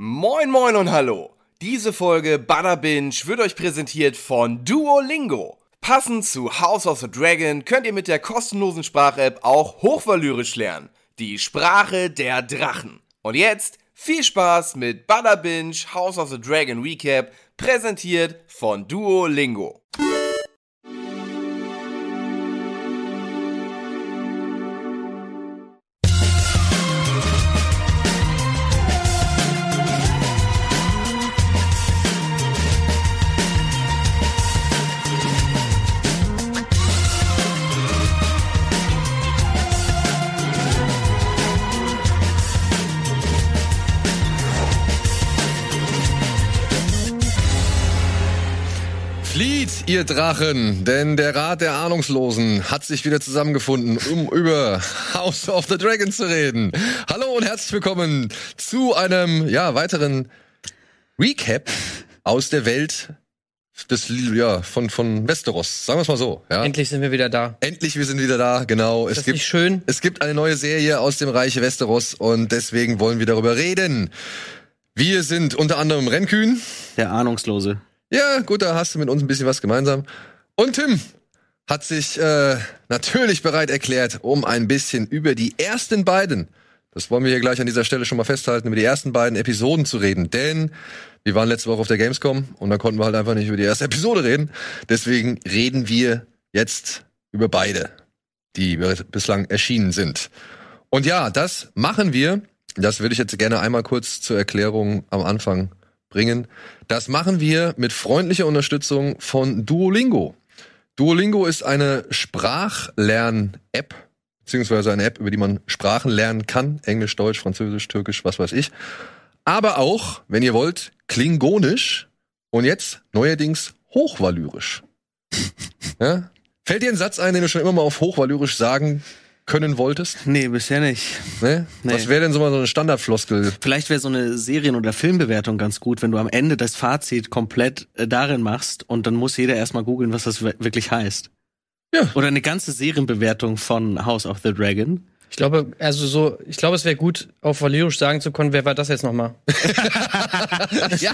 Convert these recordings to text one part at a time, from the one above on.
Moin moin und hallo. Diese Folge Butter Binge wird euch präsentiert von Duolingo. Passend zu House of the Dragon könnt ihr mit der kostenlosen Sprach-App auch Hochvalyrisch lernen. Die Sprache der Drachen. Und jetzt viel Spaß mit Butter Binge House of the Dragon Recap, präsentiert von Duolingo. Ihr Drachen, denn der Rat der Ahnungslosen hat sich wieder zusammengefunden, um über House of the Dragon zu reden. Hallo und herzlich willkommen zu einem, ja, weiteren Recap aus der Welt des, ja, von, von Westeros. Sagen wir es mal so, ja. Endlich sind wir wieder da. Endlich, wir sind wieder da, genau. Ist es das nicht schön? es gibt eine neue Serie aus dem Reiche Westeros und deswegen wollen wir darüber reden. Wir sind unter anderem Renkühn. Der Ahnungslose. Ja, gut, da hast du mit uns ein bisschen was gemeinsam. Und Tim hat sich äh, natürlich bereit erklärt, um ein bisschen über die ersten beiden, das wollen wir hier gleich an dieser Stelle schon mal festhalten, über die ersten beiden Episoden zu reden. Denn wir waren letzte Woche auf der Gamescom und da konnten wir halt einfach nicht über die erste Episode reden. Deswegen reden wir jetzt über beide, die bislang erschienen sind. Und ja, das machen wir. Das würde ich jetzt gerne einmal kurz zur Erklärung am Anfang bringen. Das machen wir mit freundlicher Unterstützung von Duolingo. Duolingo ist eine Sprachlern-App, beziehungsweise eine App, über die man Sprachen lernen kann. Englisch, Deutsch, Französisch, Türkisch, was weiß ich. Aber auch, wenn ihr wollt, Klingonisch und jetzt neuerdings Hochvalyrisch. ja? Fällt dir ein Satz ein, den du schon immer mal auf Hochvalyrisch sagen können wolltest? Nee, bisher nicht. Ne? Nee. Was wäre denn so mal so eine Standardfloskel? Vielleicht wäre so eine Serien- oder Filmbewertung ganz gut, wenn du am Ende das Fazit komplett äh, darin machst und dann muss jeder erstmal googeln, was das wirklich heißt. Ja. Oder eine ganze Serienbewertung von House of the Dragon. Ich glaube, also so, ich glaube, es wäre gut, auf Valyrisch sagen zu können, wer war das jetzt nochmal? ja,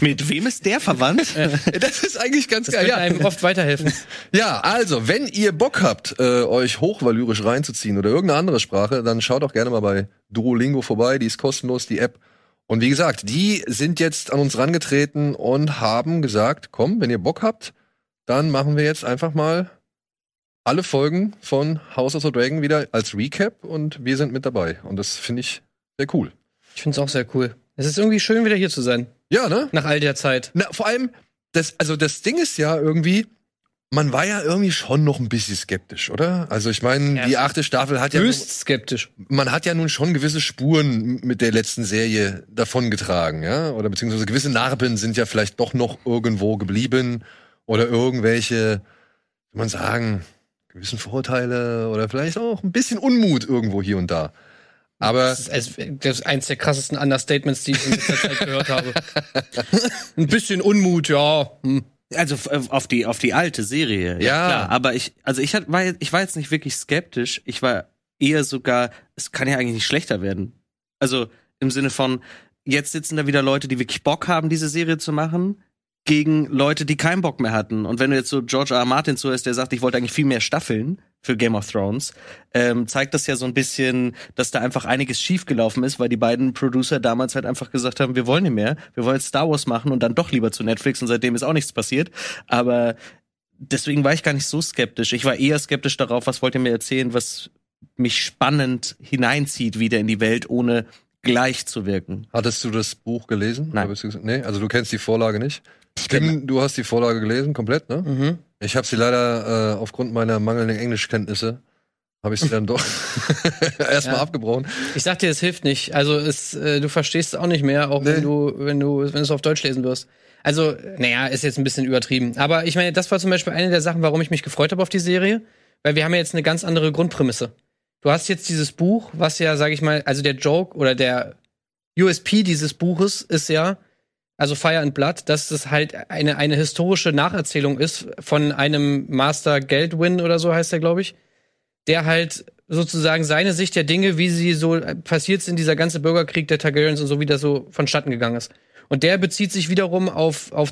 Mit wem ist der verwandt? das ist eigentlich ganz Das geil. wird Ja. einem oft weiterhelfen. Ja, also, wenn ihr Bock habt, äh, euch hochvalyrisch reinzuziehen oder irgendeine andere Sprache, dann schaut auch gerne mal bei Duolingo vorbei. Die ist kostenlos, die App. Und wie gesagt, die sind jetzt an uns rangetreten und haben gesagt, komm, wenn ihr Bock habt, dann machen wir jetzt einfach mal alle Folgen von House of the Dragon wieder als Recap und wir sind mit dabei. Und das finde ich sehr cool. Ich finde es auch sehr cool. Es ist irgendwie schön, wieder hier zu sein. Ja, ne? Nach all der Zeit. Na, vor allem, das, also das Ding ist ja irgendwie, man war ja irgendwie schon noch ein bisschen skeptisch, oder? Also ich meine, Ja. die achte Staffel hat ja, Höchst skeptisch. man hat ja nun schon gewisse Spuren mit der letzten Serie davongetragen, ja? Oder beziehungsweise gewisse Narben sind ja vielleicht doch noch irgendwo geblieben oder irgendwelche, wie man sagen, gewissen Vorurteile oder vielleicht auch ein bisschen Unmut irgendwo hier und da. Aber Das ist, das ist eins der krassesten Understatements, die ich in letzter Zeit gehört habe. Ein bisschen Unmut, ja. Hm. Also f- auf die auf die alte Serie. Ja. klar. Aber ich also ich war ich war jetzt nicht wirklich skeptisch. Ich war eher sogar, es kann ja eigentlich nicht schlechter werden. Also im Sinne von jetzt sitzen da wieder Leute, die wirklich Bock haben, diese Serie zu machen, gegen Leute, die keinen Bock mehr hatten. Und wenn du jetzt so George R. R. Martin zuhörst, der sagt, ich wollte eigentlich viel mehr Staffeln für Game of Thrones, ähm, zeigt das ja so ein bisschen, dass da einfach einiges schiefgelaufen ist, weil die beiden Producer damals halt einfach gesagt haben, wir wollen nicht mehr, wir wollen jetzt Star Wars machen und dann doch lieber zu Netflix und seitdem ist auch nichts passiert. Aber deswegen war ich gar nicht so skeptisch. Ich war eher skeptisch darauf, was wollt ihr mir erzählen, was mich spannend hineinzieht wieder in die Welt, ohne gleich zu wirken. hattest du das Buch gelesen? Nein. Nee, also du kennst die Vorlage nicht. Tim, du hast die Vorlage gelesen, komplett, ne? Mhm. Ich habe sie leider äh, aufgrund meiner mangelnden Englischkenntnisse habe ich sie dann doch erstmal Ja. abgebrochen. Ich sag dir, es hilft nicht. Also es, äh, du verstehst es auch nicht mehr, auch Nee. wenn du, wenn du, wenn du es auf Deutsch lesen wirst. Also, naja, ist jetzt ein bisschen übertrieben. Aber ich meine, das war zum Beispiel eine der Sachen, warum ich mich gefreut habe auf die Serie, weil wir haben ja jetzt eine ganz andere Grundprämisse. Du hast jetzt dieses Buch, was ja, sag ich mal, also der Joke oder der USP dieses Buches ist ja, also Fire and Blood, dass es halt eine, eine historische Nacherzählung ist von einem Master Geldwin oder so heißt der, glaube ich. der halt sozusagen seine Sicht der Dinge, wie sie so passiert sind, dieser ganze Bürgerkrieg der Targaryens und so, wie das so vonstatten gegangen ist. Und der bezieht sich wiederum auf, auf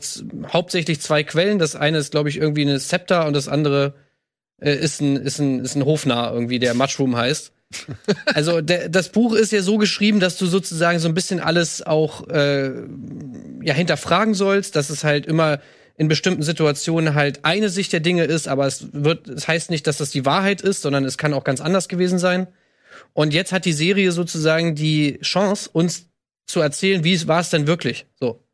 hauptsächlich zwei Quellen. Das eine ist, glaube ich, irgendwie eine Scepter und das andere äh, ist, ein, ist, ein, ist ein Hofnarr irgendwie, der Mushroom heißt. Also der, das Buch ist ja so geschrieben, dass du sozusagen so ein bisschen alles auch äh, ja hinterfragen sollst, dass es halt immer in bestimmten Situationen halt eine Sicht der Dinge ist, aber es wird, es heißt nicht, dass das die Wahrheit ist, sondern es kann auch ganz anders gewesen sein. Und jetzt hat die Serie sozusagen die Chance, uns zu erzählen, wie war es denn wirklich. So.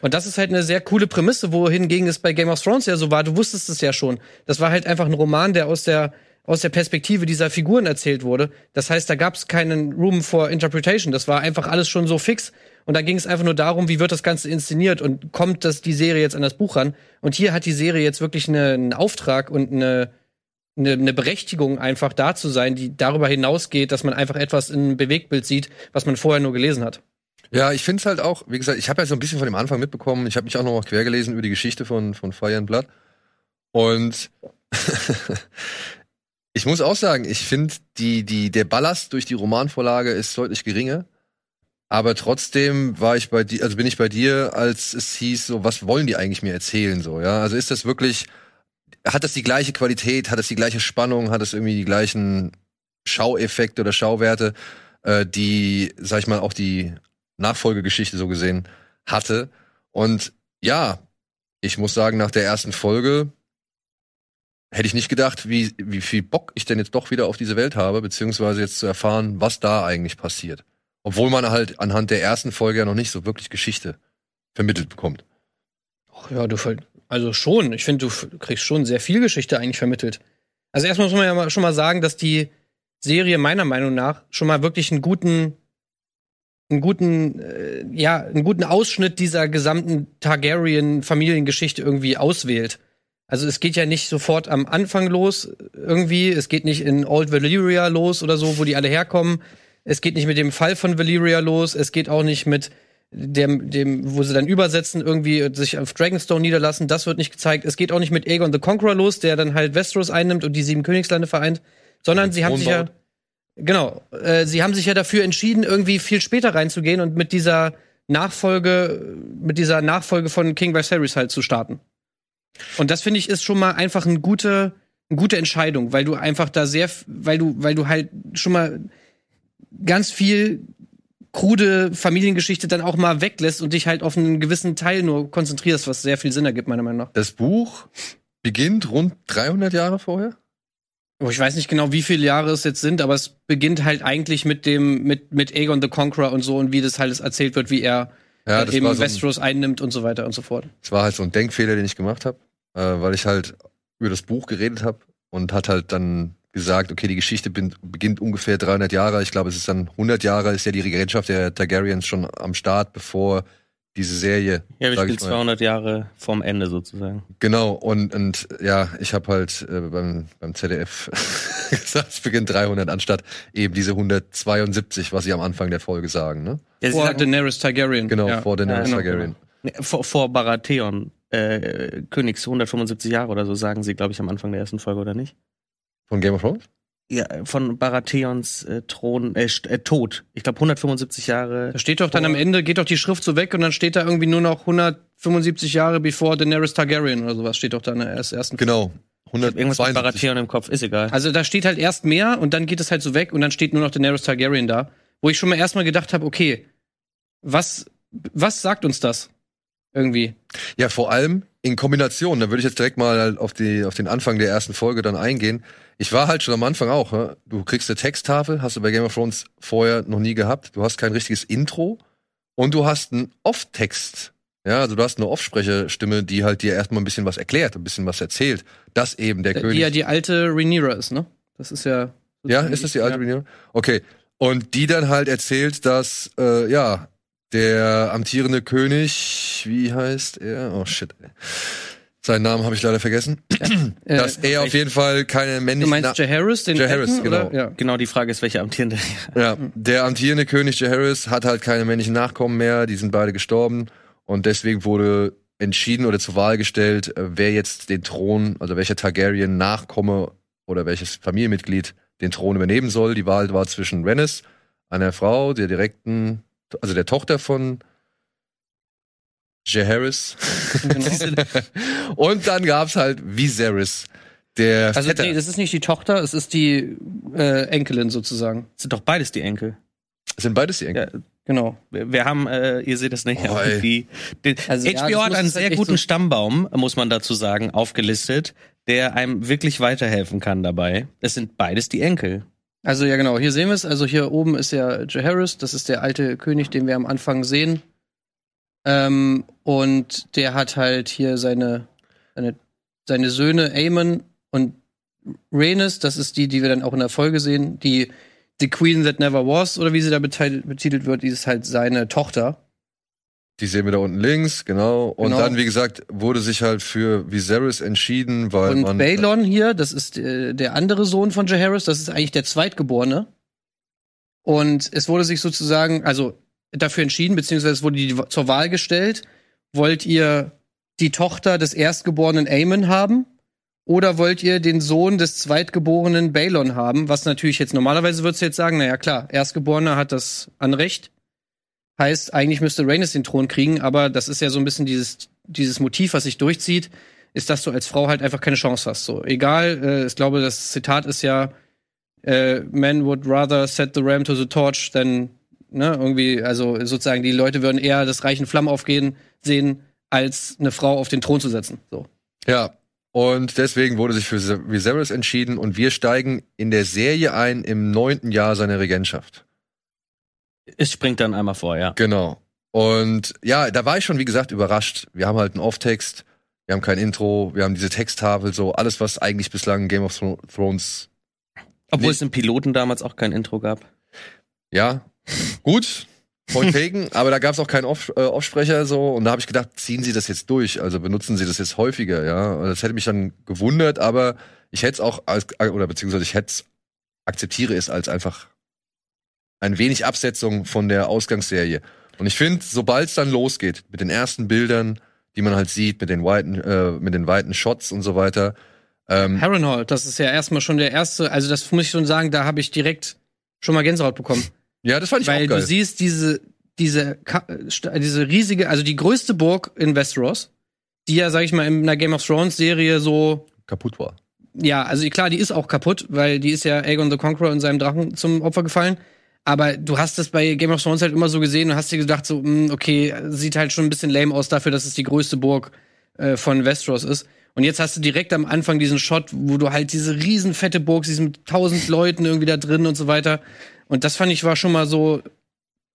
Und das ist halt eine sehr coole Prämisse, wohingegen es bei Game of Thrones ja so war. Du wusstest es ja schon. Das war halt einfach ein Roman, der aus der aus der Perspektive dieser Figuren erzählt wurde. Das heißt, da gab es keinen Room for Interpretation. Das war einfach alles schon so fix. Und da ging es einfach nur darum, wie wird das Ganze inszeniert und kommt das die Serie jetzt an das Buch ran. Und hier hat die Serie jetzt wirklich eine, einen Auftrag und eine, eine, eine Berechtigung, einfach da zu sein, die darüber hinausgeht, dass man einfach etwas in Bewegtbild sieht, was man vorher nur gelesen hat. Ja, ich finde es halt auch, wie gesagt, ich habe ja so ein bisschen von dem Anfang mitbekommen. Ich habe mich auch noch mal quer über die Geschichte von, von Fire and Blood. Und ich muss auch sagen, ich finde, die, die, der Ballast durch die Romanvorlage ist deutlich geringer. Aber trotzdem war ich bei dir, also bin ich bei dir, als es hieß, so, was wollen die eigentlich mir erzählen, so, ja? Also ist das wirklich, hat das die gleiche Qualität, hat es die gleiche Spannung, hat es irgendwie die gleichen Schaueffekte oder Schauwerte, äh, die, sag ich mal, auch die Nachfolgegeschichte so gesehen hatte. Und ja, ich muss sagen, nach der ersten Folge hätte ich nicht gedacht, wie, wie viel Bock ich denn jetzt doch wieder auf diese Welt habe, beziehungsweise jetzt zu erfahren, was da eigentlich passiert. Obwohl man halt anhand der ersten Folge ja noch nicht so wirklich Geschichte vermittelt bekommt. Ach ja, du also schon. Ich finde, du kriegst schon sehr viel Geschichte eigentlich vermittelt. Also erstmal muss man ja schon mal sagen, dass die Serie meiner Meinung nach schon mal wirklich einen guten, einen guten, äh, ja, einen guten Ausschnitt dieser gesamten Targaryen-Familiengeschichte irgendwie auswählt. Also es geht ja nicht sofort am Anfang los irgendwie. Es geht nicht in Old Valyria los oder so, wo die alle herkommen. Es geht nicht mit dem Fall von Valyria los. Es geht auch nicht mit dem, dem, wo sie dann übersetzen, irgendwie sich auf Dragonstone niederlassen. Das wird nicht gezeigt. Es geht auch nicht mit Aegon the Conqueror los, der dann halt Westeros einnimmt und die sieben Königslande vereint, sondern sie haben sich ja, genau, äh, sie haben sich ja dafür entschieden, irgendwie viel später reinzugehen und mit dieser Nachfolge, mit dieser Nachfolge von King Viserys halt zu starten. Und das finde ich ist schon mal einfach eine gute, eine gute Entscheidung, weil du einfach da sehr, weil du, weil du halt schon mal ganz viel krude Familiengeschichte dann auch mal weglässt und dich halt auf einen gewissen Teil nur konzentrierst, was sehr viel Sinn ergibt, meiner Meinung nach. Das Buch beginnt rund 300 Jahre vorher? Oh, ich weiß nicht genau, wie viele Jahre es jetzt sind, aber es beginnt halt eigentlich mit dem, mit, mit Aegon the Conqueror und so und wie das halt erzählt wird, wie er Ja, das eben war, so ein, Westeros einnimmt und so weiter und so fort. das war halt so ein Denkfehler, den ich gemacht habe, äh, weil ich halt über das Buch geredet habe und hat halt dann gesagt, okay, die Geschichte beginnt ungefähr 300 Jahre. Ich glaube, es ist dann 100 Jahre, ist ja die Regentschaft der Targaryens schon am Start, bevor diese Serie, Ja, wir sag spielen ich mal, 200 Jahre vorm Ende sozusagen. Genau, und, und ja, ich habe halt äh, beim, beim ZDF gesagt, es beginnt 300 anstatt eben diese 172, was sie am Anfang der Folge sagen, ne? Ja, sie Vor Daenerys Targaryen. Genau, ja. vor Daenerys genau, Targaryen. nee, vor, vor Baratheon, äh, Königs 175 Jahre oder so, sagen sie, glaube ich, am Anfang der ersten Folge, oder nicht? Von Game of Thrones? Ja, von Baratheons äh, Thron, äh, äh, Tod. Ich glaube 175 Jahre. Da steht doch dann am Ende, geht doch die Schrift so weg und dann steht da irgendwie nur noch 175 Jahre bevor Daenerys Targaryen oder sowas steht doch da in der erst- ersten. Genau. Irgendwas mit 172. Baratheon im Kopf, ist egal. Also da steht halt erst mehr und dann geht es halt so weg und dann steht nur noch Daenerys Targaryen da, wo ich schon mal erstmal gedacht habe, okay, was was sagt uns das irgendwie? Ja, vor allem in Kombination, da würde ich jetzt direkt mal auf, die, auf den Anfang der ersten Folge dann eingehen. Ich war halt schon am Anfang auch, ne? du kriegst eine Texttafel, hast du bei Game of Thrones vorher noch nie gehabt, du hast kein richtiges Intro und du hast einen Off-Text. Ja, also du hast eine Off-Sprecherstimme, die halt dir erstmal ein bisschen was erklärt, ein bisschen was erzählt, dass eben der Die König. ja die alte Rhaenyra ist, ne? Das ist ja Ja, ist das die alte Ja. Rhaenyra? Okay. Und die dann halt erzählt, dass, äh, ja, der amtierende König, wie heißt er? Oh shit. ey. Seinen Namen habe ich leider vergessen. Äh, dass er auf jeden Fall keine du männlichen. meinst Jaehaerys, den Jaehaerys, Alten, oder? genau. Ja. Genau, die Frage ist, welche amtierende. ja, der amtierende König Jaehaerys hat halt keine männlichen Nachkommen mehr. Die sind beide gestorben. Und deswegen wurde entschieden oder zur Wahl gestellt, äh, wer jetzt den Thron, also welcher Targaryen Nachkomme oder welches Familienmitglied den Thron übernehmen soll. Die Wahl war zwischen Rhaenys, einer Frau, der direkten, also der Tochter von Jaehaerys. Genau. Und dann gab's halt Viserys, der Also Vetter. nee, das ist nicht die Tochter, es ist die äh, Enkelin sozusagen. Das sind doch beides die Enkel. sind beides die Enkel. Ja, Genau. wir, wir haben, äh, ihr seht das nicht, Oh, die, die, Also, ja, HBO das hat einen es halt sehr guten so- Stammbaum, muss man dazu sagen, aufgelistet, der einem wirklich weiterhelfen kann dabei. Es sind beides die Enkel. Also ja genau, hier sehen wir es. Also hier oben ist ja Jaehaerys, das ist der alte König, den wir am Anfang sehen. Ähm, und der hat halt hier seine, seine, seine Söhne Aemon und Rhaenys, das ist die, die wir dann auch in der Folge sehen, die The Queen That Never Was, oder wie sie da betitelt, wird, die ist halt seine Tochter. Die sehen wir da unten links, genau. Und Genau. dann, wie gesagt, wurde sich halt für Viserys entschieden, weil Und man. Balon hier, das ist äh, der andere Sohn von Jaehaerys, das ist eigentlich der Zweitgeborene. Und es wurde sich sozusagen, also dafür entschieden, beziehungsweise wurde die zur Wahl gestellt, wollt ihr die Tochter des erstgeborenen Aemon haben oder wollt ihr den Sohn des zweitgeborenen Balon haben? Was natürlich jetzt normalerweise würdest du jetzt sagen, naja klar, Erstgeborener hat das Anrecht. Heißt, eigentlich müsste Rhaenys den Thron kriegen, aber das ist ja so ein bisschen dieses, dieses Motiv, was sich durchzieht, ist, dass du als Frau halt einfach keine Chance hast. So, egal, äh, ich glaube, das Zitat ist ja, äh, men would rather set the ram to the torch than, ne, irgendwie, also sozusagen, die Leute würden eher das Reich in Flammen aufgehen sehen, als eine Frau auf den Thron zu setzen. So. Ja. Und deswegen wurde sich für Viserys entschieden und wir steigen in der Serie ein im neunten Jahr seiner Regentschaft. Es springt dann einmal vor, ja. Genau. Und ja, da war ich schon, wie gesagt, überrascht. Wir haben halt einen Off-Text, wir haben kein Intro, wir haben diese Texttafel, so alles, was eigentlich bislang Game of Thro- Thrones, Obwohl Nee. es im Piloten damals auch kein Intro gab. ja, gut, point taken, aber da gab es auch keinen Off äh, Offsprecher so und da habe ich gedacht, ziehen Sie das jetzt durch, also benutzen Sie das jetzt häufiger, ja. Und Das hätte mich dann gewundert, aber ich hätte es auch als, oder beziehungsweise ich hätte akzeptiere es als einfach ein wenig Absetzung von der Ausgangsserie. Und ich finde, sobald es dann losgeht mit den ersten Bildern, die man halt sieht, mit den weiten, äh, mit den weiten Shots und so weiter, ähm, Harrenhal, das ist ja erstmal schon der erste, also das muss ich schon sagen, da habe ich direkt schon mal Gänsehaut bekommen. Ja, das fand ich Weil auch geil. du siehst diese, diese, diese riesige, also die größte Burg in Westeros, die ja, sag ich mal, in einer Game of Thrones Serie so, kaputt war. ja, also klar, die ist auch kaputt, weil die ist ja Aegon the Conqueror und seinem Drachen zum Opfer gefallen. Aber du hast das bei Game of Thrones halt immer so gesehen und hast dir gedacht, so, mh, okay, sieht halt schon ein bisschen lame aus dafür, dass es die größte Burg äh, von Westeros ist. Und jetzt hast du direkt am Anfang diesen Shot, wo du halt diese riesen fette Burg siehst mit tausend Leuten irgendwie da drin und so weiter. Und das fand ich war schon mal so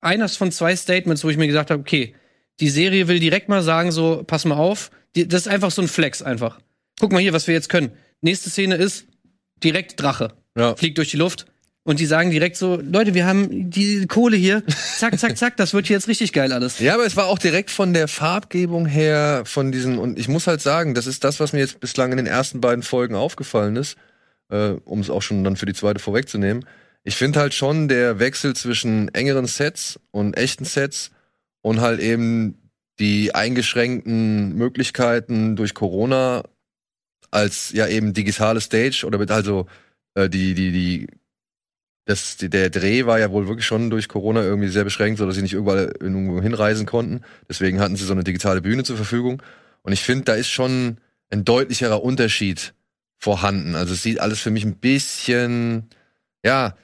eines von zwei Statements, wo ich mir gesagt habe, okay, die Serie will direkt mal sagen, so, pass mal auf, die, das ist einfach so ein Flex einfach. Guck mal hier, was wir jetzt können. Nächste Szene ist direkt Drache. Ja. Fliegt durch die Luft. Und die sagen direkt so, Leute, wir haben die Kohle hier. Zack, zack, zack, das wird hier jetzt richtig geil alles. Ja, aber es war auch direkt von der Farbgebung her, von diesen, und ich muss halt sagen, das ist das, was mir jetzt bislang in den ersten beiden Folgen aufgefallen ist, äh, um es auch schon dann für die zweite vorwegzunehmen. Ich finde halt schon der Wechsel zwischen engeren Sets und echten Sets und halt eben die eingeschränkten Möglichkeiten durch Corona als ja eben digitale Stage oder mit also äh, die, die, die das, der Dreh war ja wohl wirklich schon durch Corona irgendwie sehr beschränkt, so dass sie nicht überall irgendwo hinreisen konnten. Deswegen hatten sie so eine digitale Bühne zur Verfügung. Und ich finde, da ist schon ein deutlicherer Unterschied vorhanden. Also es sieht alles für mich ein bisschen, ja,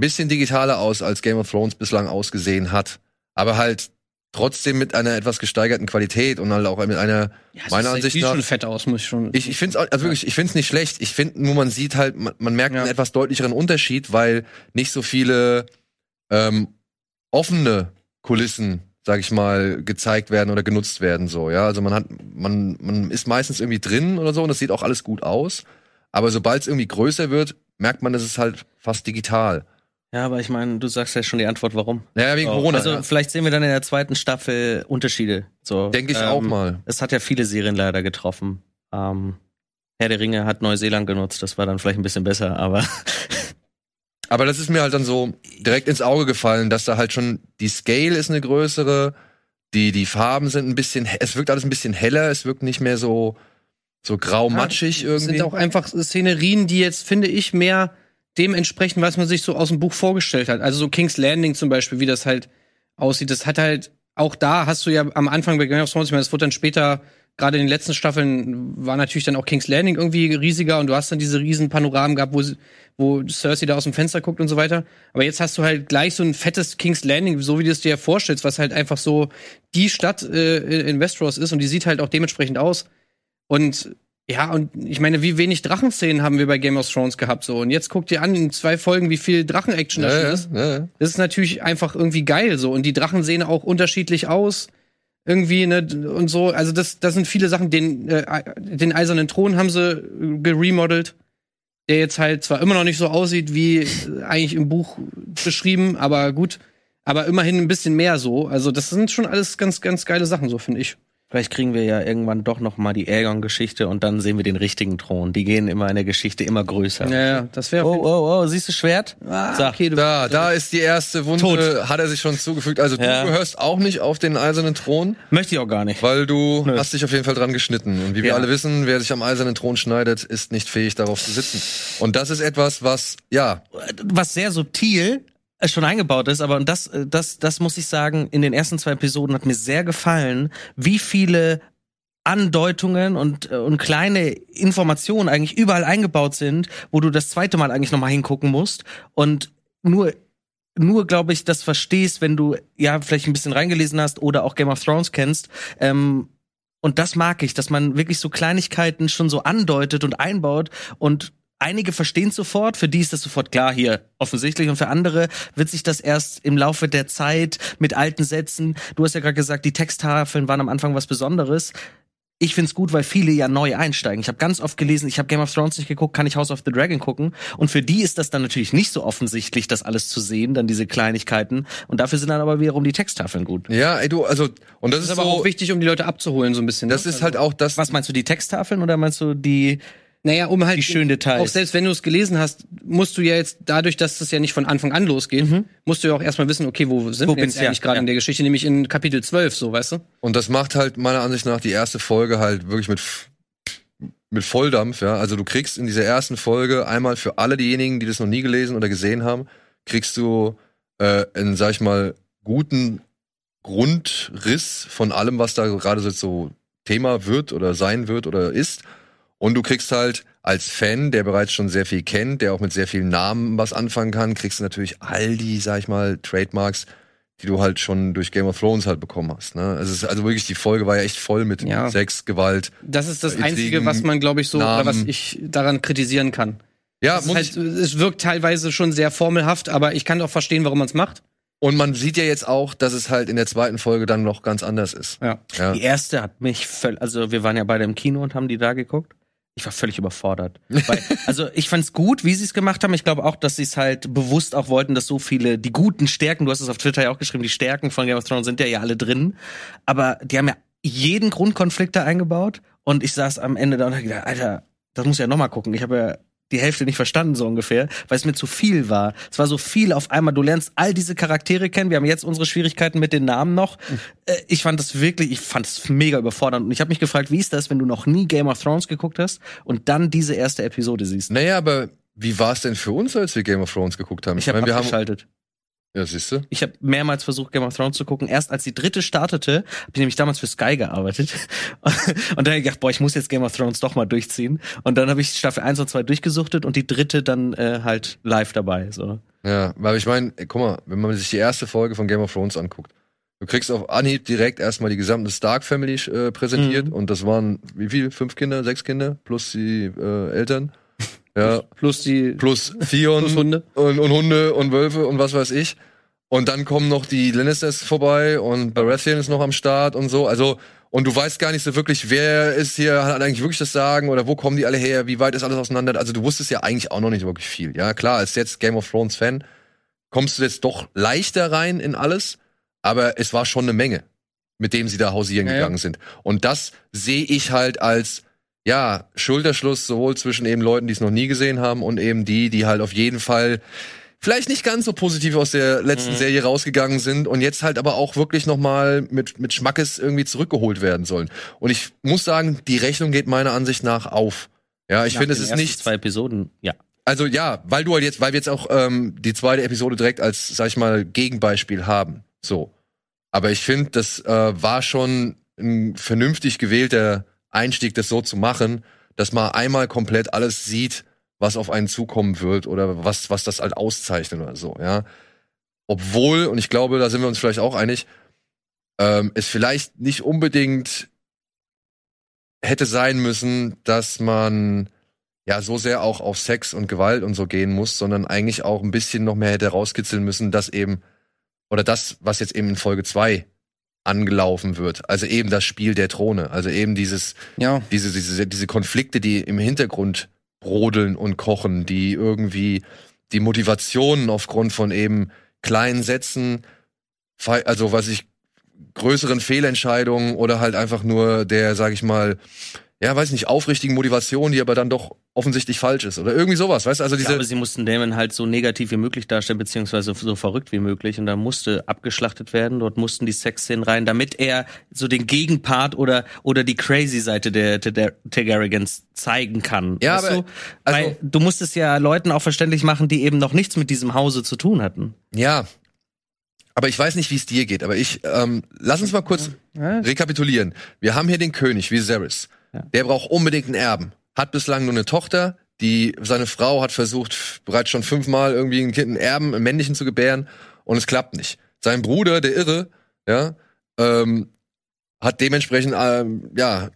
bisschen digitaler aus, als Game of Thrones bislang ausgesehen hat. Aber halt trotzdem mit einer etwas gesteigerten Qualität und halt auch mit einer, Ja, meiner sieht Ansicht wie nach, schon fett aus, muss ich schon. ich, ich finde es also wirklich, ich finde es nicht schlecht. Ich finde nur, man sieht halt, man, man merkt Ja. einen etwas deutlicheren Unterschied, weil nicht so viele ähm, offene Kulissen, sag ich mal, gezeigt werden oder genutzt werden. So, ja. Also man hat, man, man ist meistens irgendwie drin oder so und das sieht auch alles gut aus. Aber sobald es irgendwie größer wird, merkt man, es ist halt fast digital. Ja, aber ich meine, du sagst ja schon die Antwort, warum. Naja, wegen Oh, Corona. Also ja. vielleicht sehen wir dann in der zweiten Staffel Unterschiede. So, Denke ich ähm, auch mal. Es hat ja viele Serien leider getroffen. Ähm, Herr der Ringe hat Neuseeland genutzt, das war dann vielleicht ein bisschen besser, aber Aber das ist mir halt dann so direkt ins Auge gefallen, dass da halt schon die Scale ist eine größere, die die Farben sind ein bisschen, he- es wirkt alles ein bisschen heller, es wirkt nicht mehr so so grau-matschig Das irgendwie. sind auch einfach Szenerien, die jetzt, finde ich, mehr dem entsprechen, was man sich so aus dem Buch vorgestellt hat. Also so King's Landing zum Beispiel, wie das halt aussieht. Das hat halt, auch da hast du ja am Anfang bei Game of Thrones, ich meine, das wurde dann später, gerade in den letzten Staffeln, war natürlich dann auch King's Landing irgendwie riesiger und du hast dann diese riesen Panoramen gehabt, wo, wo Cersei da aus dem Fenster guckt und so weiter. Aber jetzt hast du halt gleich so ein fettes King's Landing, so wie du es dir vorstellst, was halt einfach so die Stadt äh, in Westeros ist und die sieht halt auch dementsprechend aus. Und ja, und ich meine, wie wenig Drachenszenen haben wir bei Game of Thrones gehabt so. Und jetzt guckt ihr an, in zwei Folgen, wie viel Drachen-Action da ja, ist. ja, ja. Das ist natürlich einfach irgendwie geil so. Und die Drachen sehen auch unterschiedlich aus. Irgendwie, ne, und so. Also, das, das sind viele Sachen. Den, äh, den eisernen Thron haben sie äh, geremodelt. Der jetzt halt zwar immer noch nicht so aussieht wie äh, eigentlich im Buch beschrieben, aber gut. Aber immerhin ein bisschen mehr so. Also, das sind schon alles ganz, ganz geile Sachen, so finde ich. Vielleicht kriegen wir ja irgendwann doch noch mal die Aegon-Geschichte und dann sehen wir den richtigen Thron. Die gehen immer in der Geschichte immer größer. Ja, ja, das wäre Oh, oh, oh, siehst du Schwert? Ah, Sag. okay, du Da, da ist die erste Wunde, Tot. hat er sich schon zugefügt. Also Ja. du gehörst auch nicht auf den eisernen Thron, Möchte ich auch gar nicht. weil du Nö. hast dich auf jeden Fall dran geschnitten. Und wie wir Ja. alle wissen, wer sich am eisernen Thron schneidet, ist nicht fähig, darauf zu sitzen. Und das ist etwas, was, ja, was sehr subtil schon eingebaut ist, aber und das, äh, das, das muss ich sagen, in den ersten zwei Episoden hat mir sehr gefallen, wie viele Andeutungen und, äh, und kleine Informationen eigentlich überall eingebaut sind, wo du das zweite Mal eigentlich nochmal hingucken musst und nur nur, glaube ich, das verstehst, wenn du ja vielleicht ein bisschen reingelesen hast oder auch Game of Thrones kennst. Ähm, und das mag ich, dass man wirklich so Kleinigkeiten schon so andeutet und einbaut und einige verstehen sofort, für die ist das sofort klar hier offensichtlich und für andere wird sich das erst im Laufe der Zeit mit alten Sätzen, du hast ja gerade gesagt, die Texttafeln waren am Anfang was Besonderes. Ich find's gut, weil viele ja neu einsteigen. Ich habe ganz oft gelesen, ich habe Game of Thrones nicht geguckt, kann ich House of the Dragon gucken und für die ist das dann natürlich nicht so offensichtlich, das alles zu sehen, dann diese Kleinigkeiten und dafür sind dann aber wiederum die Texttafeln gut. ja, ey, du, also, und das, Das ist ist aber so, auch wichtig, um die Leute abzuholen, so ein bisschen. das ne? ist halt auch das, Was meinst du, die Texttafeln oder meinst du die Naja, um halt Die schönen Details. Auch selbst wenn du es gelesen hast, musst du ja jetzt dadurch, dass das ja nicht von Anfang an losgeht, musst du ja auch erstmal wissen, okay, wo sind Wo wir jetzt bin's, ja, eigentlich gerade ja. in der Geschichte, nämlich in Kapitel 12, so, weißt du? Und das macht halt meiner Ansicht nach die erste Folge halt wirklich mit, mit Volldampf, ja. Also du kriegst in dieser ersten Folge einmal für alle diejenigen, die das noch nie gelesen oder gesehen haben, kriegst du äh, einen, sag ich mal, guten Grundriss von allem, was da gerade so Thema wird oder sein wird oder ist. Und du kriegst halt als Fan, der bereits schon sehr viel kennt, der auch mit sehr vielen Namen was anfangen kann, kriegst du natürlich all die, sag ich mal, Trademarks, die du halt schon durch Game of Thrones halt bekommen hast. Ne? Es ist also wirklich, die Folge war ja echt voll mit Ja. Sex, Gewalt. Das ist das Intrigen, Einzige, was man, glaube ich, so, oder was ich daran kritisieren kann. Ja, Es, halt, es wirkt teilweise schon sehr formelhaft, aber ich kann auch verstehen, warum man es macht. und man sieht ja jetzt auch, dass es halt in der zweiten Folge dann noch ganz anders ist. Ja. Ja. Die erste hat mich völlig, also wir waren ja beide im Kino und haben die da geguckt. Ich war völlig überfordert. Weil, also ich fand's gut, wie sie es gemacht haben. Ich glaube auch, dass sie es halt bewusst auch wollten, dass so viele, die guten Stärken, du hast es auf Twitter ja auch geschrieben, die Stärken von Game of Thrones sind ja ja alle drin. Aber die haben ja jeden Grundkonflikt da eingebaut. Und ich saß am Ende da und hab gedacht, Alter, das muss ich ja nochmal gucken. Ich habe ja die Hälfte nicht verstanden, so ungefähr, weil es mir zu viel war. Es war so viel auf einmal. Du lernst all diese Charaktere kennen. Wir haben jetzt unsere Schwierigkeiten mit den Namen noch. Äh, Ich fand das wirklich, ich fand es mega überfordernd. Und ich habe mich gefragt, wie ist das, wenn du noch nie Game of Thrones geguckt hast und dann diese erste Episode siehst? Naja, aber wie war es denn für uns, als wir Game of Thrones geguckt haben? Ich habe meine, wir haben, abgeschaltet. Ja, siehst du? Ich habe mehrmals versucht, Game of Thrones zu gucken. Erst als die dritte startete, habe ich nämlich damals für Sky gearbeitet. Und dann hab ich gedacht, boah, ich muss jetzt Game of Thrones doch mal durchziehen. Und dann habe ich Staffel 1 und 2 durchgesuchtet und die dritte dann äh, halt live dabei. So. Ja, weil ich meine, guck mal, wenn man sich die erste Folge von Game of Thrones anguckt, du kriegst auf Anhieb direkt erstmal die gesamte Stark Family äh, präsentiert Mhm. und das waren wie viel? Fünf Kinder, sechs Kinder plus die äh, Eltern. Ja, Plus die plus Theon Plus Hunde. Und, und Hunde und Wölfe und was weiß ich. Und dann kommen noch die Lannisters vorbei und Baratheon ist noch am Start und so. Also, und du weißt gar nicht so wirklich, wer ist hier, hat eigentlich wirklich das Sagen oder wo kommen die alle her, wie weit ist alles auseinander. Also du wusstest ja eigentlich auch noch nicht wirklich viel. Ja, klar, als jetzt Game of Thrones Fan kommst du jetzt doch leichter rein in alles, aber es war schon eine Menge, mit dem sie da hausieren Ja, ja. gegangen sind. Und das sehe ich halt als ja, Schulterschluss sowohl zwischen eben Leuten, die es noch nie gesehen haben und eben die, die halt auf jeden Fall vielleicht nicht ganz so positiv aus der letzten Serie rausgegangen sind und jetzt halt aber auch wirklich noch mal mit mit Schmackes irgendwie zurückgeholt werden sollen. Und ich muss sagen, die Rechnung geht meiner Ansicht nach auf. Ja, ich finde, es ist nicht zwei Episoden, ja. also ja, weil du halt jetzt, weil wir jetzt auch ähm, die zweite Episode direkt als, sag ich mal, Gegenbeispiel haben. So. Aber ich finde, das äh, war schon ein vernünftig gewählter Einstieg, das so zu machen, dass man einmal komplett alles sieht, was auf einen zukommen wird oder was, was das halt auszeichnet oder so, ja. Obwohl, und ich glaube, da sind wir uns vielleicht auch einig, ähm, es vielleicht nicht unbedingt hätte sein müssen, dass man ja so sehr auch auf Sex und Gewalt und so gehen muss, sondern eigentlich auch ein bisschen noch mehr hätte rauskitzeln müssen, dass eben, oder das, was jetzt eben in Folge 2 angelaufen wird, also eben das Spiel der Throne, also eben dieses, Ja. diese, diese, diese Konflikte, die im Hintergrund brodeln und kochen, die irgendwie die Motivationen aufgrund von eben kleinen Sätzen, also was ich, größeren Fehlentscheidungen oder halt einfach nur der, sag ich mal, ja, weiß nicht, aufrichtigen Motivation, die aber dann doch offensichtlich falsch ist oder irgendwie sowas, weißt du? Also Ich diese, glaube, sie mussten Damon halt so negativ wie möglich darstellen, beziehungsweise so verrückt wie möglich. Und da musste abgeschlachtet werden. Dort mussten die Sexszenen rein, damit er so den Gegenpart oder, oder die crazy Seite der, der, der Targaryens zeigen kann. Ja, weißt aber- du? also- Weil du musstest ja Leuten auch verständlich machen, die eben noch nichts mit diesem Hause zu tun hatten. ja. Aber ich weiß nicht, wie es dir geht, aber ich, ähm, lass uns mal kurz Ja. rekapitulieren. Wir haben hier den König, Viserys. Der braucht unbedingt einen Erben. Hat bislang nur eine Tochter. Die, seine Frau hat versucht, bereits schon fünfmal irgendwie ein Kind, einen Erben, einen männlichen zu gebären und es klappt nicht. Sein Bruder, der Irre, ja, ähm, hat dementsprechend, ähm, ja,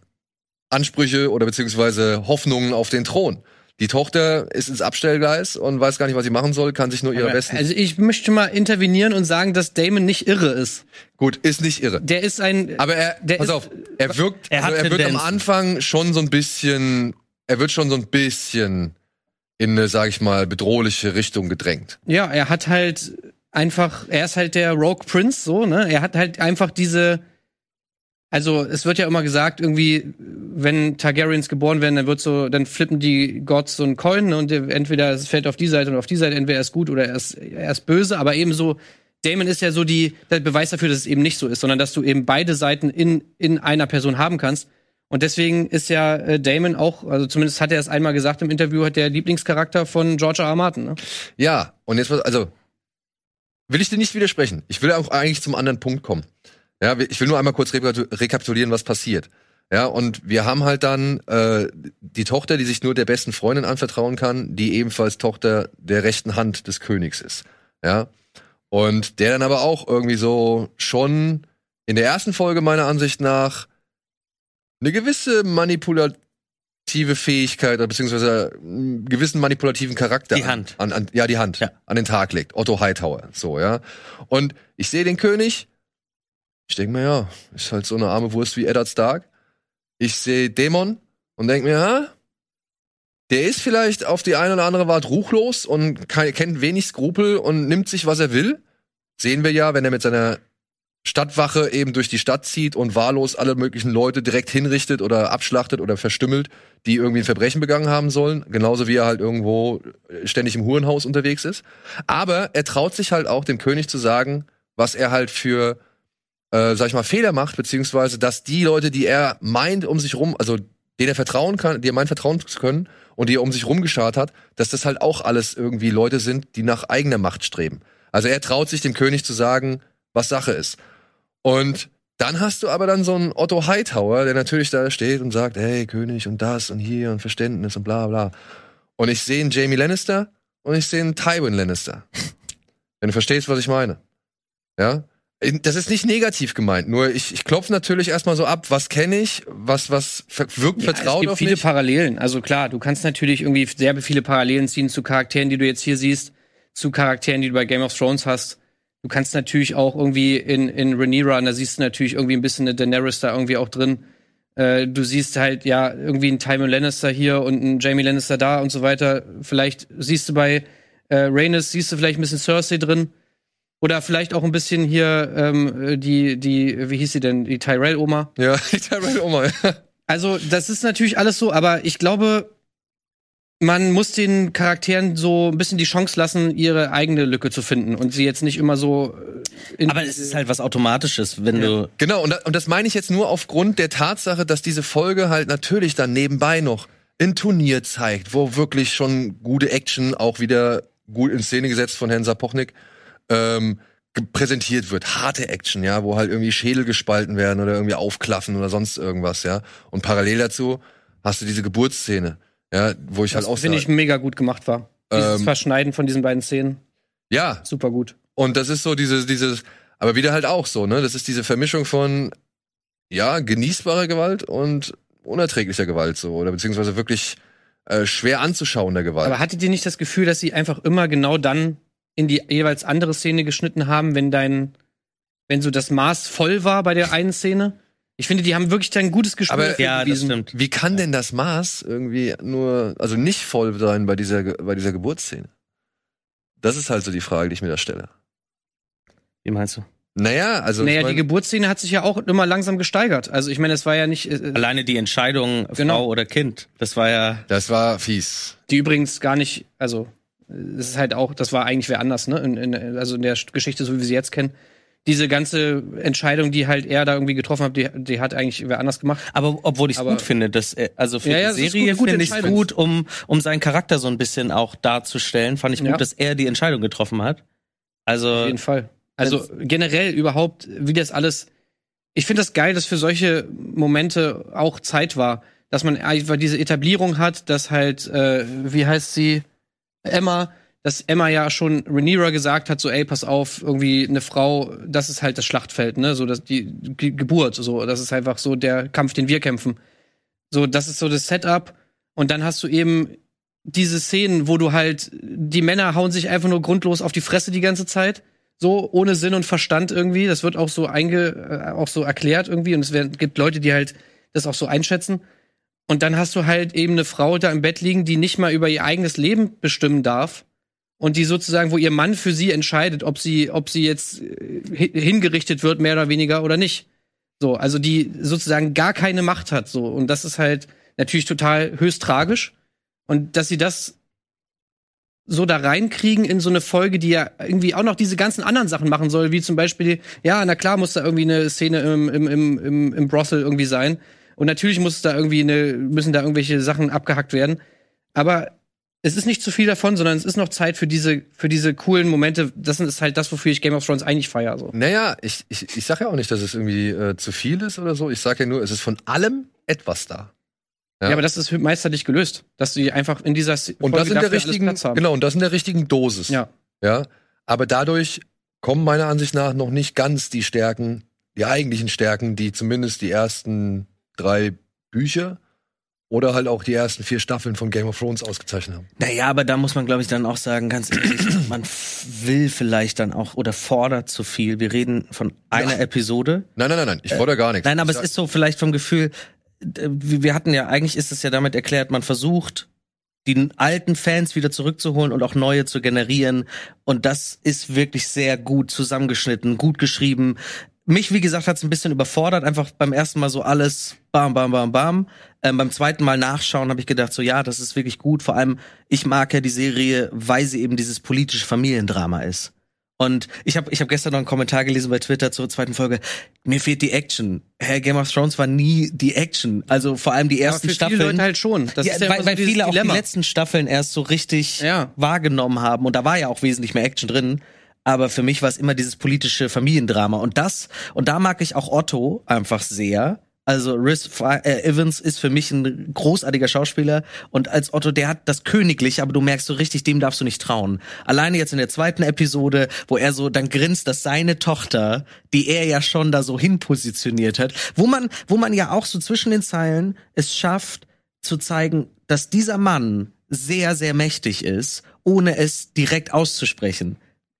Ansprüche oder beziehungsweise Hoffnungen auf den Thron. Die Tochter ist ins Abstellgleis und weiß gar nicht, was sie machen soll, kann sich nur ihre besten. Also ich möchte mal intervenieren und sagen, dass Damon nicht irre ist. Gut, ist nicht irre. Der ist ein. Aber er, Der pass ist- auf, er wirkt, Er hat also er wird am. Anfang schon so ein bisschen, er wird schon so ein bisschen in eine, sag ich mal, bedrohliche Richtung gedrängt. Ja, er hat halt einfach, er ist halt der Rogue Prince, so, ne? Er hat halt einfach diese. Also, es wird ja immer gesagt, irgendwie, wenn Targaryens geboren werden, dann wird so, dann flippen die Gods so einen Coin, ne? Und der- entweder es fällt auf die Seite und auf die Seite, entweder er ist gut oder er ist, er ist böse, aber eben so, Damon ist ja so die, der Beweis dafür, dass es eben nicht so ist, sondern dass du eben beide Seiten in, in einer Person haben kannst. Und deswegen ist ja äh, Damon auch, also zumindest hat er es einmal gesagt im Interview, hat der Lieblingscharakter von George R. R. Martin, ne? Ja, und jetzt also, will ich dir nicht widersprechen. Ich will auch eigentlich zum anderen Punkt kommen. Ja, ich will nur einmal kurz rekap- rekapitulieren, was passiert. Ja, und wir haben halt dann äh, die Tochter, die sich nur der besten Freundin anvertrauen kann, die ebenfalls Tochter der rechten Hand des Königs ist. Ja. Und der dann aber auch irgendwie so schon in der ersten Folge meiner Ansicht nach eine gewisse manipulative Fähigkeit oder beziehungsweise einen gewissen manipulativen Charakter Die an- Hand. An, an, ja, die Hand Ja. an den Tag legt. Otto Hightower, so, ja. Und ich sehe den König, ich denke mir, ja, ist halt so eine arme Wurst wie Eddard Stark. Ich sehe Dämon und denke mir, ja, der ist vielleicht auf die eine oder andere Art ruchlos und kann, kennt wenig Skrupel und nimmt sich, was er will. Sehen wir ja, wenn er mit seiner Stadtwache eben durch die Stadt zieht und wahllos alle möglichen Leute direkt hinrichtet oder abschlachtet oder verstümmelt, die irgendwie ein Verbrechen begangen haben sollen. Genauso wie er halt irgendwo ständig im Hurenhaus unterwegs ist. Aber er traut sich halt auch dem König zu sagen, was er halt für, äh, sag ich mal, Fehler macht, beziehungsweise, dass die Leute, die er meint, um sich rum, also denen er vertrauen kann, die er meint vertrauen zu können und die er um sich rumgeschart hat, dass das halt auch alles irgendwie Leute sind, die nach eigener Macht streben. Also er traut sich dem König zu sagen, was Sache ist. Und dann hast du aber dann so einen Otto Hightower, der natürlich da steht und sagt, hey, König und das und hier und Verständnis und bla bla. Und ich sehe einen Jamie Lannister und ich sehe einen Tywin Lannister. Wenn du verstehst, was ich meine. Ja? Das ist nicht negativ gemeint, nur ich, ich klopfe natürlich erstmal so ab, was kenne ich, was, was wirkt Ja, vertraut es gibt viele mich. Parallelen. Also klar, du kannst natürlich irgendwie sehr viele Parallelen ziehen zu Charakteren, die du jetzt hier siehst, zu Charakteren, die du bei Game of Thrones hast. Du kannst natürlich auch irgendwie in, in Rhaenyra, und da siehst du natürlich irgendwie ein bisschen eine Daenerys da irgendwie auch drin. Äh, du siehst halt, ja, irgendwie einen Tywin Lannister hier und einen Jamie Lannister da und so weiter. Vielleicht siehst du bei äh, Rhaenys, siehst du vielleicht ein bisschen Cersei drin. Oder vielleicht auch ein bisschen hier ähm, die, die, wie hieß sie denn, die Tyrell-Oma. Ja, die Tyrell Oma. ja. Also, das ist natürlich alles so, aber ich glaube, man muss den Charakteren so ein bisschen die Chance lassen, ihre eigene Lücke zu finden und sie jetzt nicht immer so. äh, in- Aber es ist halt was Automatisches, wenn du. Genau, und, da, und das meine ich jetzt nur aufgrund der Tatsache, dass diese Folge halt natürlich dann nebenbei noch ein Turnier zeigt, wo wirklich schon gute Action auch wieder gut in Szene gesetzt von Herrn Sapochnik ähm, präsentiert wird. Harte Action, ja, wo halt irgendwie Schädel gespalten werden oder irgendwie aufklaffen oder sonst irgendwas, ja. Und parallel dazu hast du diese Geburtsszene, ja, wo ich halt auch das finde ich mega gut gemacht war. Dieses Ähm, Verschneiden von diesen beiden Szenen, ja, super gut. Und das ist so dieses, dieses, aber wieder halt auch so, ne? Das ist diese Vermischung von, ja, genießbarer Gewalt und unerträglicher Gewalt, so, oder beziehungsweise wirklich äh, schwer anzuschauender Gewalt. Aber hattet ihr nicht das Gefühl, dass sie einfach immer genau dann in die jeweils andere Szene geschnitten haben, wenn dein, wenn so das Maß voll war bei der einen Szene? Ich finde, die haben wirklich ein gutes Gespür Aber- Ja, das stimmt. Wie kann denn das Maß irgendwie nur, also nicht voll sein bei dieser, bei dieser Geburtsszene? Das ist halt so die Frage, die ich mir da stelle. Wie meinst du? Naja, also. naja, ich mein, die Geburtsszene hat sich ja auch immer langsam gesteigert. Also ich meine, es war ja nicht, äh, Alleine die Entscheidung, Genau. Frau oder Kind, das war ja. das war fies. die übrigens gar nicht, also es ist halt auch, das war eigentlich wer anders, ne? In, in, also in der Geschichte, so wie wir sie jetzt kennen. Diese ganze Entscheidung, die halt er da irgendwie getroffen hat, die, die hat eigentlich wer anders gemacht. Aber obwohl ich es gut finde, dass er, also für Ja, ja, die Serie finde ich es gut, um, um seinen Charakter so ein bisschen auch darzustellen, fand ich gut, Ja. dass er die Entscheidung getroffen hat. Also, Auf jeden Fall. Also generell überhaupt, wie das alles. Ich finde das geil, dass für solche Momente auch Zeit war, dass man einfach diese Etablierung hat, dass halt, äh, wie heißt sie, Emma, dass Emma ja schon Rhaenyra gesagt hat, so, ey, pass auf, irgendwie eine Frau, das ist halt das Schlachtfeld, ne, so dass die Ge Geburt, so, das ist einfach so der Kampf, den wir kämpfen. So, das ist so das Setup. Und dann hast du eben diese Szenen, wo du halt, die Männer hauen sich einfach nur grundlos auf die Fresse die ganze Zeit. So, ohne Sinn und Verstand irgendwie. Das wird auch so einge, äh, auch so erklärt irgendwie. Und es werden, gibt Leute, die halt das auch so einschätzen. Und dann hast du halt eben eine Frau da im Bett liegen, die nicht mal über ihr eigenes Leben bestimmen darf. Und die sozusagen, wo ihr Mann für sie entscheidet, ob sie, ob sie jetzt äh, hi- hingerichtet wird, mehr oder weniger, oder nicht. So, also die sozusagen gar keine Macht hat. So. Und das ist halt natürlich total höchst tragisch. Und dass sie das so da reinkriegen in so eine Folge, die ja irgendwie auch noch diese ganzen anderen Sachen machen soll, wie zum Beispiel, ja, na klar muss da irgendwie eine Szene im, im, im, im, im Brothel irgendwie sein. Und natürlich muss da irgendwie eine, müssen da irgendwelche Sachen abgehackt werden. Aber es ist nicht zu viel davon, sondern es ist noch Zeit für diese, für diese coolen Momente. Das ist halt das, wofür ich Game of Thrones eigentlich feiere. So. Naja, ich, ich, ich sag ja auch nicht, dass es irgendwie äh, zu viel ist oder so. Ich sag ja nur, es ist von allem etwas da. Ja. aber das ist meisterlich gelöst, dass sie einfach in dieser Und das in der richtigen, genau, und das in der richtigen Dosis. Ja. Ja. Aber dadurch kommen meiner Ansicht nach noch nicht ganz die Stärken, die eigentlichen Stärken, die zumindest die ersten drei Bücher oder halt auch die ersten vier Staffeln von Game of Thrones ausgezeichnet haben. naja, aber da muss man, glaube ich, dann auch sagen, ganz ehrlich, man will vielleicht dann auch oder fordert zu viel. Wir reden von einer Ja. Episode. Nein, nein, nein, nein. Ich fordere gar nichts. Nein, aber es ist so vielleicht vom Gefühl, äh, wir hatten ja, eigentlich ist es ja damit erklärt, man versucht, die alten Fans wieder zurückzuholen und auch neue zu generieren. Und das ist wirklich sehr gut zusammengeschnitten, gut geschrieben. Mich, wie gesagt, hat es ein bisschen überfordert, einfach beim ersten Mal so alles bam, bam, bam, bam. Ähm, beim zweiten Mal nachschauen habe ich gedacht, so ja, das ist wirklich gut. Vor allem, ich mag ja die Serie, weil sie eben dieses politische Familiendrama ist. Und ich habe ich hab gestern noch einen Kommentar gelesen bei Twitter zur zweiten Folge. Mir fehlt die Action. Hey, Game of Thrones war nie die Action. Also vor allem die ersten Staffeln. viele Leute halt schon. Das ja, ist ja weil, so weil viele auch Dilemma. die letzten Staffeln erst so richtig Ja. wahrgenommen haben. Und da war ja auch wesentlich mehr Action drin. Aber für mich war es immer dieses politische Familiendrama. Und das, und da mag ich auch Otto einfach sehr. Also Rhys äh, Evans ist für mich ein großartiger Schauspieler. Und als Otto, der hat das Königliche, aber du merkst so richtig, dem darfst du nicht trauen. Alleine jetzt in der zweiten Episode, wo er so dann grinst, dass seine Tochter, die er ja schon da so hinpositioniert hat, wo man, wo man ja auch so zwischen den Zeilen es schafft, zu zeigen, dass dieser Mann sehr, sehr mächtig ist, ohne es direkt auszusprechen.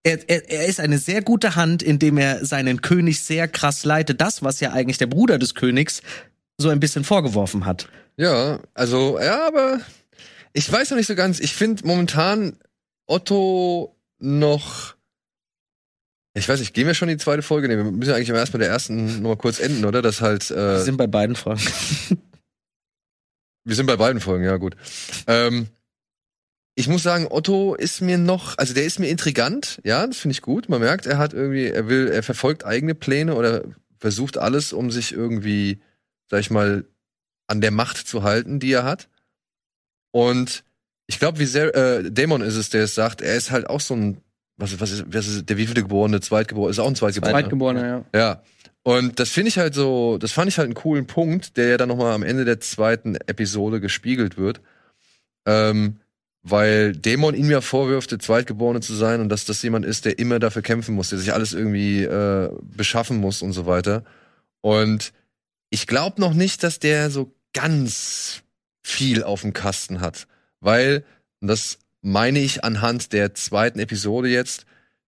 Er, er, er ist eine sehr gute Hand, indem er seinen König sehr krass leitet. Das, was ja eigentlich der Bruder des Königs so ein bisschen vorgeworfen hat. Ja, also, ja, aber ich weiß noch nicht so ganz. Ich finde momentan Otto noch. Ich weiß nicht, gehen wir schon in die zweite Folge? Nee, wir müssen eigentlich erst mit der ersten noch mal kurz enden, oder? Das halt. Wir Äh, sind bei beiden Fragen. wir sind bei beiden Folgen, ja, gut. Ähm, ich muss sagen, Otto ist mir noch, also der ist mir intrigant, ja, das finde ich gut. Man merkt, er hat irgendwie, er will, er verfolgt eigene Pläne oder versucht alles, um sich irgendwie, sag ich mal, an der Macht zu halten, die er hat. Und ich glaube, wie sehr, äh, Dämon ist es, der es sagt, er ist halt auch so ein, was, was ist, was ist der wievielte Geborene, Zweitgeborene, ist auch ein Zweitgeborener. Zweitgeborener, ja. Ja. Und das finde ich halt so, das fand ich halt einen coolen Punkt, der ja dann nochmal am Ende der zweiten Episode gespiegelt wird. Ähm, weil Dämon ihm ja vorwirft, der Zweitgeborene zu sein und dass das jemand ist, der immer dafür kämpfen muss, der sich alles irgendwie äh, beschaffen muss und so weiter. Und ich glaube noch nicht, dass der so ganz viel auf dem Kasten hat. Weil, und das meine ich anhand der zweiten Episode jetzt,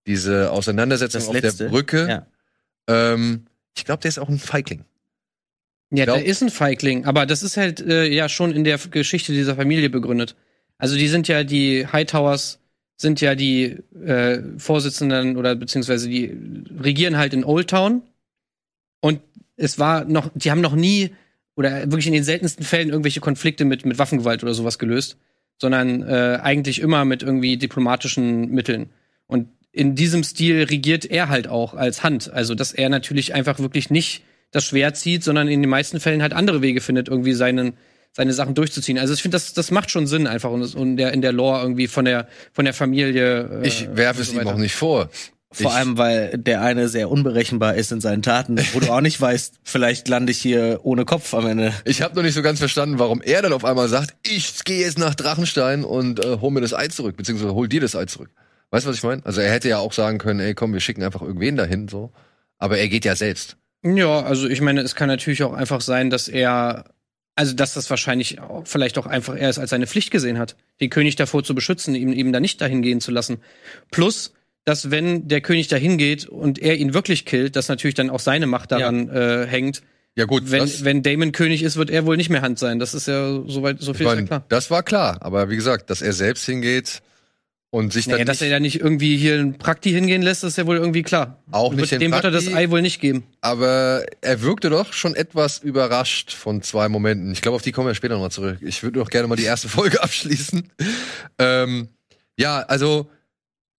diese Auseinandersetzung Das auf letzte, der Brücke, Ja. ähm, ich glaube, der ist auch ein Feigling. Ja, Glaub- der ist ein Feigling, aber das ist halt äh, ja schon in der Geschichte dieser Familie begründet. Also die sind ja die Hightowers sind ja die äh, Vorsitzenden oder beziehungsweise die regieren halt in Old Town und es war noch, die haben noch nie oder wirklich in den seltensten Fällen irgendwelche Konflikte mit mit Waffengewalt oder sowas gelöst, sondern äh, eigentlich immer mit irgendwie diplomatischen Mitteln. Und in diesem Stil regiert er halt auch als Hand, also dass er natürlich einfach wirklich nicht das Schwert zieht, sondern in den meisten Fällen halt andere Wege findet, irgendwie seinen, seine Sachen durchzuziehen. Also ich finde, das, das macht schon Sinn einfach und, und der, in der Lore irgendwie von der, von der Familie. Äh, Ich werfe es so ihm auch nicht vor. Vor Ich- allem, weil der eine sehr unberechenbar ist in seinen Taten, wo du auch nicht weißt, vielleicht lande ich hier ohne Kopf am Ende. Ich habe noch nicht so ganz verstanden, warum er dann auf einmal sagt, ich gehe jetzt nach Drachenstein und äh, hol mir das Ei zurück, beziehungsweise hol dir das Ei zurück. Weißt du, was ich meine? Also er hätte ja auch sagen können, ey, komm, wir schicken einfach irgendwen dahin, so. Aber er geht ja selbst. Ja, also ich meine, es kann natürlich auch einfach sein, dass er, also dass das wahrscheinlich auch, vielleicht auch einfach er es als seine Pflicht gesehen hat, den König davor zu beschützen, ihm eben da nicht dahin gehen zu lassen. Plus, dass wenn der König dahin geht und er ihn wirklich killt, dass natürlich dann auch seine Macht daran äh, hängt. Ja gut, Wenn, das, wenn Damon König ist, wird er wohl nicht mehr Hand sein. Das ist ja soweit so viel ist ja klar. das war klar. Aber wie gesagt, dass er selbst hingeht und sich Naja, dann dass er da nicht irgendwie hier einen Prakti hingehen lässt, ist ja wohl irgendwie klar. Auch nicht Dem wird er das Prakti. Ei wohl nicht geben. aber er wirkte doch schon etwas überrascht von zwei Momenten. Ich glaube, auf die kommen wir später nochmal zurück. Ich würde doch gerne mal die erste Folge abschließen. Ähm, ja, also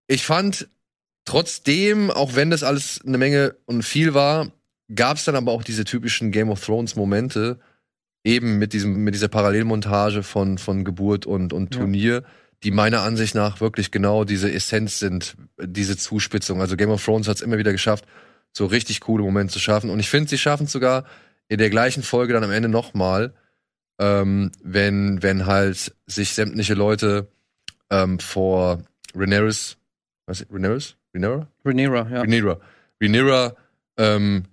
ich fand trotzdem, auch wenn das alles eine Menge und viel war, gab es dann aber auch diese typischen Game of Thrones Momente, eben mit diesem mit dieser Parallelmontage von von Geburt und und Ja. Die meiner Ansicht nach wirklich genau diese Essenz sind, diese Zuspitzung. Also Game of Thrones hat es immer wieder geschafft, so richtig coole Momente zu schaffen. Und ich finde, sie schaffen es sogar in der gleichen Folge dann am Ende nochmal, ähm, wenn, wenn halt sich sämtliche Leute ähm, vor Rhaenyra, was Rhaenyra? Rhaenyra? Rhaenyra, ja. Rhaenyra. Rhaenyra ähm,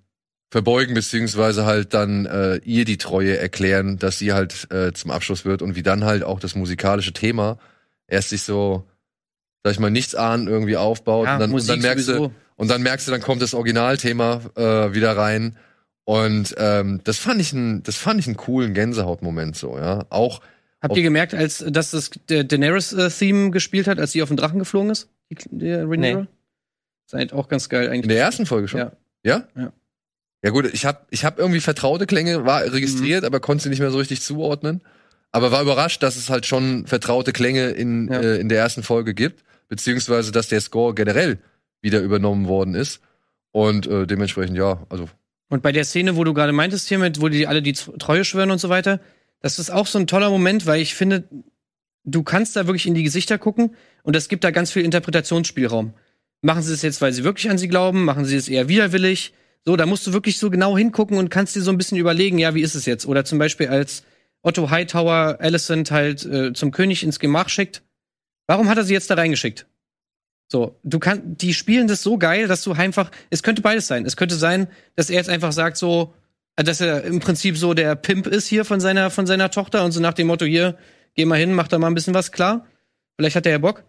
verbeugen, beziehungsweise halt dann äh, ihr die Treue erklären, dass sie halt äh, zum Abschluss wird und wie dann halt auch das musikalische Thema erst sich so, sag ich mal, nichts ahnen irgendwie aufbaut Ja, und, dann, und dann merkst sowieso. du, und dann merkst du, dann kommt das Originalthema äh, wieder rein. Und ähm, das fand ich ein, das fand ich einen coolen Gänsehautmoment so, ja. Auch Habt Ob- ihr gemerkt, als dass das der Daenerys-Theme gespielt hat, als sie auf den Drachen geflogen ist? Die, der Rhaenyra? Nee. Ist halt auch ganz geil in eigentlich. der ersten Folge schon. Ja. Ja? Ja. Ja gut, ich habe ich hab irgendwie vertraute Klänge war registriert, Mhm. aber konnte sie nicht mehr so richtig zuordnen. Aber war überrascht, dass es halt schon vertraute Klänge in, Ja. äh, in der ersten Folge gibt, beziehungsweise dass der Score generell wieder übernommen worden ist. Und äh, dementsprechend, ja, also Und bei der Szene, wo du gerade meintest hier mit, wo die alle die Treue schwören und so weiter, das ist auch so ein toller Moment, weil ich finde, du kannst da wirklich in die Gesichter gucken und es gibt da ganz viel Interpretationsspielraum. Machen sie es jetzt, weil sie wirklich an sie glauben? Machen sie es eher widerwillig? So, da musst du wirklich so genau hingucken und kannst dir so ein bisschen überlegen, ja, wie ist es jetzt? Oder zum Beispiel als Otto Hightower Alicent halt äh, zum König ins Gemach schickt. Warum hat er sie jetzt da reingeschickt? So, du kannst, die spielen das so geil, dass du einfach, es könnte beides sein. Es könnte sein, dass er jetzt einfach sagt so, äh, dass er im Prinzip so der Pimp ist hier von seiner, von seiner Tochter und so nach dem Motto, hier, geh mal hin, mach da mal ein bisschen was klar. Vielleicht hat er ja Bock.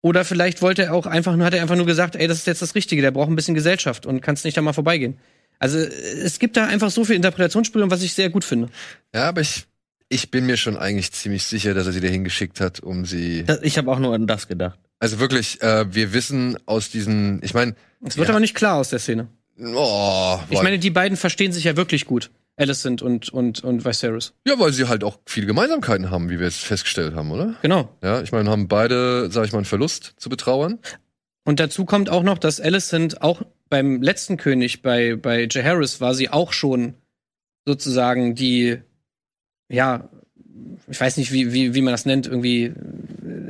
Oder vielleicht wollte er auch einfach nur, hat er einfach nur gesagt, ey, das ist jetzt das Richtige, der braucht ein bisschen Gesellschaft und kannst nicht da mal vorbeigehen. Also, es gibt da einfach so viel Interpretationsspielraum, was ich sehr gut finde. ja, aber ich, ich bin mir schon eigentlich ziemlich sicher, dass er sie dahin geschickt hat, um sie. Das, ich habe auch nur an das gedacht. Also wirklich, äh, wir wissen aus diesen, ich meine, Es wird Ja. aber nicht klar aus der Szene. oh, Ich meine, die beiden verstehen sich ja wirklich gut. Alicent und, und, und Viserys. Ja, weil sie halt auch viele Gemeinsamkeiten haben, wie wir jetzt festgestellt haben, oder? Genau. Ja, ich meine, haben beide, sag ich mal, einen Verlust zu betrauern. Und dazu kommt auch noch, dass Alicent auch beim letzten König, bei, bei Jaehaerys, war sie auch schon sozusagen die, ja, ich weiß nicht, wie, wie, wie man das nennt, irgendwie,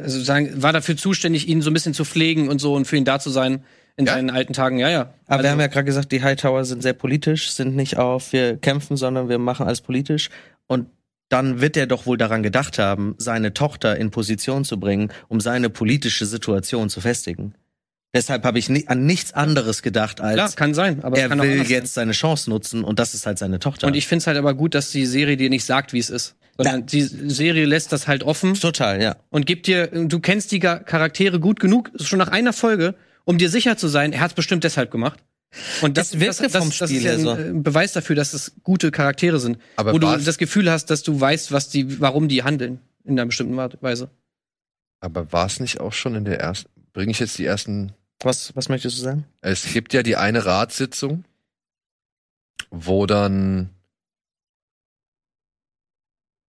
also sagen, war dafür zuständig, ihn so ein bisschen zu pflegen und so und für ihn da zu sein in Ja? seinen alten Tagen. Ja, ja. Aber Also- wir haben ja gerade gesagt, die Hightower sind sehr politisch, sind nicht auf, wir kämpfen, sondern wir machen alles politisch. Und dann wird er doch wohl daran gedacht haben, seine Tochter in Position zu bringen, um seine politische Situation zu festigen. Deshalb habe ich ni an nichts anderes gedacht, als Klar, kann sein, aber er kann auch will anders sein. jetzt seine Chance nutzen und das ist halt seine Tochter. Und ich finde es halt aber gut, dass die Serie dir nicht sagt, wie es ist. Sondern die Serie lässt das halt offen total, ja. und gibt dir, du kennst die Charaktere gut genug, schon nach einer Folge, um dir sicher zu sein, er hat es bestimmt deshalb gemacht. Und das, Es wirkte vom das ist Spiel ja ein äh, Beweis dafür, dass es gute Charaktere sind. Aber wo du das Gefühl hast, dass du weißt, was die, warum die handeln. In einer bestimmten Weise. Aber war es nicht auch schon in der ersten, bringe ich jetzt die ersten, Was, was möchtest du sagen? es gibt ja die eine Ratssitzung, wo dann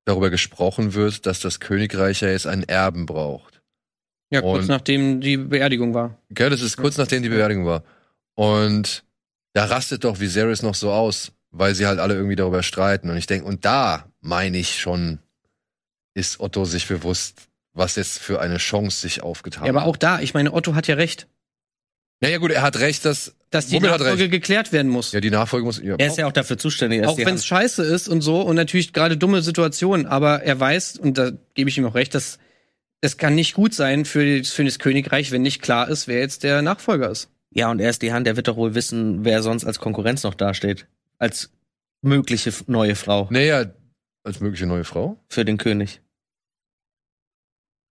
darüber gesprochen wird, dass das Königreich ja jetzt einen Erben braucht. Ja, kurz Und- nachdem die Beerdigung war. Gell, das ist kurz nachdem die Beerdigung war. Und da rastet doch Viserys noch so aus, weil sie halt alle irgendwie darüber streiten. Und ich denke, und da meine ich schon, ist Otto sich bewusst, was jetzt für eine Chance sich aufgetan Ja, aber hat. auch da, ich meine, Otto hat ja recht, Ja, ja, gut, er hat recht, dass. dass die Womit Nachfolge geklärt werden muss. Ja, die Nachfolge muss. Ja, Er ist ja auch dafür zuständig. auch wenn es scheiße ist und so und natürlich gerade dumme Situationen, aber er weiß, und da gebe ich ihm auch recht, dass es kann nicht gut sein für, für das Königreich, wenn nicht klar ist, wer jetzt der Nachfolger ist. Ja, und er ist die Hand, der wird doch wohl wissen, wer sonst als Konkurrenz noch dasteht. Als mögliche neue Frau Naja, als mögliche neue Frau. für den König.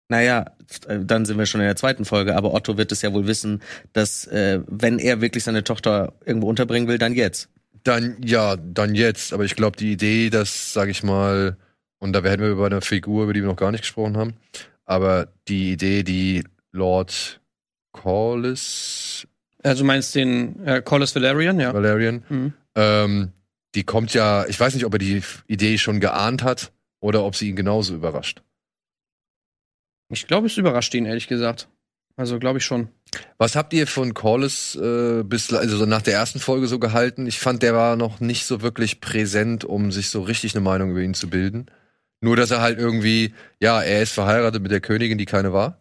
Naja, dann sind wir schon in der zweiten Folge, aber Otto wird es ja wohl wissen, dass äh, wenn er wirklich seine Tochter irgendwo unterbringen will, dann jetzt. Dann, ja, dann jetzt. Aber ich glaube, die Idee, dass, sag ich mal, und da werden wir bei einer Figur, über die wir noch gar nicht gesprochen haben, aber die Idee, die Lord Corlys Also du meinst den äh, Corlys Valerian, ja. Valerian, Mhm. ähm, die kommt ja, ich weiß nicht, ob er die Idee schon geahnt hat oder ob sie ihn genauso überrascht. Ich glaube, es überrascht ihn, ehrlich gesagt. Also glaube ich schon. Was habt ihr von Corlys äh, bis, also so nach der ersten Folge so gehalten? Ich fand, der war noch nicht so wirklich präsent, um sich so richtig eine Meinung über ihn zu bilden. Nur, dass er halt irgendwie, ja, er ist verheiratet mit der Königin, die keine war.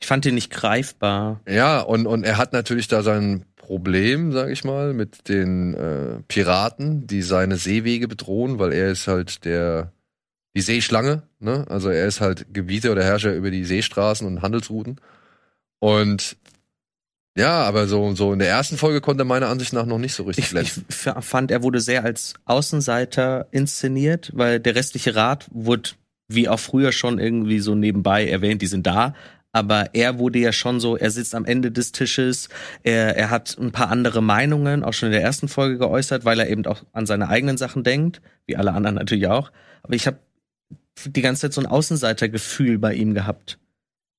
Ich fand ihn nicht greifbar. Ja, und, und er hat natürlich da sein Problem, sag ich mal, mit den äh, Piraten, die seine Seewege bedrohen, weil er ist halt der, die Seeschlange, ne? Also er ist halt Gebieter oder Herrscher über die Seestraßen und Handelsrouten. Und ja, aber so, so in der ersten Folge konnte er meiner Ansicht nach noch nicht so richtig Ich, ich glänzen. f- fand, er wurde sehr als Außenseiter inszeniert, weil der restliche Rat wurde, wie auch früher schon irgendwie so nebenbei erwähnt, die sind da. Aber er wurde ja schon so, er sitzt am Ende des Tisches, er, er hat ein paar andere Meinungen, auch schon in der ersten Folge geäußert, weil er eben auch an seine eigenen Sachen denkt, wie alle anderen natürlich auch. Aber ich habe die ganze Zeit so ein Außenseitergefühl bei ihm gehabt,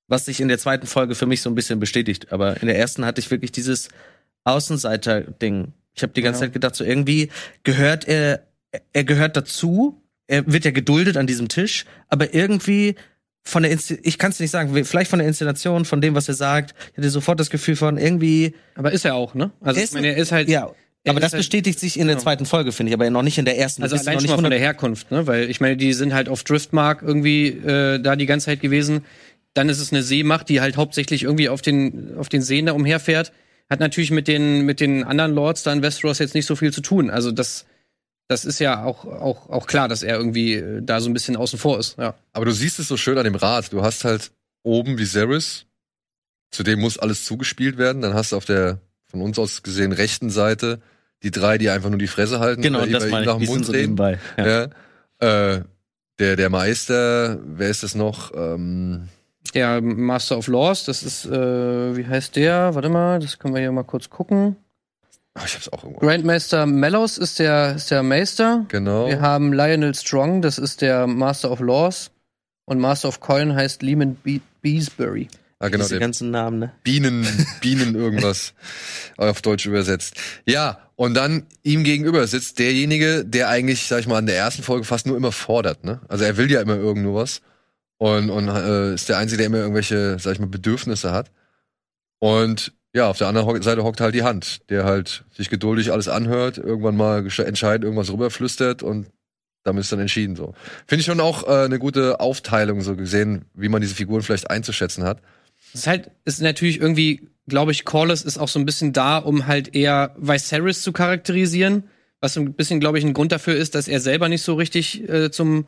was sich in der zweiten Folge für mich so ein bisschen bestätigt. Aber in der ersten hatte ich wirklich dieses Außenseiter-Ding. Ich habe die ganze Ja. Zeit gedacht, so irgendwie gehört er, er gehört dazu. Er wird ja geduldet an diesem Tisch, aber irgendwie von der Insti ich kann es nicht sagen, vielleicht von der Inszenation, von dem, was er sagt, ich hatte sofort das Gefühl von irgendwie, Aber ist er auch, ne? Also Er ich ist- meine, er ist halt. ja. Er Aber das halt- bestätigt sich in der Genau. zweiten Folge, finde ich, aber noch nicht in der ersten. Also allein noch schon nicht mal von 100 der Herkunft, ne? Weil ich meine, die sind halt auf Driftmark irgendwie äh, da die ganze Zeit gewesen. Dann ist es eine Seemacht, die halt hauptsächlich irgendwie auf den auf den Seen da umherfährt. Hat natürlich mit den mit den anderen Lords da in Westeros jetzt nicht so viel zu tun. Also das das ist ja auch auch auch klar, dass er irgendwie äh, da so ein bisschen außen vor ist. Ja. Aber du siehst es so schön an dem Rad. Du hast halt oben Viserys, zu dem muss alles zugespielt werden. Dann hast du auf der von uns aus gesehen rechten Seite die drei, die einfach nur die Fresse halten. Genau, oder das meine nach dem Mund so reden. nebenbei. Ja. Ja. Äh, der, der Meister, wer ist das noch? Ähm, Der Master of Laws, das ist äh, wie heißt der? Warte mal, das können wir hier mal kurz gucken. ach, ich hab's auch irgendwo. Grandmaster Mellows ist der ist der Meister. Genau. Wir haben Lionel Strong, das ist der Master of Laws. Und Master of Coin heißt Lehman Be Beesbury. Ah, genau, Diese der ganzen Namen, ne? Bienen, Bienen irgendwas auf Deutsch übersetzt. Ja, und dann ihm gegenüber sitzt derjenige, der eigentlich, sag ich mal, in der ersten Folge fast nur immer fordert, ne? Also er will ja immer irgendwo was. Und, und äh, ist der Einzige, der immer irgendwelche, sag ich mal, Bedürfnisse hat. Und ja, auf der anderen Seite hockt halt die Hand, der halt sich geduldig alles anhört, irgendwann mal entscheidend irgendwas rüberflüstert und damit ist dann entschieden so. Finde ich schon auch äh, eine gute Aufteilung so gesehen, wie man diese Figuren vielleicht einzuschätzen hat. Es ist halt, ist natürlich irgendwie, glaube ich, Corliss ist auch so ein bisschen da, um halt eher Viserys zu charakterisieren. Was so ein bisschen, glaube ich, ein Grund dafür ist, dass er selber nicht so richtig äh, zum,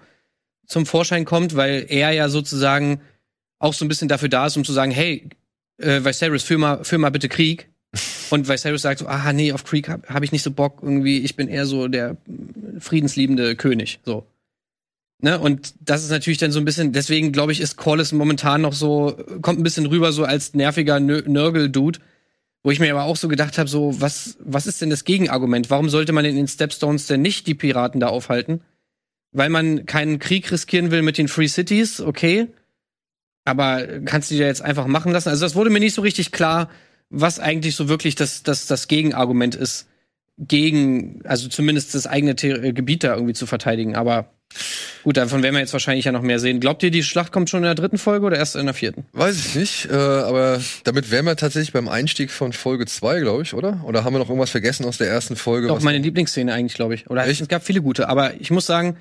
zum Vorschein kommt, weil er ja sozusagen auch so ein bisschen dafür da ist, um zu sagen, hey, äh, Viserys, führ mal, führ mal bitte Krieg. Und Viserys sagt so, ah nee, auf Krieg habe hab ich nicht so Bock irgendwie, ich bin eher so der mm, friedensliebende König, so. Ne? Und das ist natürlich dann so ein bisschen, deswegen glaube ich, ist Corliss momentan noch so, kommt ein bisschen rüber so als nerviger Nö- Nörgel-Dude. Wo ich mir aber auch so gedacht habe, so, was, was ist denn das Gegenargument? Warum sollte man in den Stepstones denn nicht die Piraten da aufhalten? Weil man keinen Krieg riskieren will mit den Free Cities, okay. Aber kannst du die da jetzt einfach machen lassen? Also, das wurde mir nicht so richtig klar, was eigentlich so wirklich das, das, das Gegenargument ist, gegen, also zumindest das eigene Gebiet da irgendwie zu verteidigen. Aber gut, davon werden wir jetzt wahrscheinlich ja noch mehr sehen. Glaubt ihr, die Schlacht kommt schon in der dritten Folge oder erst in der vierten? Weiß ich nicht, äh, aber damit wären wir tatsächlich beim Einstieg von Folge 2, glaube ich, oder? Oder haben wir noch irgendwas vergessen aus der ersten Folge? Doch, meine Lieblingsszene eigentlich, glaube ich. Oder Echt? es gab viele gute, aber ich muss sagen,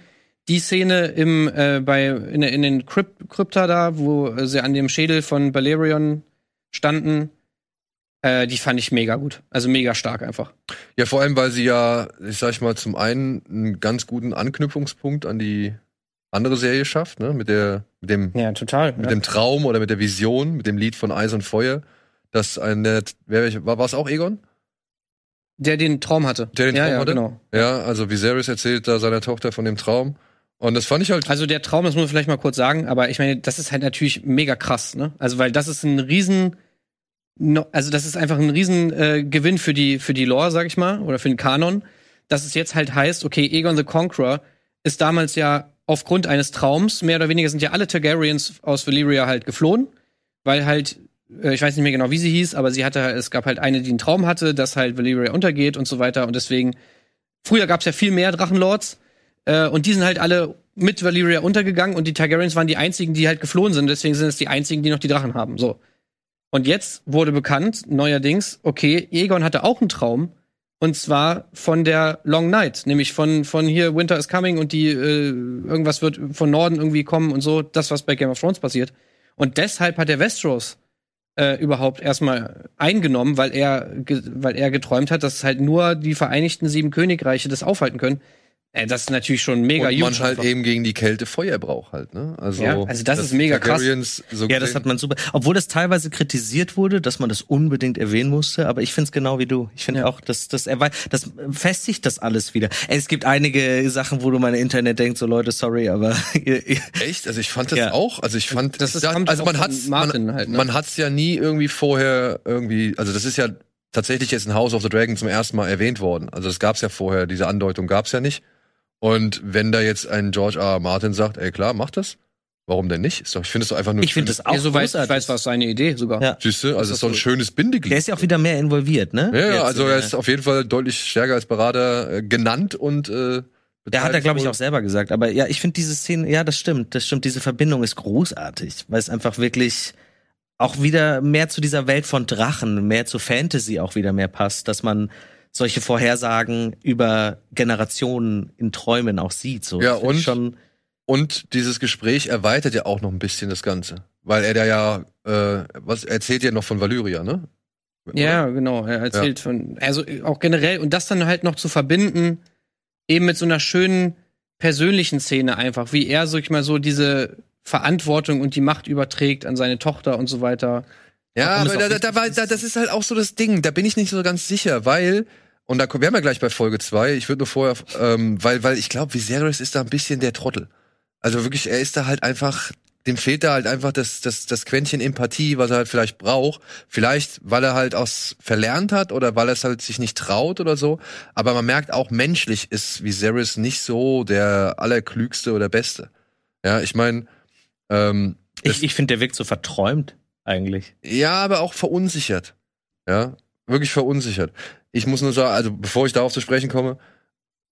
die Szene im, äh, bei, in, in den Kryp Krypta da, wo sie an dem Schädel von Balerion standen, äh, die fand ich mega gut. Also mega stark einfach. ja, vor allem, weil sie ja, ich sag mal, zum einen einen ganz guten Anknüpfungspunkt an die andere Serie schafft, ne? Mit der, mit dem, Ja, total. mit dem Traum oder mit der Vision, mit dem Lied von Eis und Feuer. Das ein, der, wer, war es auch Egon? Der den Traum hatte. Der den ja, Traum ja, hatte? genau. Ja, also Viserys erzählt da seiner Tochter von dem Traum. Und das fand ich halt, Also der Traum, das muss man vielleicht mal kurz sagen, aber ich meine, das ist halt natürlich mega krass, ne? Also weil das ist ein riesen, no, also das ist einfach ein riesen äh, für die für die Lore, sag ich mal, oder für den Kanon, dass es jetzt halt heißt, okay, Aegon the Conqueror ist damals ja aufgrund eines Traums mehr oder weniger sind ja alle Targaryens aus Valyria halt geflohen, weil halt äh, ich weiß nicht mehr genau, wie sie hieß, aber sie hatte, es gab halt eine, die einen Traum hatte, dass halt Valyria untergeht und so weiter. Und deswegen, früher gab es ja viel mehr Drachenlords. Äh, und die sind halt alle mit Valyria untergegangen und die Targaryens waren die einzigen, die halt geflohen sind. Deswegen sind es die einzigen, die noch die Drachen haben. So. Und jetzt wurde bekannt, neuerdings, okay, Aegon hatte auch einen Traum. Und zwar von der Long Night, nämlich von, von hier Winter is Coming und die, äh, irgendwas wird von Norden irgendwie kommen und so, das, was bei Game of Thrones passiert. Und deshalb hat der Westeros äh, überhaupt erstmal eingenommen, weil er, weil er geträumt hat, dass halt nur die Vereinigten Sieben Königreiche das aufhalten können. Äh, das ist natürlich schon mega und man halt eben gegen die Kälte Feuer braucht halt, ne? Also, Ja, also das ist mega krass. So Ja, das hat man super. Obwohl das teilweise kritisiert wurde, dass man das unbedingt erwähnen musste, aber ich finde es genau wie du. Ich finde Ja. auch, dass das das festigt das alles wieder. Es gibt einige Sachen, wo du mein Internet denkt, so Leute, sorry, aber Echt? Also ich fand das Ja. auch. Also ich fand, Das ist- also man hat's, Martin man, halt, ne? man hat's ja nie irgendwie vorher irgendwie, also das ist ja tatsächlich jetzt in House of the Dragon zum ersten Mal erwähnt worden. Also das gab's ja vorher, diese Andeutung gab's ja nicht. Und wenn da jetzt ein George R. R. Martin sagt, ey klar, mach das. Warum denn nicht? Ist doch, ich finde es doch einfach nur. ich finde das auch ja, so weiß, weiß, was seine Idee sogar. Ja. Süße, also das es ist so ein schönes Der Bindeglied. ist ja auch wieder mehr involviert, ne? Ja, ja, Jetzt, also er ist auf jeden Fall deutlich stärker als Berater äh, genannt und äh, Der hat er, glaube ich, auch selber gesagt. Aber ja, ich finde diese Szene, ja, das stimmt, das stimmt. Diese Verbindung ist großartig, weil es einfach wirklich auch wieder mehr zu dieser Welt von Drachen, mehr zu Fantasy auch wieder mehr passt, dass man solche Vorhersagen über Generationen in Träumen auch sieht. So. Ja, und- schon, Und dieses Gespräch erweitert ja auch noch ein bisschen das Ganze. Weil er da ja, äh, was er erzählt ja noch von Valyria, ne? Ja, genau. Er erzählt von, also auch generell, und das dann halt noch zu verbinden, eben mit so einer schönen persönlichen Szene einfach, wie er, sag ich mal, so diese Verantwortung und die Macht überträgt an seine Tochter und so weiter. Ja, aber da, da, da, war, da, das ist halt auch so das Ding. Da bin ich nicht so ganz sicher, weil, und da wären wir gleich bei Folge zwei. Ich würde nur vorher, ähm, weil, weil ich glaube, Viserys ist da ein bisschen der Trottel. Also wirklich, er ist da halt einfach, dem fehlt da halt einfach das, das, das Quäntchen Empathie, was er halt vielleicht braucht. Vielleicht, weil er halt aus verlernt hat oder weil er es halt sich nicht traut oder so. Aber man merkt auch, menschlich ist Viserys nicht so der allerklügste oder beste. Ja, ich meine, ähm, ich, ich finde, der wirkt so verträumt. eigentlich. Ja, aber auch verunsichert. Ja, wirklich verunsichert. Ich muss nur sagen, also bevor ich darauf zu sprechen komme,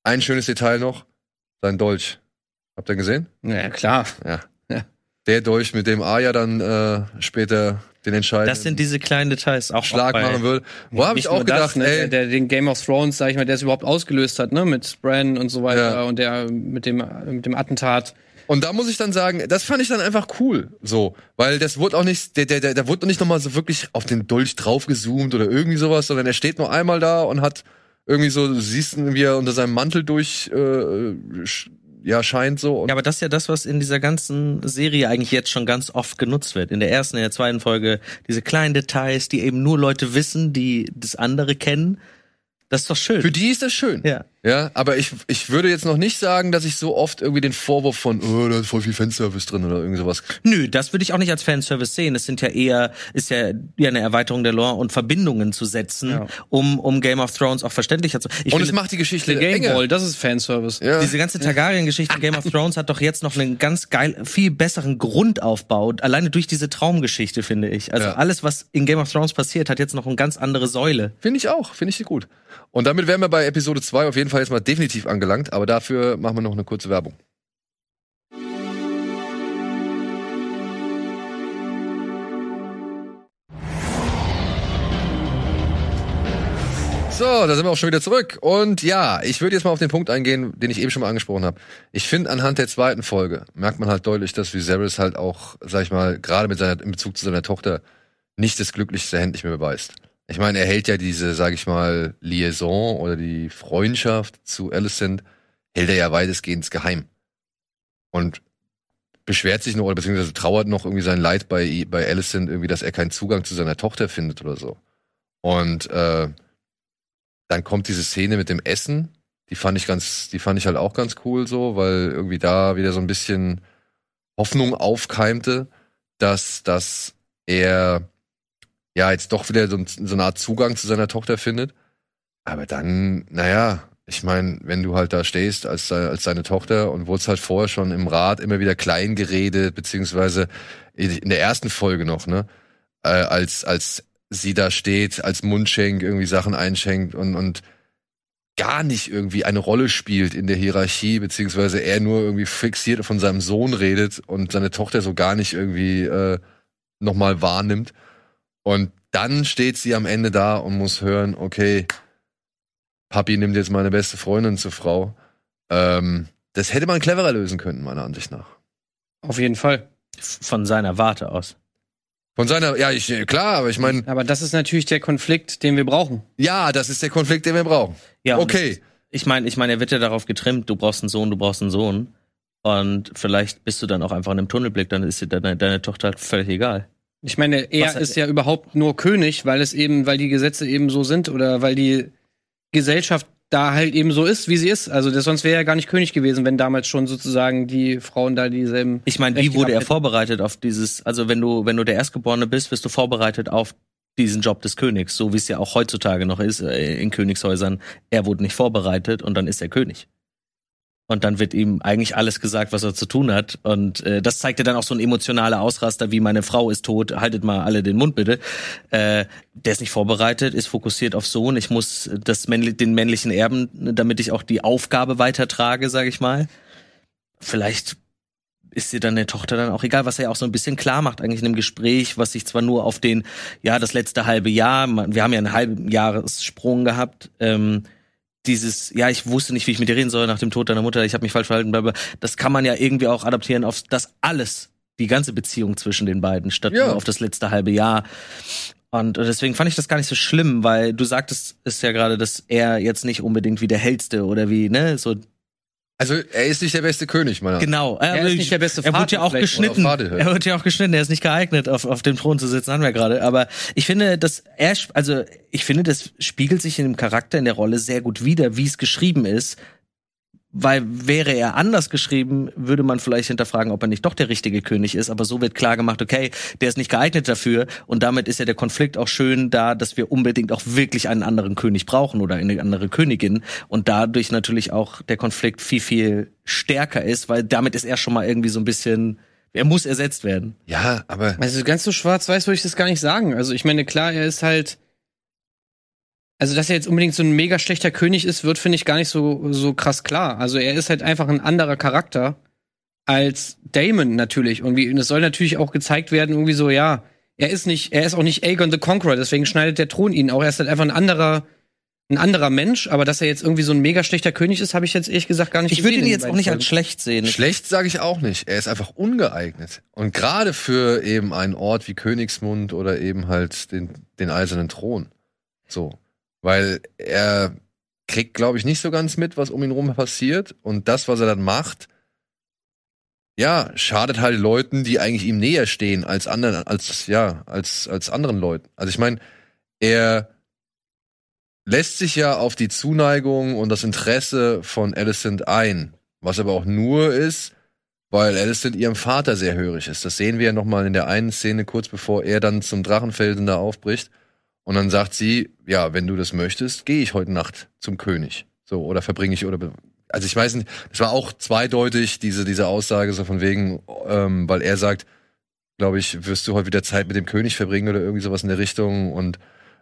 ein schönes Detail noch, sein Dolch. Habt ihr gesehen? Ja, klar. Ja. Ja. Der Dolch, mit dem Arya dann äh, später den entscheidenden Das sind diese kleinen Details auch Schlag auch machen würde. Wo habe ich auch nur das, gedacht, ne, ey, der, der den Game of Thrones, sag ich mal, der es überhaupt ausgelöst hat, ne, mit Bran und so weiter Ja. und der mit dem mit dem Attentat. Und da muss ich dann sagen, das fand ich dann einfach cool, so, weil das wurde auch nicht, der, der, der, der wurde noch nicht nochmal so wirklich auf den Dolch draufgezoomt oder irgendwie sowas, sondern er steht nur einmal da und hat irgendwie so, du siehst ihn, wie er unter seinem Mantel durch, äh, ja, scheint so. Ja, aber das ist ja das, was in dieser ganzen Serie eigentlich jetzt schon ganz oft genutzt wird. In der ersten, in der zweiten Folge, diese kleinen Details, die eben nur Leute wissen, die das andere kennen. Das ist doch schön. für die ist das schön. ja. Ja, aber ich, ich würde jetzt noch nicht sagen, dass ich so oft irgendwie den Vorwurf von, oh, da ist voll viel Fanservice drin oder irgend sowas. Nö, das würde ich auch nicht als Fanservice sehen. Es sind ja eher, ist ja, ja eine Erweiterung der Lore und Verbindungen zu setzen, Ja. um, um Game of Thrones auch verständlicher zu. Ich Und es macht die Geschichte Game enger. Ball, das ist Fanservice. Ja. diese ganze Targaryen-Geschichte in Game of Thrones hat doch jetzt noch einen ganz geil, viel besseren Grundaufbau, alleine durch diese Traumgeschichte, finde ich. Also Ja. alles, was in Game of Thrones passiert, hat jetzt noch eine ganz andere Säule. Finde ich auch, finde ich gut. Und damit wären wir bei Episode 2 auf jeden Fall jetzt mal definitiv angelangt, aber dafür machen wir noch eine kurze Werbung. So, da sind wir auch schon wieder zurück. Und ja, ich würde jetzt mal auf den Punkt eingehen, den ich eben schon mal angesprochen habe. Ich finde, anhand der zweiten Folge merkt man halt deutlich, dass Viserys halt auch, sag ich mal, gerade mit seiner, in Bezug zu seiner Tochter nicht das glücklichste Händchen mehr beweist. Ich meine, er hält ja diese, sag ich mal, Liaison oder die Freundschaft zu Alicent, hält er ja weitestgehend geheim. Und beschwert sich noch oder beziehungsweise trauert noch irgendwie sein Leid bei, bei Alicent irgendwie, dass er keinen Zugang zu seiner Tochter findet oder so. Und äh, dann kommt diese Szene mit dem Essen, die fand ich ganz, die fand ich halt auch ganz cool so, weil irgendwie da wieder so ein bisschen Hoffnung aufkeimte, dass, dass er ja jetzt doch wieder so, so eine Art Zugang zu seiner Tochter findet. Aber dann, naja, ich meine, wenn du halt da stehst als, als seine Tochter und wurdest halt vorher schon im Rat immer wieder klein geredet, beziehungsweise in der ersten Folge noch, ne, äh, als, als sie da steht, als Mundschenk irgendwie Sachen einschenkt und, und gar nicht irgendwie eine Rolle spielt in der Hierarchie, beziehungsweise er nur irgendwie fixiert von seinem Sohn redet und seine Tochter so gar nicht irgendwie äh, nochmal wahrnimmt. Und dann steht sie am Ende da und muss hören, okay, Papi nimmt jetzt meine beste Freundin zur Frau. Ähm, das hätte man cleverer lösen können, meiner Ansicht nach. Auf jeden Fall. Von seiner Warte aus. Von seiner, ja, ich, klar, aber ich meine, Aber das ist natürlich der Konflikt, den wir brauchen. ja, das ist der Konflikt, den wir brauchen. Ja, Okay. Ich meine, ich meine, er wird ja darauf getrimmt, du brauchst einen Sohn, du brauchst einen Sohn. Und vielleicht bist du dann auch einfach in einem Tunnelblick, dann ist dir deine, deine Tochter halt völlig egal. Ich meine, er ist ja überhaupt nur König, weil es eben, weil die Gesetze eben so sind oder weil die Gesellschaft da halt eben so ist, wie sie ist. Also das, sonst wäre er gar nicht König gewesen, wenn damals schon sozusagen die Frauen da dieselben. Ich meine, wie wurde er vorbereitet auf dieses, also wenn du, wenn du der Erstgeborene bist, wirst du vorbereitet auf diesen Job des Königs, so wie es ja auch heutzutage noch ist äh, in Königshäusern. Er wurde nicht vorbereitet und dann ist er König. Und dann wird ihm eigentlich alles gesagt, was er zu tun hat. Und äh, das zeigt ja dann auch so ein emotionaler Ausraster, wie meine Frau ist tot, haltet mal alle den Mund bitte. Äh, der ist nicht vorbereitet, ist fokussiert auf Sohn. Ich muss das männli den männlichen Erben, damit ich auch die Aufgabe weitertrage, sage ich mal. Vielleicht ist dir dann der Tochter dann auch egal, was er ja auch so ein bisschen klar macht eigentlich in dem Gespräch, was sich zwar nur auf den, ja, das letzte halbe Jahr, wir haben ja einen halben Jahressprung gehabt, ähm, dieses, ja, ich wusste nicht, wie ich mit dir reden soll nach dem Tod deiner Mutter, ich habe mich falsch verhalten, bla, bla. das kann man ja irgendwie auch adaptieren auf das alles, die ganze Beziehung zwischen den beiden, statt Ja. nur auf das letzte halbe Jahr. Und deswegen fand ich das gar nicht so schlimm, weil du sagtest es ja gerade, dass er jetzt nicht unbedingt wie der hellste oder wie, ne, so Also, er ist nicht der beste König, meiner Genau. Er ist nicht der beste Er Vater wird ja auch geschnitten. Er wird ja auch geschnitten. Er ist nicht geeignet, auf, auf dem Thron zu sitzen, haben wir gerade. Aber ich finde, dass er, also ich finde, das spiegelt sich in dem Charakter, in der Rolle sehr gut wider, wie es geschrieben ist. Weil wäre er anders geschrieben, würde man vielleicht hinterfragen, ob er nicht doch der richtige König ist. Aber so wird klar gemacht, okay, der ist nicht geeignet dafür. Und damit ist ja der Konflikt auch schön da, dass wir unbedingt auch wirklich einen anderen König brauchen oder eine andere Königin. Und dadurch natürlich auch der Konflikt viel, viel stärker ist, weil damit ist er schon mal irgendwie so ein bisschen Er muss ersetzt werden. Ja, aber Also ganz so schwarz-weiß würde ich das gar nicht sagen. Also ich meine, klar, er ist halt. Also, dass er jetzt unbedingt so ein mega schlechter König ist, wird, finde ich, gar nicht so, so krass klar. Also er ist halt einfach ein anderer Charakter als Damon natürlich. Und, es soll natürlich auch gezeigt werden, irgendwie so, ja, er ist nicht, er ist auch nicht Aegon the Conqueror, deswegen schneidet der Thron ihn auch. Er ist halt einfach ein anderer, ein anderer Mensch, aber dass er jetzt irgendwie so ein mega schlechter König ist, habe ich jetzt ehrlich gesagt gar nicht Ich würde ihn jetzt auch nicht als schlecht sehen. schlecht sage ich auch nicht. Er ist einfach ungeeignet. Und gerade für eben einen Ort wie Königsmund oder eben halt den, den eisernen Thron. So. Weil er kriegt, glaube ich, nicht so ganz mit, was um ihn rum passiert. Und das, was er dann macht, ja, schadet halt Leuten, die eigentlich ihm näher stehen als anderen, als, ja, als, als anderen Leuten. Also ich meine, er lässt sich ja auf die Zuneigung und das Interesse von Alicent ein. Was aber auch nur ist, weil Alicent ihrem Vater sehr hörig ist. Das sehen wir ja nochmal in der einen Szene, kurz bevor er dann zum Drachenfelsen da aufbricht. Und dann sagt sie, ja, wenn du das möchtest, gehe ich heute Nacht zum König. So, oder verbringe ich, oder, also ich weiß nicht, das war auch zweideutig, diese, diese Aussage, so von wegen, ähm, weil er sagt, glaube ich, wirst du heute wieder Zeit mit dem König verbringen oder irgendwie sowas in der Richtung. Und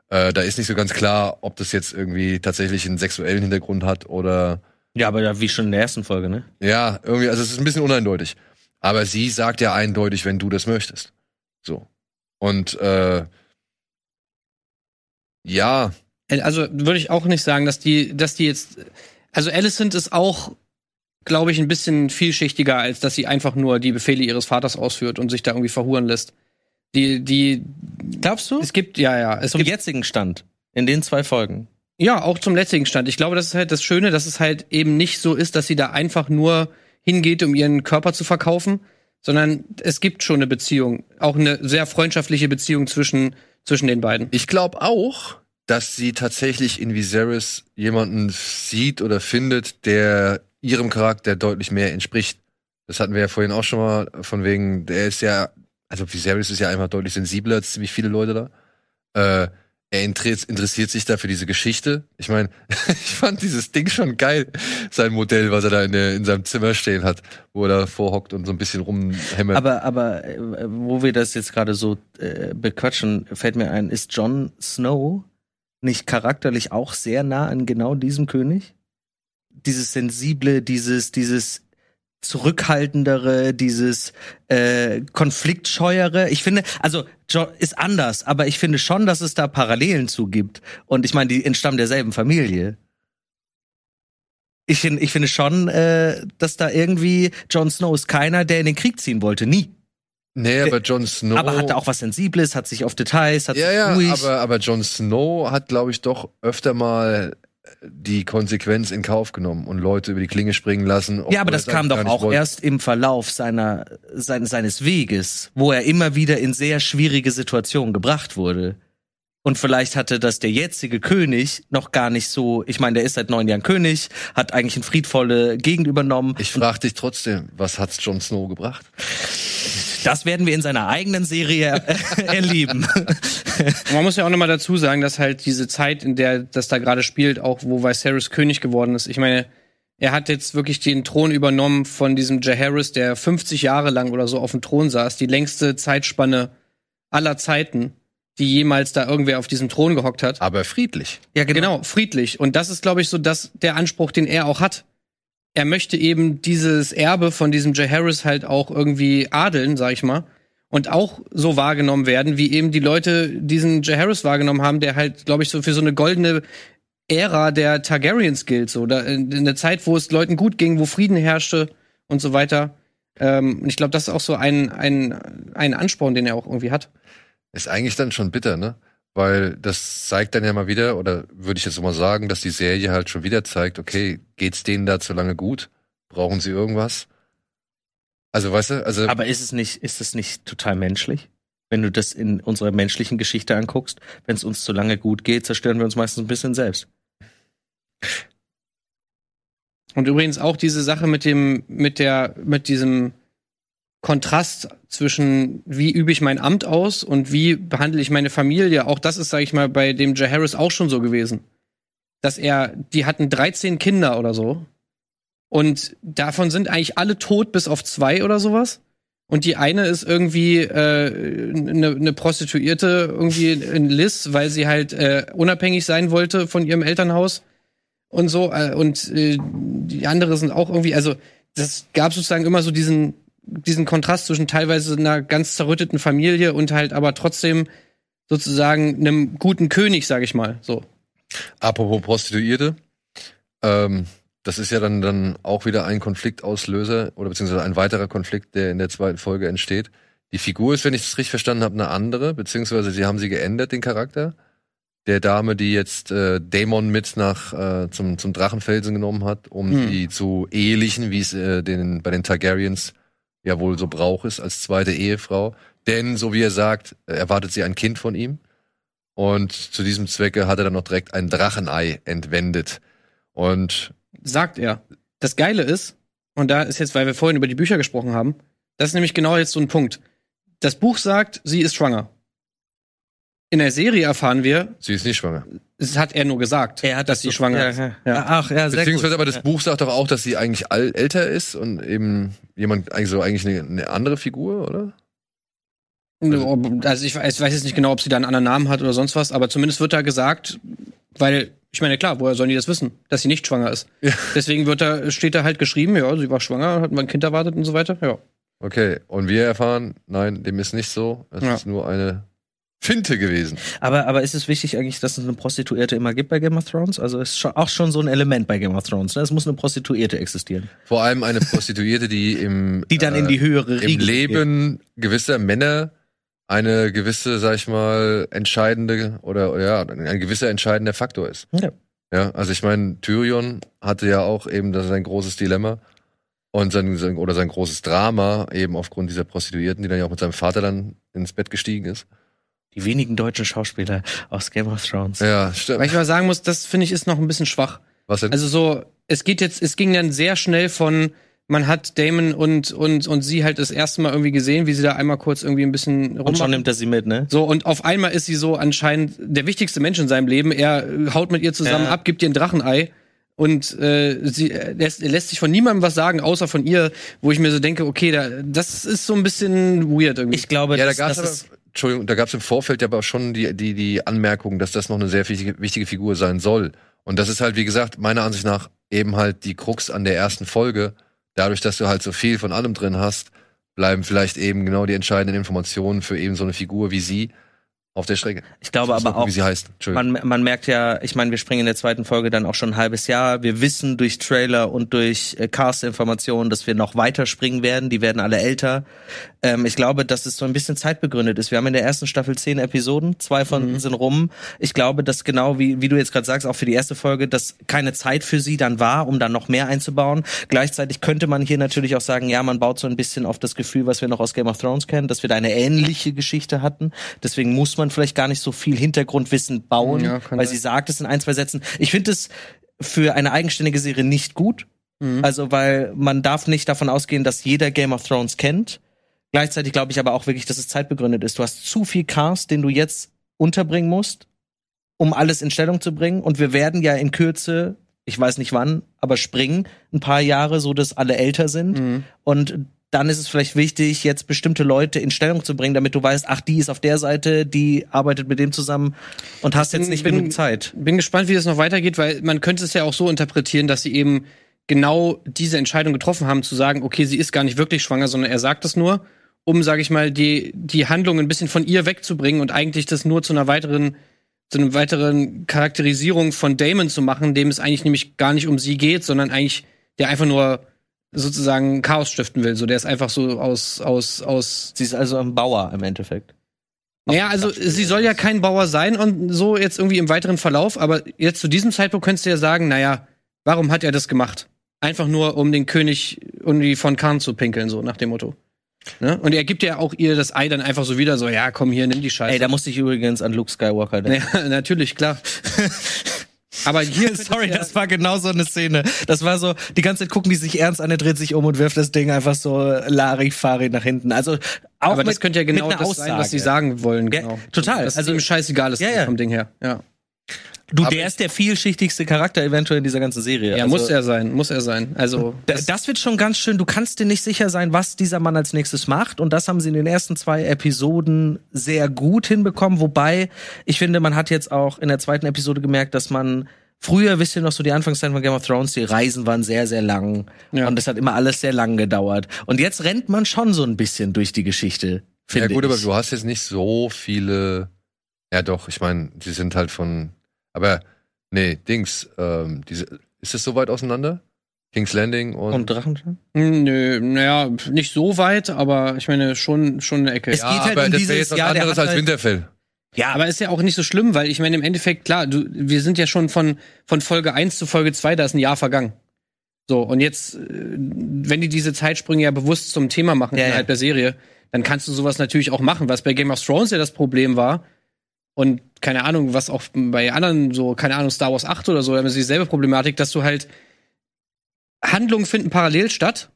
äh, da ist nicht so ganz klar, ob das jetzt irgendwie tatsächlich einen sexuellen Hintergrund hat oder Ja, aber wie schon in der ersten Folge, ne? ja, irgendwie, also es ist ein bisschen uneindeutig. Aber sie sagt ja eindeutig, wenn du das möchtest. So. Und äh, ja, Also würde ich auch nicht sagen, dass die, dass die jetzt. Also Alicent ist auch, glaube ich, ein bisschen vielschichtiger, als dass sie einfach nur die Befehle ihres Vaters ausführt und sich da irgendwie verhuren lässt. Die, die, Glaubst du? es gibt, ja, ja, es Zum gibt, jetzigen Stand. In den zwei Folgen. ja, auch zum letztigen Stand. Ich glaube, das ist halt das Schöne, dass es halt eben nicht so ist, dass sie da einfach nur hingeht, um ihren Körper zu verkaufen, sondern es gibt schon eine Beziehung, auch eine sehr freundschaftliche Beziehung zwischen, zwischen den beiden. ich glaube auch, dass sie tatsächlich in Viserys jemanden sieht oder findet, der ihrem Charakter deutlich mehr entspricht. Das hatten wir ja vorhin auch schon mal, von wegen, der ist ja, also Viserys ist ja einfach deutlich sensibler als ziemlich viele Leute da. Äh, er interessiert, sich da für diese Geschichte. Ich meine, ich fand dieses Ding schon geil, sein Modell, was er da in, der, in seinem Zimmer stehen hat, wo er da vorhockt und so ein bisschen rumhämmert. Aber, aber äh, wo wir das jetzt gerade so äh, bequatschen, fällt mir ein, ist Jon Snow nicht charakterlich auch sehr nah an genau diesem König? Dieses sensible, dieses, dieses zurückhaltendere, dieses äh, konfliktscheuere. Ich finde, also ist anders, aber ich finde schon, dass es da Parallelen zugibt. Und ich meine, die entstammen derselben Familie. Ich finde, ich finde schon, äh, dass da irgendwie Jon Snow ist keiner, der in den Krieg ziehen wollte, nie. nee, aber Jon Snow. Aber hatte auch was Sensibles, hat sich auf Details, hat Ja, sich ja, ruhig. aber, aber Jon Snow hat, glaube ich, doch öfter mal die Konsequenz in Kauf genommen und Leute über die Klinge springen lassen. ja, aber er das kam doch auch wollte. erst im Verlauf seiner, sein, seines Weges, wo er immer wieder in sehr schwierige Situationen gebracht wurde. Und vielleicht hatte das der jetzige König noch gar nicht so. Ich meine, der ist seit neun Jahren König, hat eigentlich eine friedvolle Gegend übernommen. Ich frage dich trotzdem, was hat's Jon Snow gebracht? Das werden wir in seiner eigenen Serie erleben. Und man muss ja auch nochmal dazu sagen, dass halt diese Zeit, in der das da gerade spielt, auch wo Viserys König geworden ist, ich meine, er hat jetzt wirklich den Thron übernommen von diesem Jaehaerys, der 50 Jahre lang oder so auf dem Thron saß, die längste Zeitspanne aller Zeiten, die jemals da irgendwer auf diesem Thron gehockt hat. Aber friedlich. ja, Genau, friedlich. Und das ist, glaube ich, so das, der Anspruch, den er auch hat. Er möchte eben dieses Erbe von diesem Jaehaerys halt auch irgendwie adeln, sag ich mal. Und auch so wahrgenommen werden, wie eben die Leute diesen Jaehaerys wahrgenommen haben, der halt, glaube ich, so für so eine goldene Ära der Targaryens gilt. So, in, der Zeit, wo es Leuten gut ging, wo Frieden herrschte und so weiter. Ähm, und ich glaube, das ist auch so ein, ein, ein Ansporn, den er auch irgendwie hat. Ist eigentlich dann schon bitter, ne? Weil das zeigt dann ja mal wieder, oder würde ich jetzt mal sagen, dass die Serie halt schon wieder zeigt, okay, geht's denen da zu lange gut? Brauchen sie irgendwas? Also, weißt du, also Aber ist es nicht, ist es nicht total menschlich? Wenn du das in unserer menschlichen Geschichte anguckst, wenn es uns zu lange gut geht, zerstören wir uns meistens ein bisschen selbst. Und übrigens auch diese Sache mit dem, mit der, mit diesem Kontrast zwischen wie übe ich mein Amt aus und wie behandle ich meine Familie. Auch das ist, sage ich mal, bei dem Jaehaerys auch schon so gewesen. Dass er, die hatten 13 Kinder oder so. Und davon sind eigentlich alle tot, bis auf zwei oder sowas. Und die eine ist irgendwie äh, eine ne Prostituierte, irgendwie in Liz, weil sie halt äh, unabhängig sein wollte von ihrem Elternhaus und so. Äh, und äh, die andere sind auch irgendwie, also das gab sozusagen immer so diesen, diesen Kontrast zwischen teilweise einer ganz zerrütteten Familie und halt aber trotzdem sozusagen einem guten König, sag ich mal. So. Apropos Prostituierte, ähm, das ist ja dann, dann auch wieder ein Konfliktauslöser oder beziehungsweise ein weiterer Konflikt, der in der zweiten Folge entsteht. Die Figur ist, wenn ich das richtig verstanden habe, eine andere, beziehungsweise sie haben sie geändert, den Charakter. Der Dame, die jetzt äh, Dämon mit nach äh, zum, zum Drachenfelsen genommen hat, um Hm. die zu ehelichen, wie es äh, den, bei den Targaryens ja wohl so Brauch ist, als zweite Ehefrau. Denn, so wie er sagt, erwartet sie ein Kind von ihm. Und zu diesem Zwecke hat er dann noch direkt ein Drachenei entwendet. Und sagt er. Das Geile ist, und da ist jetzt, weil wir vorhin über die Bücher gesprochen haben, das ist nämlich genau jetzt so ein Punkt. Das Buch sagt, sie ist schwanger. In der Serie erfahren wir, sie ist nicht schwanger. es hat er nur gesagt, Er hat dass sie schwanger ist. Ja, Ja. Ach, ja, sehr Beziehungsweise gut. aber das Buch sagt doch auch, dass sie eigentlich all, älter ist und eben jemand, eigentlich so eigentlich eine, eine andere Figur, oder? Also ich weiß, ich weiß jetzt nicht genau, ob sie da einen anderen Namen hat oder sonst was, aber zumindest wird da gesagt, weil, ich meine, klar, woher sollen die das wissen, dass sie nicht schwanger ist? Ja. Deswegen wird da, steht da halt geschrieben, ja, sie war schwanger, hat mal ein Kind erwartet und so weiter, ja. Okay, und wir erfahren, nein, dem ist nicht so. Es Ja. ist nur eine Finte gewesen. Aber, aber ist es wichtig eigentlich, dass es eine Prostituierte immer gibt bei Game of Thrones? Also ist schon, auch schon so ein Element bei Game of Thrones. Ne? Es muss eine Prostituierte existieren. Vor allem eine Prostituierte, die im, Die dann in die höhere im Leben gewisser Männer eine gewisse, sag ich mal, entscheidende oder, oder ja, ein gewisser entscheidender Faktor ist. Ja. Ja, also ich meine, Tyrion hatte ja auch eben das sein großes Dilemma und sein, sein oder sein großes Drama eben aufgrund dieser Prostituierten, die dann ja auch mit seinem Vater dann ins Bett gestiegen ist. Die wenigen deutschen Schauspieler aus Game of Thrones. Ja, Weil stimmt. ich mal sagen muss, das finde ich ist noch ein bisschen schwach. Was denn? Also so, es geht jetzt, es ging dann sehr schnell von, man hat Damon und, und, und sie halt das erste Mal irgendwie gesehen, wie sie da einmal kurz irgendwie ein bisschen Und schon rummachen. nimmt er sie mit, ne? So, und auf einmal ist sie so anscheinend der wichtigste Mensch in seinem Leben. Er äh, haut mit ihr zusammen Ja. ab, gibt ihr ein Drachenei. Und äh, sie äh, lässt, er lässt sich von niemandem was sagen, außer von ihr, wo ich mir so denke, okay, da, das ist so ein bisschen weird irgendwie. Ich glaube, ja, da das, gab das es ist, Entschuldigung, da gab es im Vorfeld ja aber auch schon die, die, die Anmerkung, dass das noch eine sehr wichtige, wichtige Figur sein soll. Und das ist halt, wie gesagt, meiner Ansicht nach eben halt die Krux an der ersten Folge. Dadurch, dass du halt so viel von allem drin hast, bleiben vielleicht eben genau die entscheidenden Informationen für eben so eine Figur wie sie auf der Strecke. ich glaube Ich aber auch, Wie sie heißt. Man, man merkt ja, ich meine, wir springen in der zweiten Folge dann auch schon ein halbes Jahr. Wir wissen durch Trailer und durch äh, Cast-Informationen, dass wir noch weiter springen werden. Die werden alle älter. Ähm, ich glaube, dass es so ein bisschen zeitbegründet ist. Wir haben in der ersten Staffel zehn Episoden, zwei von sind rum. Ich glaube, dass genau wie, wie du jetzt gerade sagst, auch für die erste Folge, dass keine Zeit für sie dann war, um dann noch mehr einzubauen. Gleichzeitig könnte man hier natürlich auch sagen, ja, man baut so ein bisschen auf das Gefühl, was wir noch aus Game of Thrones kennen, dass wir da eine ähnliche Geschichte hatten. Deswegen muss man vielleicht gar nicht so viel Hintergrundwissen bauen, Ja, weil sie sagt es in ein, zwei Sätzen. Ich finde es für eine eigenständige Serie nicht gut. Mhm. Also, weil man darf nicht davon ausgehen, dass jeder Game of Thrones kennt. Gleichzeitig glaube ich aber auch wirklich, dass es zeitbegründet ist. Du hast zu viel Cast, den du jetzt unterbringen musst, um alles in Stellung zu bringen. Und wir werden ja in Kürze, ich weiß nicht wann, aber springen ein paar Jahre, so dass alle älter sind. Mhm. Und dann ist es vielleicht wichtig, jetzt bestimmte Leute in Stellung zu bringen, damit du weißt, ach, die ist auf der Seite, die arbeitet mit dem zusammen und hast jetzt bin- nicht bin- genug Zeit. Bin gespannt, wie das noch weitergeht, weil man könnte es ja auch so interpretieren, dass sie eben genau diese Entscheidung getroffen haben, zu sagen, okay, sie ist gar nicht wirklich schwanger, sondern er sagt es nur, um, sage ich mal, die, die Handlung ein bisschen von ihr wegzubringen und eigentlich das nur zu einer weiteren, zu einer weiteren Charakterisierung von Damon zu machen, dem es eigentlich nämlich gar nicht um sie geht, sondern eigentlich der einfach nur sozusagen Chaos stiften will. So, der ist einfach so aus, aus, aus Sie ist also ein Bauer im Endeffekt. naja, also sie soll ja kein Bauer sein und so jetzt irgendwie im weiteren Verlauf, aber jetzt zu diesem Zeitpunkt könntest du ja sagen, naja, warum hat er das gemacht? Einfach nur, um den König irgendwie von Khan zu pinkeln, so nach dem Motto. Ne? Und er gibt ja auch ihr das Ei dann einfach so wieder, so, ja, komm hier, nimm die Scheiße. Ey, da musste ich übrigens an Luke Skywalker denken. ja, natürlich, klar. aber hier. Sorry, ja, das war genau so eine Szene. Das war so, die ganze Zeit gucken die sich ernst an, er dreht sich um und wirft das Ding einfach so Larifari nach hinten. Also auch aber mit, das könnte ja genau das sein, was sie Aussage. sagen wollen, Ja, genau. total. Dass Also- also ihm scheißegal ist Ja, ja. vom Ding her. Ja. Du, Aber der ist der vielschichtigste Charakter eventuell in dieser ganzen Serie. Ja, Also, muss er sein, muss er sein. Also, Da- Das wird schon ganz schön. Du kannst dir nicht sicher sein, was dieser Mann als nächstes macht. Und das haben sie in den ersten zwei Episoden sehr gut hinbekommen. Wobei, ich finde, man hat jetzt auch in der zweiten Episode gemerkt, dass man früher, wisst ihr noch so die Anfangszeit von Game of Thrones, die Reisen waren sehr, sehr lang. Ja. Und es hat immer alles sehr lang gedauert. Und jetzt rennt man schon so ein bisschen durch die Geschichte. Ja Finde gut, aber ich. du hast jetzt nicht so viele. Ja doch, ich meine, die sind halt von. Aber nee, Dings. Ähm, diese, ist es so weit auseinander? Kings Landing und. Und Drachenschein? hm, nö, naja, nicht so weit, aber ich meine schon schon eine Ecke. Es ja, geht halt aber um das dieses- wäre jetzt was ja, der anderes als halt- Winterfell. Ja, aber ist ja auch nicht so schlimm, weil ich meine, im Endeffekt, klar, du, wir sind ja schon von, von Folge 1 zu Folge 2, da ist ein Jahr vergangen. So, und jetzt, äh, wenn die diese Zeitsprünge ja bewusst zum Thema machen Ja, innerhalb ja. der Serie, dann kannst du sowas natürlich auch machen, was bei Game of Thrones ja das Problem war. Und keine Ahnung, was auch bei anderen so, keine Ahnung, Star Wars 8 oder so, da haben sie dieselbe Problematik, dass du halt Handlungen finden parallel statt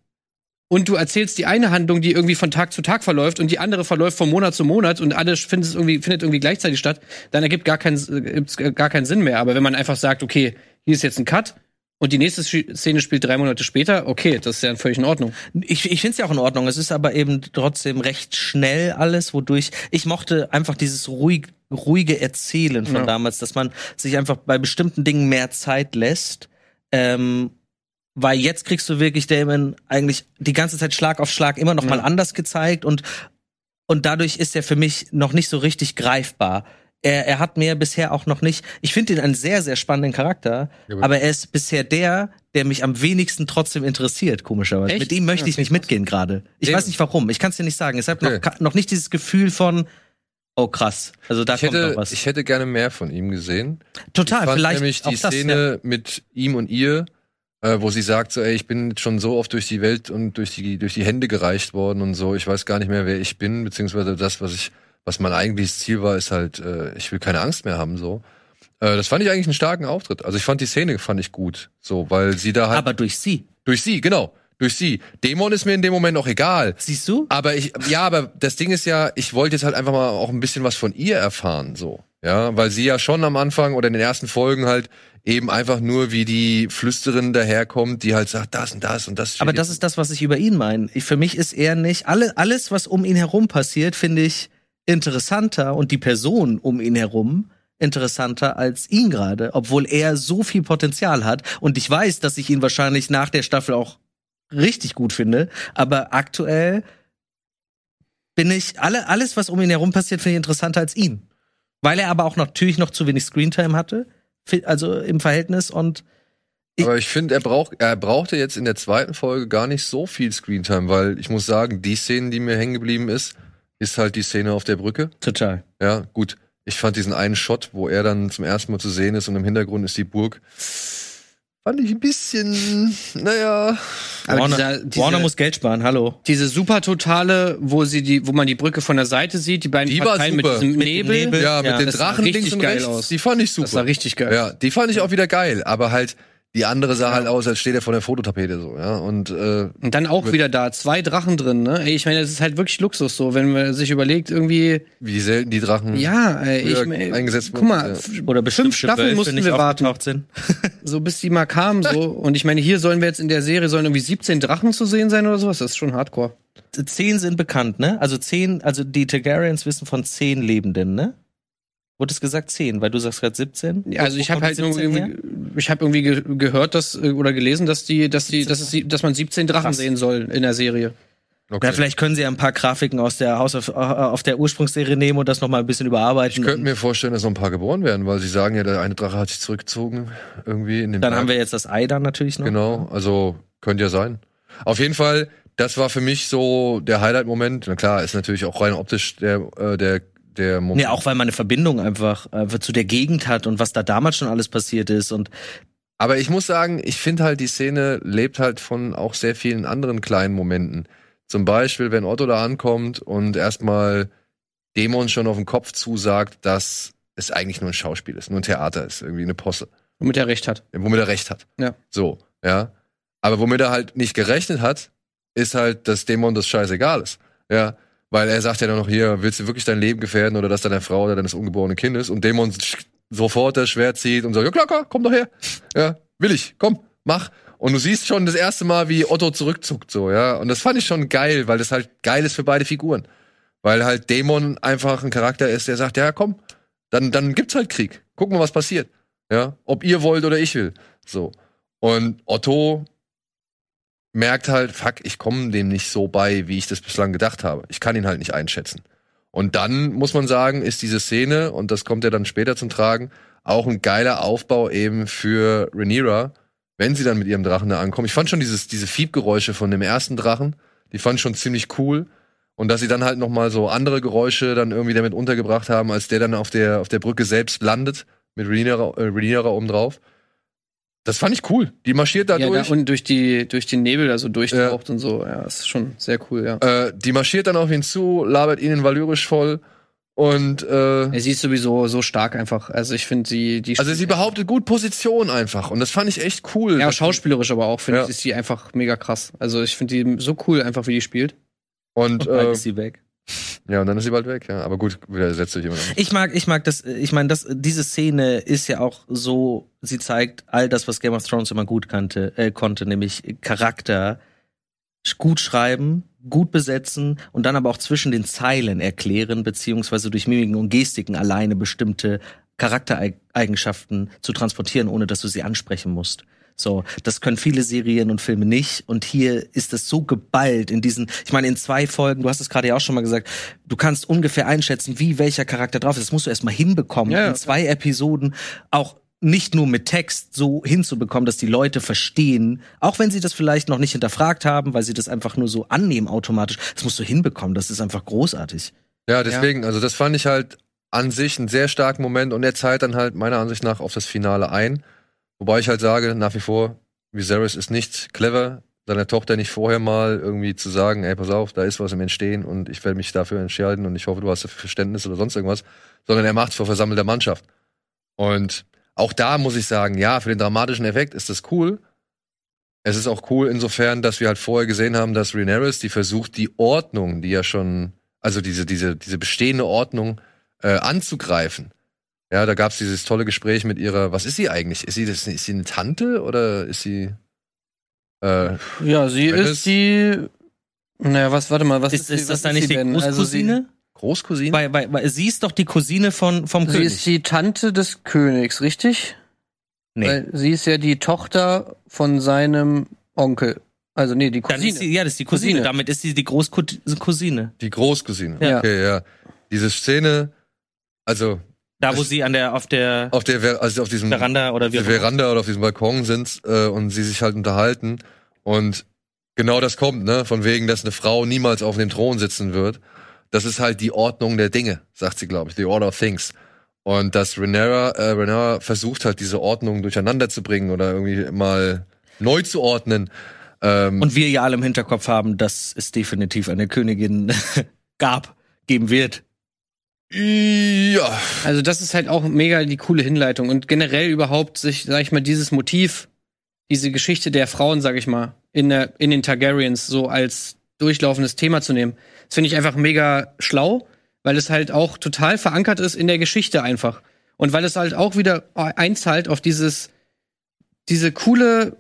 und du erzählst die eine Handlung, die irgendwie von Tag zu Tag verläuft und die andere verläuft von Monat zu Monat und alles findet irgendwie, findet irgendwie gleichzeitig statt, dann ergibt gar keinen, gar keinen Sinn mehr. Aber wenn man einfach sagt, okay, hier ist jetzt ein Cut und die nächste Szene spielt drei Monate später, okay, das ist ja völlig in Ordnung. Ich, ich finde es ja auch in Ordnung. Es ist aber eben trotzdem recht schnell alles, wodurch ich mochte einfach dieses ruhig, ruhige Erzählen von Ja. damals, dass man sich einfach bei bestimmten Dingen mehr Zeit lässt. Ähm, weil jetzt kriegst du wirklich Damon eigentlich die ganze Zeit Schlag auf Schlag immer noch Ja. mal anders gezeigt und und dadurch ist er für mich noch nicht so richtig greifbar. Er, er hat mir bisher auch noch nicht. Ich finde ihn einen sehr, sehr spannenden Charakter, Ja, aber- er ist bisher der, der mich am wenigsten trotzdem interessiert, komischerweise. Echt? Mit ihm möchte ich nicht mitgehen gerade. Ich weiß nicht warum. Ich kann es dir nicht sagen. Es hat Okay. noch, noch nicht dieses Gefühl von, oh krass. Also da Ich kommt hätte, noch was. ich hätte gerne mehr von ihm gesehen. Total, ich fand vielleicht nämlich die das, Szene mit ihm und ihr, äh, wo sie sagt, so, ey, ich bin schon so oft durch die Welt und durch die, durch die Hände gereicht worden und so. Ich weiß gar nicht mehr, wer ich bin, beziehungsweise das, was ich, was mein eigentliches Ziel war, ist halt, äh, ich will keine Angst mehr haben, so. Äh, das fand ich eigentlich einen starken Auftritt. Also ich fand die Szene fand ich gut, so, weil sie da ja. halt Aber durch sie. durch sie, genau, durch sie. Dämon ist mir in dem Moment auch egal. Siehst du? Aber ich, ja, aber das Ding ist ja, ich wollte jetzt halt einfach mal auch ein bisschen was von ihr erfahren, so. Ja, weil sie ja schon am Anfang oder in den ersten Folgen halt eben einfach nur wie die Flüsterin daherkommt, die halt sagt, das und das und das. Aber das ist das, was ich über ihn meine. Ich- Für mich ist er nicht, alle, alles, was um ihn herum passiert, finde ich interessanter und die Person um ihn herum interessanter als ihn gerade, obwohl er so viel Potenzial hat. Und ich weiß, dass ich ihn wahrscheinlich nach der Staffel auch richtig gut finde, aber aktuell bin ich, alle, alles, was um ihn herum passiert, finde ich interessanter als ihn. Weil er aber auch natürlich noch zu wenig Screentime hatte, also im Verhältnis und Aber ich finde, er braucht, er brauchte jetzt in der zweiten Folge gar nicht so viel Screentime, weil ich muss sagen, die Szene, die mir hängen geblieben ist, ist halt die Szene auf der Brücke. total. Ja, gut. Ich fand diesen einen Shot, wo er dann zum ersten Mal zu sehen ist und im Hintergrund ist die Burg. Fand ich ein bisschen, naja. Aber Warner, dieser- diese- Warner muss Geld sparen, hallo. Diese super totale, wo sie die, wo man die Brücke von der Seite sieht, die beiden Die Parteien mit diesem Nebel, Nebel. Ja, mit Ja, den Drachen links und geil rechts. aus. Die fand ich super. das war richtig geil. Ja, die fand ich auch wieder geil, aber halt die andere sah halt aus, als steht er vor der Fototapete so, ja. Und äh, Und dann auch wieder da zwei Drachen drin, ne? Ey, ich meine, das ist halt wirklich Luxus so, wenn man sich überlegt irgendwie, wie selten die Drachen ja, ey, ich meine, eingesetzt guck mal, wurden, ja. Oder bestimmte Staffeln mussten nicht wir warten. sind. so bis die mal kamen so und ich meine, hier sollen wir jetzt in der Serie sollen irgendwie 17 Drachen zu sehen sein oder sowas, das ist schon Hardcore. Zehn sind bekannt, ne? Also zehn, also die Targaryens wissen von zehn Lebenden, ne? Wurde es gesagt zehn, weil du sagst gerade 17? Ja, Also Wo ich habe halt 17 her? irgendwie, ich habe irgendwie ge gehört, dass äh, oder gelesen, dass die, dass die, dass es, dass man 17 Drachen Krass. sehen soll in der Serie. Okay. Ja, vielleicht können sie ja ein paar Grafiken aus der Haus auf, äh, auf der Ursprungsserie nehmen und das noch mal ein bisschen überarbeiten. ich könnte mir vorstellen, dass noch ein paar geboren werden, weil sie sagen ja, der eine Drache hat sich zurückgezogen irgendwie in den dann Berg. haben wir jetzt das Ei dann natürlich noch. Genau, also könnte ja sein. Auf jeden Fall, das war für mich so der Highlight-Moment. Na klar, ist natürlich auch rein optisch der, äh, der, der Moment. Ja, auch weil man eine Verbindung einfach, einfach zu der Gegend hat und was da damals schon alles passiert ist und Aber ich muss sagen, ich finde halt, die Szene lebt halt von auch sehr vielen anderen kleinen Momenten. Zum Beispiel, wenn Otto da ankommt und erstmal Dämon schon auf den Kopf zusagt, dass es eigentlich nur ein Schauspiel ist, nur ein Theater ist, irgendwie eine Posse, Womit er recht hat. womit er recht hat. Ja. So, ja. Aber womit er halt nicht gerechnet hat, ist halt, dass Dämon das scheißegal ist. Ja. Weil er sagt ja dann noch hier, willst du wirklich dein Leben gefährden oder das deiner Frau oder deines ungeborenen Kindes? Und Dämon sofort das Schwert zieht und sagt, ja klar, klar, komm doch her. Ja, will ich, komm, mach. Und du siehst schon das erste Mal, wie Otto zurückzuckt, so, ja. Und das fand ich schon geil, weil das halt geil ist für beide Figuren. Weil halt Dämon einfach ein Charakter ist, der sagt, ja, komm, dann, dann gibt's halt Krieg. Guck mal, was passiert. Ja, ob ihr wollt oder ich will. So. Und Otto merkt halt, fuck, ich komme dem nicht so bei, wie ich das bislang gedacht habe. Ich kann ihn halt nicht einschätzen. Und dann muss man sagen, ist diese Szene, und das kommt ja dann später zum Tragen, auch ein geiler Aufbau eben für Rhaenyra, wenn sie dann mit ihrem Drachen da ankommen. Ich fand schon dieses, diese Fiebgeräusche von dem ersten Drachen, die fand ich schon ziemlich cool. Und dass sie dann halt noch mal so andere Geräusche dann irgendwie damit untergebracht haben, als der dann auf der, auf der Brücke selbst landet, mit Rhaenyra, äh, Rhaenyra oben drauf. Das fand ich cool. Die marschiert da Ja, durch. und durch die durch den Nebel da so durchtaucht und so. Ja, ist schon sehr cool, ja. Äh, die marschiert dann auf ihn zu, labert ihn in Valyrisch voll und äh, Ja, sie ist sowieso so stark einfach. Also ich finde sie die also sie behauptet gut Position einfach und das fand ich echt cool. ja schauspielerisch aber auch finde Ja. ich ist sie einfach mega krass. Also ich finde die so cool einfach wie die spielt. und Bald äh, ist sie weg. Ja und dann ist sie bald weg, ja. Aber gut, widersetzt sich immer noch. Ich mag, ich mag das, ich meine, das, diese Szene ist ja auch so, sie zeigt all das, was Game of Thrones immer gut kannte, äh, konnte, nämlich Charakter gut schreiben, gut besetzen und dann aber auch zwischen den Zeilen erklären, beziehungsweise durch Mimiken und Gestiken alleine bestimmte Charaktereigenschaften zu transportieren, ohne dass du sie ansprechen musst. So, das können viele Serien und Filme nicht. Und hier ist es so geballt in diesen, ich meine, in zwei Folgen, du hast es gerade ja auch schon mal gesagt, du kannst ungefähr einschätzen, wie welcher Charakter drauf ist. Das musst du erstmal hinbekommen, Ja, ja. in zwei Episoden auch nicht nur mit Text so hinzubekommen, dass die Leute verstehen, auch wenn sie das vielleicht noch nicht hinterfragt haben, weil sie das einfach nur so annehmen automatisch. Das musst du hinbekommen. Das ist einfach großartig. Ja, deswegen, also das fand ich halt an sich einen sehr starken Moment und er zahlt dann halt meiner Ansicht nach auf das Finale ein. Wobei ich halt sage, nach wie vor, Viserys ist nicht clever, seiner Tochter nicht vorher mal irgendwie zu sagen, ey, pass auf, da ist was im Entstehen und ich werde mich dafür entscheiden und ich hoffe, du hast Verständnis oder sonst irgendwas, sondern er macht's vor versammelter Mannschaft. Und auch da muss ich sagen, ja, für den dramatischen Effekt ist das cool. Es ist auch cool insofern, dass wir halt vorher gesehen haben, dass Rhaenyra, die versucht, die Ordnung, die ja schon, also diese, diese, diese bestehende Ordnung äh, anzugreifen. Ja, da gab's dieses tolle Gespräch mit ihrer, was ist sie eigentlich? Ist sie, das, ist sie eine Tante oder ist sie äh, Ja, sie Wenn es- ist die naja, was, warte mal, was Ist, sie- ist das was dann nicht sie die denn? Also sie- Großcousine? Großcousine? weil, weil, weil sie ist doch die Cousine von, vom Sie König. ist die Tante des Königs, richtig? nee. Weil sie ist ja die Tochter von seinem Onkel. Also nee, die Cousine. ist sie, ja, das ist die Cousine. Cousine. Damit ist sie die Großcousine. Die Großcousine. Ja. Okay, ja. Diese Szene, also Da, wo sie an der, auf der auf der, also auf diesem Veranda oder wie. Veranda oder auf diesem Balkon sind äh, und sie sich halt unterhalten und genau das kommt, ne, von wegen, dass eine Frau niemals auf dem Thron sitzen wird. Das ist halt die Ordnung der Dinge, sagt sie, glaube ich, the order of things. Und dass Renera, äh, Renera versucht halt diese Ordnung durcheinander zu bringen oder irgendwie mal neu zu ordnen. Ähm, Und wir ja alle im Hinterkopf haben, dass es definitiv eine Königin gab, geben wird. Ja, Also das ist halt auch mega die coole Hinleitung und generell überhaupt sich, sag ich mal, dieses Motiv, diese Geschichte der Frauen, sag ich mal, in, der, in den Targaryens so als durchlaufendes Thema zu nehmen. Das finde ich einfach mega schlau, weil es halt auch total verankert ist in der Geschichte einfach. Und weil es halt auch wieder einzahlt auf dieses, diese coole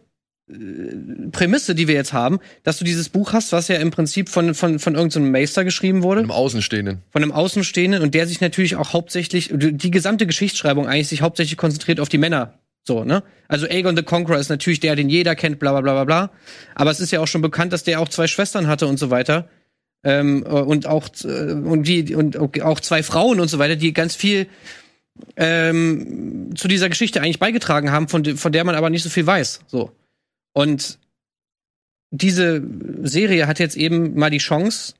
Prämisse, die wir jetzt haben, dass du dieses Buch hast, was ja im Prinzip von, von, von irgendeinem Meister geschrieben wurde im Außenstehenden. von einem Außenstehenden und der sich natürlich auch hauptsächlich, die gesamte Geschichtsschreibung eigentlich sich hauptsächlich konzentriert auf die Männer. So, ne? Also Aegon the Conqueror ist natürlich der, den jeder kennt, bla bla bla bla bla. Aber es ist ja auch schon bekannt, dass der auch zwei Schwestern hatte und so weiter. Ähm, äh, und auch äh, und die und auch zwei Frauen und so weiter, die ganz viel ähm, zu dieser Geschichte eigentlich beigetragen haben, von, von der man aber nicht so viel weiß. So. Und diese Serie hat jetzt eben mal die Chance,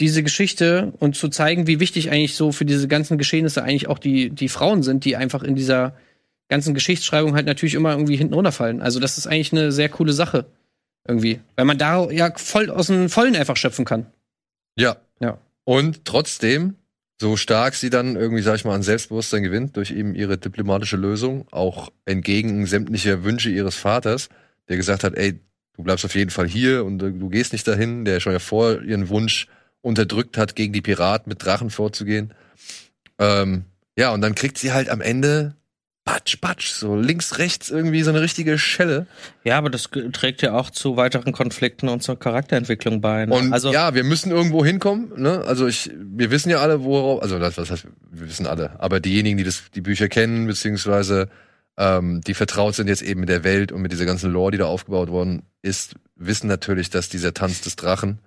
diese Geschichte und zu zeigen, wie wichtig eigentlich so für diese ganzen Geschehnisse eigentlich auch die, die Frauen sind, die einfach in dieser ganzen Geschichtsschreibung halt natürlich immer irgendwie hinten runterfallen. Also das ist eigentlich eine sehr coole Sache. Irgendwie. Weil man da ja voll aus dem Vollen einfach schöpfen kann. Ja. Ja. Und trotzdem, so stark sie dann irgendwie, sag ich mal, an Selbstbewusstsein gewinnt durch eben ihre diplomatische Lösung, auch entgegen sämtlicher Wünsche ihres Vaters, der gesagt hat, ey, du bleibst auf jeden Fall hier und äh, du gehst nicht dahin, der schon ja vor ihren Wunsch unterdrückt hat, gegen die Piraten mit Drachen vorzugehen, ähm, Ja, und dann kriegt sie halt am Ende Batsch, Batsch, so links, rechts irgendwie so eine richtige Schelle. Ja, aber das trägt ja auch zu weiteren Konflikten und zur Charakterentwicklung bei. Ne? Und also ja, wir müssen irgendwo hinkommen. Ne? Also ich, wir wissen ja alle, worauf, also das, was heißt, wir wissen alle, aber diejenigen, die das, die Bücher kennen, beziehungsweise ähm, die vertraut sind jetzt eben mit der Welt und mit dieser ganzen Lore, die da aufgebaut worden ist, wissen natürlich, dass dieser Tanz des Drachen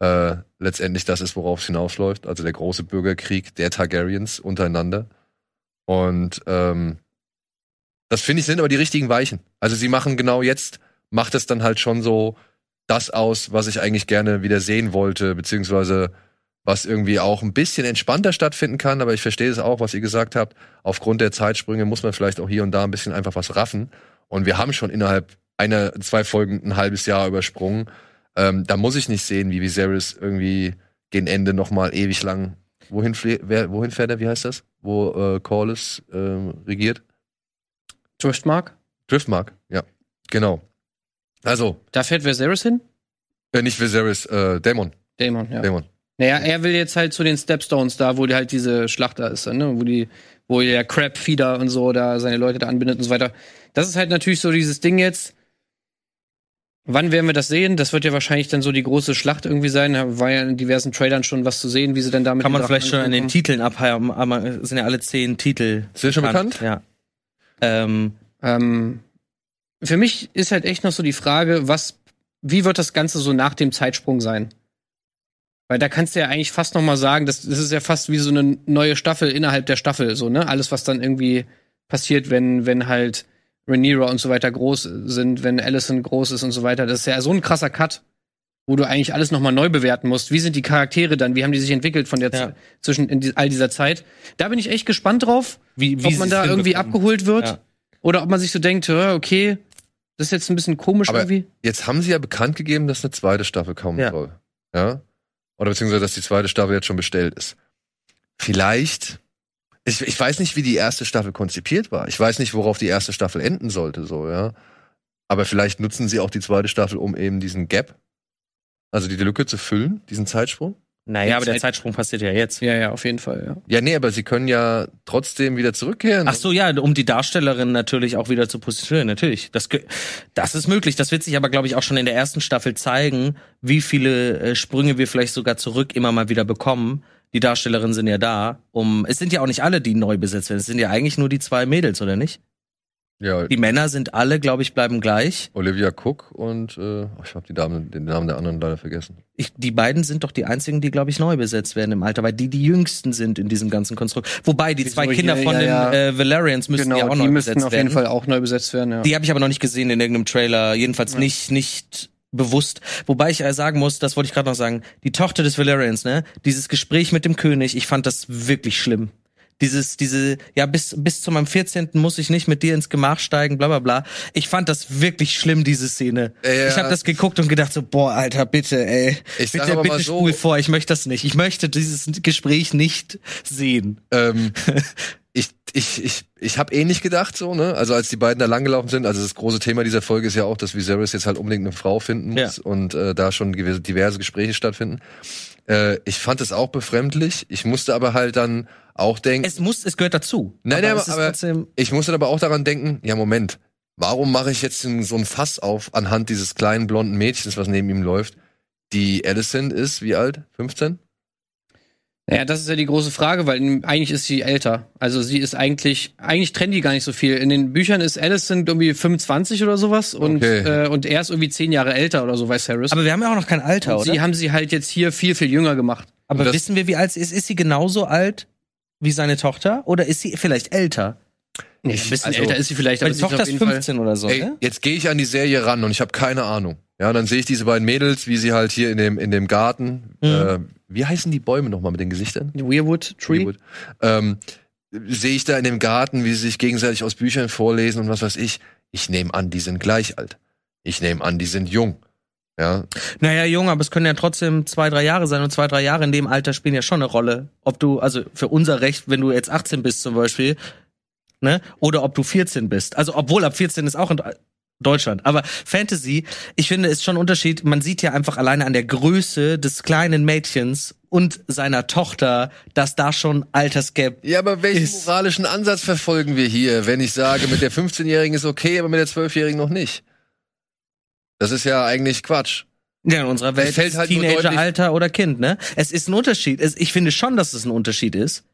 äh, letztendlich das ist, worauf es hinausläuft. Also der große Bürgerkrieg der Targaryens untereinander. Und ähm, das finde ich sind aber die richtigen Weichen. Also sie machen genau jetzt, macht es dann halt schon so das aus, was ich eigentlich gerne wieder sehen wollte, beziehungsweise was irgendwie auch ein bisschen entspannter stattfinden kann, aber ich verstehe es auch, was ihr gesagt habt. Aufgrund der Zeitsprünge muss man vielleicht auch hier und da ein bisschen einfach was raffen. Und wir haben schon innerhalb einer, zwei Folgen ein halbes Jahr übersprungen. Ähm, da muss ich nicht sehen, wie Viserys irgendwie gegen Ende noch mal ewig lang. Wohin, wer, wohin fährt er? Wie heißt das? Wo äh, Corlys ähm, regiert? Driftmark? Driftmark, ja, genau. Also, Da fährt Viserys hin? äh, nicht Viserys, äh, Dämon. Daemon, ja. Dämon. Naja, er will jetzt halt zu den Stepstones da, wo die halt diese Schlacht da ist, ne? wo die, wo der Crab-Feeder und so da seine Leute da anbindet und so weiter. Das ist halt natürlich so dieses Ding jetzt. Wann werden wir das sehen? Das wird ja wahrscheinlich dann so die große Schlacht irgendwie sein. Da war ja in diversen Trailern schon was zu sehen, wie sie dann damit. kann man vielleicht schon an den Titeln abhaben, aber es sind ja alle zehn Titel. Ist dir schon bekannt? Ja. Ähm, Ähm, für mich ist halt echt noch so die Frage, was, wie wird das Ganze so nach dem Zeitsprung sein? Weil da kannst du ja eigentlich fast noch mal sagen, das, das ist ja fast wie so eine neue Staffel innerhalb der Staffel, so, ne? Alles, was dann irgendwie passiert, wenn, wenn halt Rhaenyra und so weiter groß sind, wenn Allison groß ist und so weiter. Das ist ja so ein krasser Cut, wo du eigentlich alles noch mal neu bewerten musst. Wie sind die Charaktere dann? Wie haben die sich entwickelt von der Ja. Zwischen in die, all dieser Zeit? Da bin ich echt gespannt drauf wie, wie ob man da irgendwie abgeholt wird Ja. oder ob man sich so denkt, okay, das ist jetzt ein bisschen komisch Aber- irgendwie. Jetzt haben sie ja bekannt gegeben, dass eine zweite Staffel kommen Ja. soll. Ja? Oder beziehungsweise, dass die zweite Staffel jetzt schon bestellt ist. Vielleicht, ich, ich weiß nicht, wie die erste Staffel konzipiert war. Ich weiß nicht, worauf die erste Staffel enden sollte, so, ja. Aber vielleicht nutzen sie auch die zweite Staffel, um eben diesen Gap, also die Lücke zu füllen, diesen Zeitsprung. Naja, aber der Zeit- Zeitsprung passiert ja jetzt. Ja, ja, auf jeden Fall, ja. Ja, nee, aber sie können ja trotzdem wieder zurückkehren. Ach so, ja, um die Darstellerin natürlich auch wieder zu positionieren, natürlich. Das, das ist möglich. Das wird sich aber, glaube ich, auch schon in der ersten Staffel zeigen, wie viele äh, Sprünge wir vielleicht sogar zurück immer mal wieder bekommen. Die Darstellerinnen sind ja da. Um, es sind ja auch nicht alle, die neu besetzt werden. Es sind ja eigentlich nur die zwei Mädels, oder nicht? Ja, Die Männer sind alle, glaube ich, bleiben gleich. Olivia Cook und äh, ich habe die Dame, den Namen der anderen leider vergessen. Ich, die beiden sind doch die einzigen, die, glaube ich, neu besetzt werden im Alter, weil die die jüngsten sind in diesem ganzen Konstrukt. Wobei, die Wieso? zwei Kinder Ja, von ja, den ja. Äh, Valerians müssten ja auch die neu müssten besetzt auf jeden werden. Fall auch neu besetzt werden, ja. Die habe ich aber noch nicht gesehen in irgendeinem Trailer, jedenfalls nicht nicht bewusst. Wobei ich äh, sagen muss, das wollte ich gerade noch sagen, die Tochter des Valerians, ne, dieses Gespräch mit dem König, ich fand das wirklich schlimm. Dieses, diese, ja, bis, bis zu meinem 14. muss ich nicht mit dir ins Gemach steigen, bla bla bla. Ich fand das wirklich schlimm, diese Szene. Ja. Ich habe das geguckt und gedacht so, boah, Alter, bitte, ey. Ich sag bitte, aber bitte mal so- spul vor, ich möchte das nicht. Ich möchte dieses Gespräch nicht sehen. Ähm, ich ich, ich, ich habe ähnlich gedacht, so, ne? Also als die beiden da langgelaufen sind, also das große Thema dieser Folge ist ja auch, dass Viserys jetzt halt unbedingt eine Frau finden muss Ja. und äh, da schon diverse Gespräche stattfinden. Äh, ich fand es auch befremdlich. Ich musste aber halt dann auch denken, Es muss, es gehört dazu. Nein, nein, aber- ist aber- ich musste aber auch daran denken, ja Moment, warum mache ich jetzt so ein Fass auf anhand dieses kleinen blonden Mädchens, was neben ihm läuft? Die Alicent ist wie alt? 15? Naja, das ist ja die große Frage, weil eigentlich ist sie älter. Also sie ist eigentlich, eigentlich trennen die gar nicht so viel. In den Büchern ist Alicent irgendwie 25 oder sowas und, Okay. äh, und er ist irgendwie 10 Jahre älter oder so, weiß Harris. aber wir haben ja auch noch kein Alter, und oder? sie haben sie halt jetzt hier viel, viel jünger gemacht. Aber wissen wir, wie alt sie ist? Ist sie genauso alt wie seine Tochter? Oder ist sie vielleicht älter? Nee, Ich- ein bisschen also- älter ist sie vielleicht, aber die Tochter auf ist jeden Fall 15 oder so, Ey, ne? jetzt gehe ich an die Serie ran und ich habe keine Ahnung. Ja, dann sehe ich diese beiden Mädels, wie sie halt hier in dem in dem Garten. Äh, wie heißen die Bäume nochmal mit den Gesichtern? Weirwood Tree. Hollywood. Ähm, sehe ich da in dem Garten, wie sie sich gegenseitig aus Büchern vorlesen und was weiß ich. Ich nehme an, die sind gleich alt. Ich nehme an, die sind jung. Ja, Naja, jung, aber es können ja trotzdem zwei, drei Jahre sein und zwei, drei Jahre in dem Alter spielen ja schon eine Rolle. Ob du, also für unser Recht, wenn du jetzt 18 bist zum Beispiel, ne? Oder ob du 14 bist. Also, obwohl ab 14 ist auch in Deutschland. Aber Fantasy, ich finde, ist schon ein Unterschied. Man sieht ja einfach alleine an der Größe des kleinen Mädchens und seiner Tochter, dass da schon Altersgap Ja, aber welchen Ist- moralischen Ansatz verfolgen wir hier, wenn ich sage, mit der 15-Jährigen ist okay, aber mit der 12-Jährigen noch nicht? Das ist ja eigentlich Quatsch. Ja, in unserer Welt Es fällt halt Teenager, Alter oder Kind, ne? Es ist ein Unterschied. Es, ich finde schon, dass es ein Unterschied ist.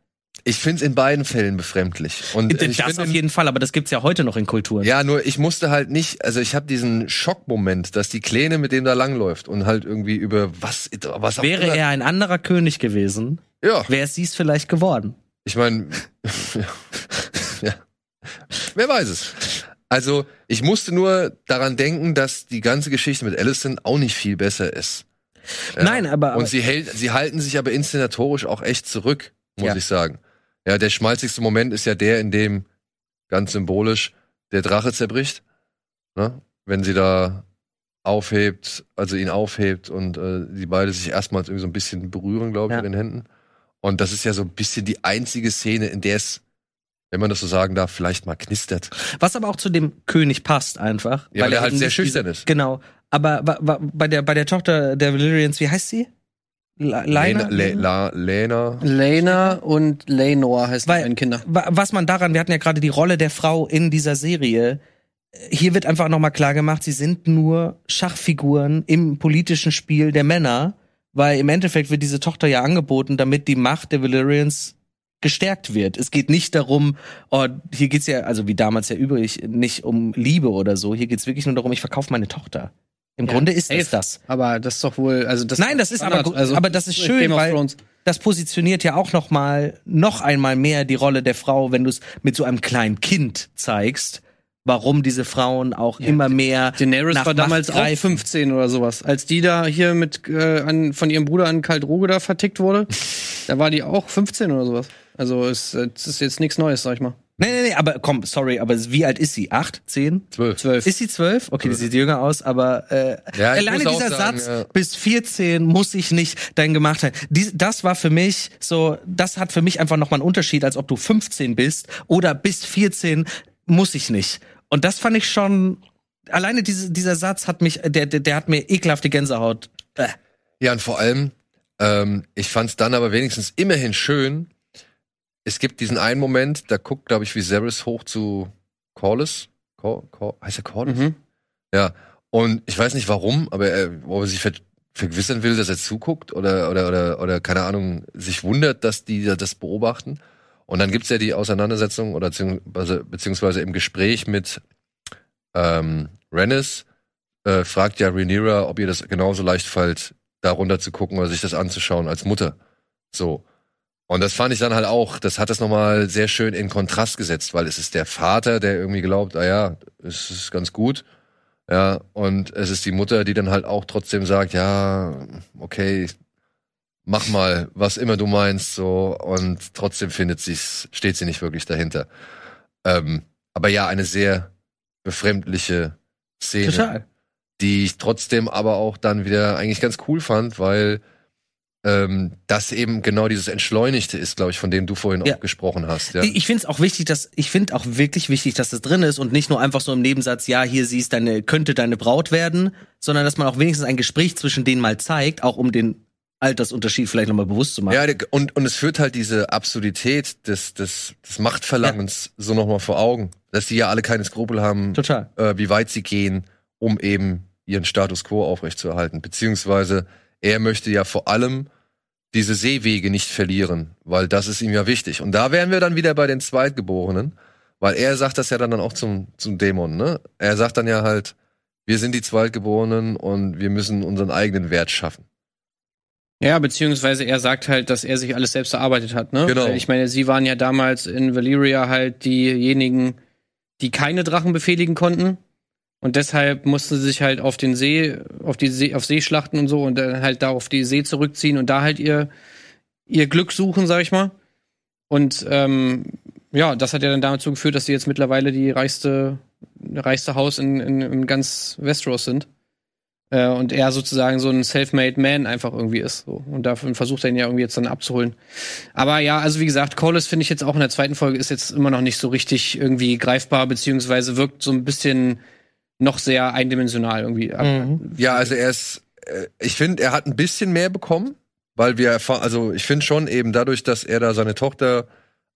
Ich finde es in beiden Fällen befremdlich. Und ich das find auf jeden Fall, aber das gibt's ja heute noch in Kulturen. Ja, nur ich musste halt nicht, also ich habe diesen Schockmoment, dass die Kleine mit dem da langläuft und halt irgendwie über was, was Wäre er ein anderer König gewesen, Ja, wäre es dies vielleicht geworden. ich meine, ja. ja. Wer weiß es. Also, ich musste nur daran denken, dass die ganze Geschichte mit Allison auch nicht viel besser ist. Nein, aber, aber Und sie, hält, sie halten sich aber inszenatorisch auch echt zurück, muss Ja. ich sagen. Ja, der schmalzigste Moment ist ja der, in dem ganz symbolisch der Drache zerbricht. Ne? Wenn sie da aufhebt, also ihn aufhebt und äh, die beide sich erstmals irgendwie so ein bisschen berühren, glaube ich, Ja. mit den Händen. Und das ist ja so ein bisschen die einzige Szene, in der es, wenn man das so sagen darf, vielleicht mal knistert. was aber auch zu dem König passt einfach. Ja, weil er halt sehr schüchtern ist. Genau. Aber wa, wa, bei der bei der Tochter der Valyrians, wie heißt sie? Lena? Le, La, Lena. Lena und Lenor heißen Weil- die beiden Kinder. Wa- was man daran, wir hatten ja gerade die Rolle der Frau in dieser Serie. Hier wird einfach nochmal klar gemacht, sie sind nur Schachfiguren im politischen Spiel der Männer, weil im Endeffekt wird diese Tochter ja angeboten, damit die Macht der Valyrians gestärkt wird. Es geht nicht darum, oh, hier geht's ja, also wie damals ja übrig, nicht um Liebe oder so. Hier geht's wirklich nur darum, ich verkaufe meine Tochter. Im Ja, Grunde ist es das. Aber das ist doch wohl, also das Nein, das ist aber Standard, also gut, aber das ist schön, weil- das positioniert ja auch noch mal noch einmal mehr die Rolle der Frau, wenn du es mit so einem kleinen Kind zeigst, warum diese Frauen auch immer mehr Daenerys nach war damals Macht auch greifen. 15 oder sowas. Als die da hier mit äh, an, von ihrem Bruder an Kaldroge da vertickt wurde, da war die auch 15 oder sowas. Also es, es ist jetzt nichts Neues, sag ich mal. Nee, nee, nee, aber komm, sorry, aber wie alt ist sie? Acht, zehn? Zwölf. 12. Ist sie zwölf? Okay, die sieht jünger aus, aber äh, Ja, alleine dieser sagen, Satz, ja. bis 14 muss ich nicht dein gemacht haben. Dies, das war für mich so, das hat für mich einfach nochmal einen Unterschied, als ob du 15 bist oder bis 14 muss ich nicht. Und das fand ich schon, alleine diese, dieser Satz hat mich, der, der, der hat mir ekelhafte Gänsehaut. Äh. Ja, und vor allem, ähm, ich fand es dann aber wenigstens immerhin schön. Es gibt diesen einen Moment, da guckt, glaube ich, Viserys hoch zu Corlys. Cor Cor heißt er Corlys? Mhm. Ja. Und ich weiß nicht warum, aber er, wo er sich ver vergewissern will, dass er zuguckt oder, oder, oder, oder, keine Ahnung, sich wundert, dass die da das beobachten. Und dann gibt's ja die Auseinandersetzung oder beziehungsweise, beziehungsweise im Gespräch mit ähm, Rennis, äh, fragt ja Rhaenyra, ob ihr das genauso leicht fällt, da runter zu gucken oder sich das anzuschauen als Mutter. So. Und das fand ich dann halt auch, das hat das nochmal sehr schön in Kontrast gesetzt, weil es ist der Vater, der irgendwie glaubt, ah ja, es ist ganz gut. Ja, und es ist die Mutter, die dann halt auch trotzdem sagt, ja, okay, mach mal, was immer du meinst, so, und trotzdem findet sie's, steht sie nicht wirklich dahinter. Ähm, aber ja, eine sehr befremdliche Szene Total. die ich trotzdem aber auch dann wieder eigentlich ganz cool fand, weil ähm, das eben genau dieses Entschleunigte ist, glaube ich, von dem du vorhin Ja. auch gesprochen hast. Ja. Ich finde es auch wichtig, dass ich finde auch wirklich wichtig, dass das drin ist und nicht nur einfach so im Nebensatz, ja, hier siehst deine könnte deine Braut werden, sondern dass man auch wenigstens ein Gespräch zwischen denen mal zeigt, auch um den Altersunterschied vielleicht nochmal bewusst zu machen. Ja, und, und es führt halt diese Absurdität des, des, des Machtverlangens so nochmal vor Augen, dass die ja alle keine Skrupel haben, Total. äh, wie weit sie gehen, um eben ihren Status quo aufrechtzuerhalten. Beziehungsweise er möchte ja vor allem diese Seewege nicht verlieren, weil das ist ihm ja wichtig. Und da wären wir dann wieder bei den Zweitgeborenen, weil er sagt das ja dann auch zum, zum Dämon, ne? Er sagt dann ja halt, wir sind die Zweitgeborenen und wir müssen unseren eigenen Wert schaffen. Ja, beziehungsweise er sagt halt, dass er sich alles selbst erarbeitet hat, ne? Genau. Ich meine, sie waren ja damals in Valyria halt diejenigen, die keine Drachen befehligen konnten. Und deshalb mussten sie sich halt auf den See, auf die See, auf Seeschlachten und so und dann halt da auf die See zurückziehen und da halt ihr, ihr Glück suchen, sag ich mal. Und ähm, ja, das hat ja dann dazu geführt, dass sie jetzt mittlerweile die reichste, reichste Haus in, in, in ganz Westeros sind. Äh, und er sozusagen so ein self-made Man einfach irgendwie ist. So. Und davon versucht er ihn ja irgendwie jetzt dann abzuholen. Aber ja, also wie gesagt, Corlys finde ich jetzt auch in der zweiten Folge ist jetzt immer noch nicht so richtig irgendwie greifbar, beziehungsweise wirkt so ein bisschen noch sehr eindimensional irgendwie. Mhm. Ja, also er ist, äh, ich finde, er hat ein bisschen mehr bekommen, weil wir erfahren, also ich finde schon eben dadurch, dass er da seine Tochter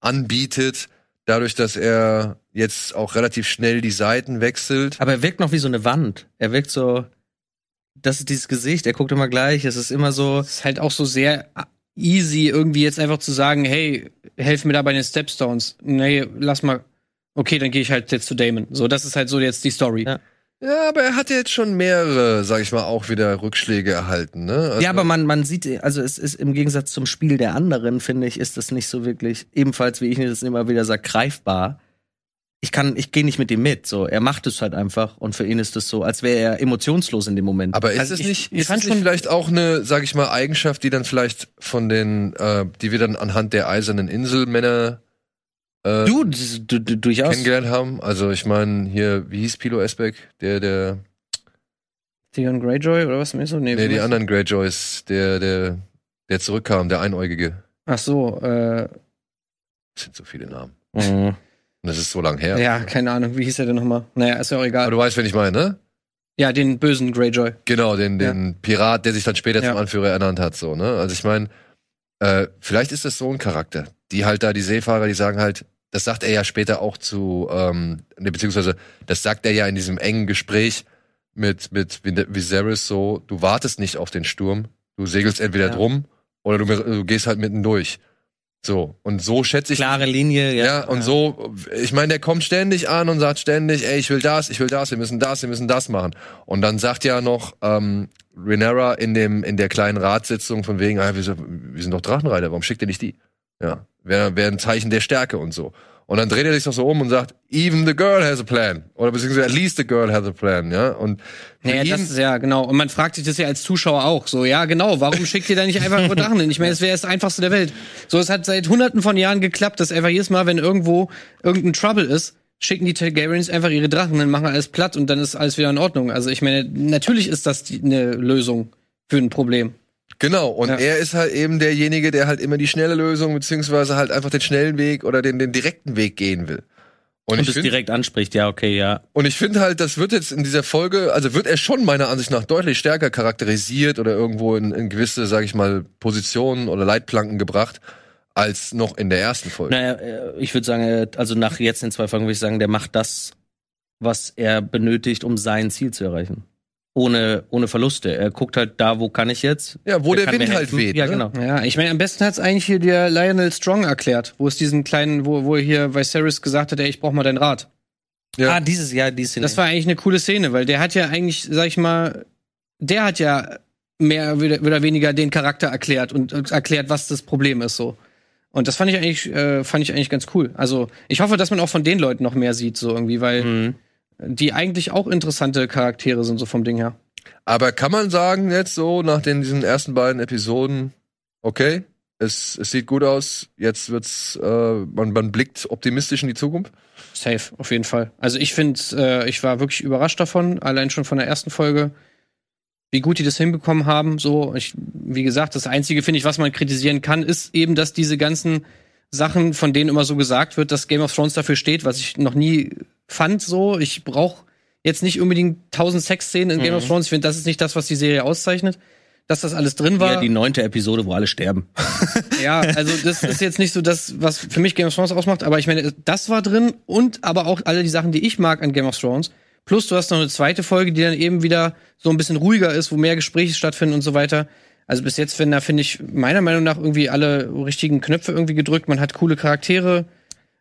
anbietet, dadurch, dass er jetzt auch relativ schnell die Seiten wechselt. Aber er wirkt noch wie so eine Wand. Er wirkt so, das ist dieses Gesicht, er guckt immer gleich, es ist immer so. Es ist halt auch so sehr easy, irgendwie jetzt einfach zu sagen, hey, helf mir da bei den Stepstones. Nee, lass mal. Okay, dann gehe ich halt jetzt zu Damon. So, das ist halt so jetzt die Story. Ja. Ja, aber er hat ja jetzt schon mehrere, sag ich mal, auch wieder Rückschläge erhalten, ne? Also, Ja, aber man, man sieht, also es ist im Gegensatz zum Spiel der anderen, finde ich, ist das nicht so wirklich, ebenfalls, wie ich das immer wieder sage, greifbar. Ich kann, ich gehe nicht mit ihm mit. So, er macht es halt einfach und für ihn ist es so, als wäre er emotionslos in dem Moment. Aber ist Also es ich- nicht, ich ist es nicht schon- vielleicht auch eine, sag ich mal, Eigenschaft, die dann vielleicht von den, äh, die wir dann anhand der eisernen Inselmänner äh, du, du, du, du durchaus. kennengelernt haben? Also ich meine, hier, wie hieß Pilo Esbeck? Der, der, Theon Greyjoy oder was meinst du? nee, die was- anderen Greyjoys, der, der, der zurückkam, der Einäugige. Ach so, äh, Das sind so viele Namen. Mhm. Und das ist so lang her. ja, keine Ahnung, wie hieß der denn nochmal? Naja, ist ja auch Aber egal. du weißt, wen ich meine, ne? Ja, den bösen Greyjoy. Genau, den, den Pirat, der sich dann später Ja. zum Anführer ernannt hat, so, ne? Also ich meine, äh, vielleicht ist das so ein Charakter. Die halt da, die Seefahrer, die sagen halt, das sagt er ja später auch zu, ähm, ne, beziehungsweise das sagt er ja in diesem engen Gespräch mit, mit Viserys so, du wartest nicht auf den Sturm, du segelst entweder Ja. drum oder du, du gehst halt mitten durch. So, und so schätze ich Klare Linie, ja. ja, und so, ich meine, der kommt ständig an und sagt ständig, ey, ich will das, ich will das, wir müssen das, wir müssen das machen. Und dann sagt ja noch ähm, Renera in dem in der kleinen Ratssitzung von wegen, ah, wir, sind- wir sind doch Drachenreiter, warum schickt ihr nicht die? Ja, wäre wär ein Zeichen der Stärke und so. Und dann dreht er sich doch so um und sagt, even the girl has a plan. Oder beziehungsweise at least the girl has a plan, ja. Und Naja, ihn, das ist ja, genau. Und man fragt sich das ja als Zuschauer auch. So, ja, genau, warum schickt ihr da nicht einfach nur Drachen hin? Ich meine, es wäre das einfachste der Welt. So, es hat seit hunderten von Jahren geklappt, dass einfach jedes Mal, wenn irgendwo irgendein Trouble ist, schicken die Targaryens einfach ihre Drachen, dann machen alles platt und dann ist alles wieder in Ordnung. Also ich meine, natürlich ist das die, eine Lösung für ein Problem. Genau, und Ja. er ist halt eben derjenige, der halt immer die schnelle Lösung, beziehungsweise halt einfach den schnellen Weg oder den, den direkten Weg gehen will. Und, Und ich es find- direkt anspricht, ja, okay, ja. Und ich finde halt, das wird jetzt in dieser Folge, also wird er schon meiner Ansicht nach deutlich stärker charakterisiert oder irgendwo in, in gewisse, sag ich mal, Positionen oder Leitplanken gebracht, als noch in der ersten Folge. Naja, äh, ich würde sagen, äh, also nach jetzt den zwei Folgen würde ich sagen, der macht das, was er benötigt, um sein Ziel zu erreichen. Ohne, ohne Verluste. Er guckt halt da, wo kann ich jetzt? Ja, wo der mir Wind halt weht. Ja, ne? genau. Ja, ich meine, am besten hat's eigentlich hier der Lionel Strong erklärt, wo es diesen kleinen, wo, wo hier Viserys gesagt hat, ey, ich brauch mal deinen Rat. Ja. Ah, dieses Jahr, die Szene. Das war eigentlich eine coole Szene, weil der hat ja eigentlich, sag ich mal, der hat ja mehr oder weniger den Charakter erklärt und erklärt, was das Problem ist so. Und das fand ich eigentlich, äh, fand ich eigentlich ganz cool. Also ich hoffe, dass man auch von den Leuten noch mehr sieht, so irgendwie, weil Mhm. Die eigentlich auch interessante Charaktere sind, so vom Ding her. Aber kann man sagen jetzt so, nach den, diesen ersten beiden Episoden, okay, es, es sieht gut aus, jetzt wird's, äh, man, man blickt optimistisch in die Zukunft? Safe, auf jeden Fall. Also ich finde, äh, ich war wirklich überrascht davon, allein schon von der ersten Folge, wie gut die das hinbekommen haben. So, ich, wie gesagt, das Einzige, finde ich, was man kritisieren kann, ist eben, dass diese ganzen Sachen, von denen immer so gesagt wird, dass Game of Thrones dafür steht, was ich noch nie fand. So, ich brauche jetzt nicht unbedingt tausend Sexszenen in Game of Thrones. Ich finde, das ist nicht das, was die Serie auszeichnet. Dass das alles drin war. ja, die neunte Episode, wo alle sterben. Ja, also das ist jetzt nicht so das, was für mich Game of Thrones ausmacht, aber ich meine, das war drin und aber auch alle die Sachen, die ich mag an Game of Thrones. Plus du hast noch eine zweite Folge, die dann eben wieder so ein bisschen ruhiger ist, wo mehr Gespräche stattfinden und so weiter. Also bis jetzt werden da, finde ich, meiner Meinung nach irgendwie alle richtigen Knöpfe irgendwie gedrückt. Man hat coole Charaktere.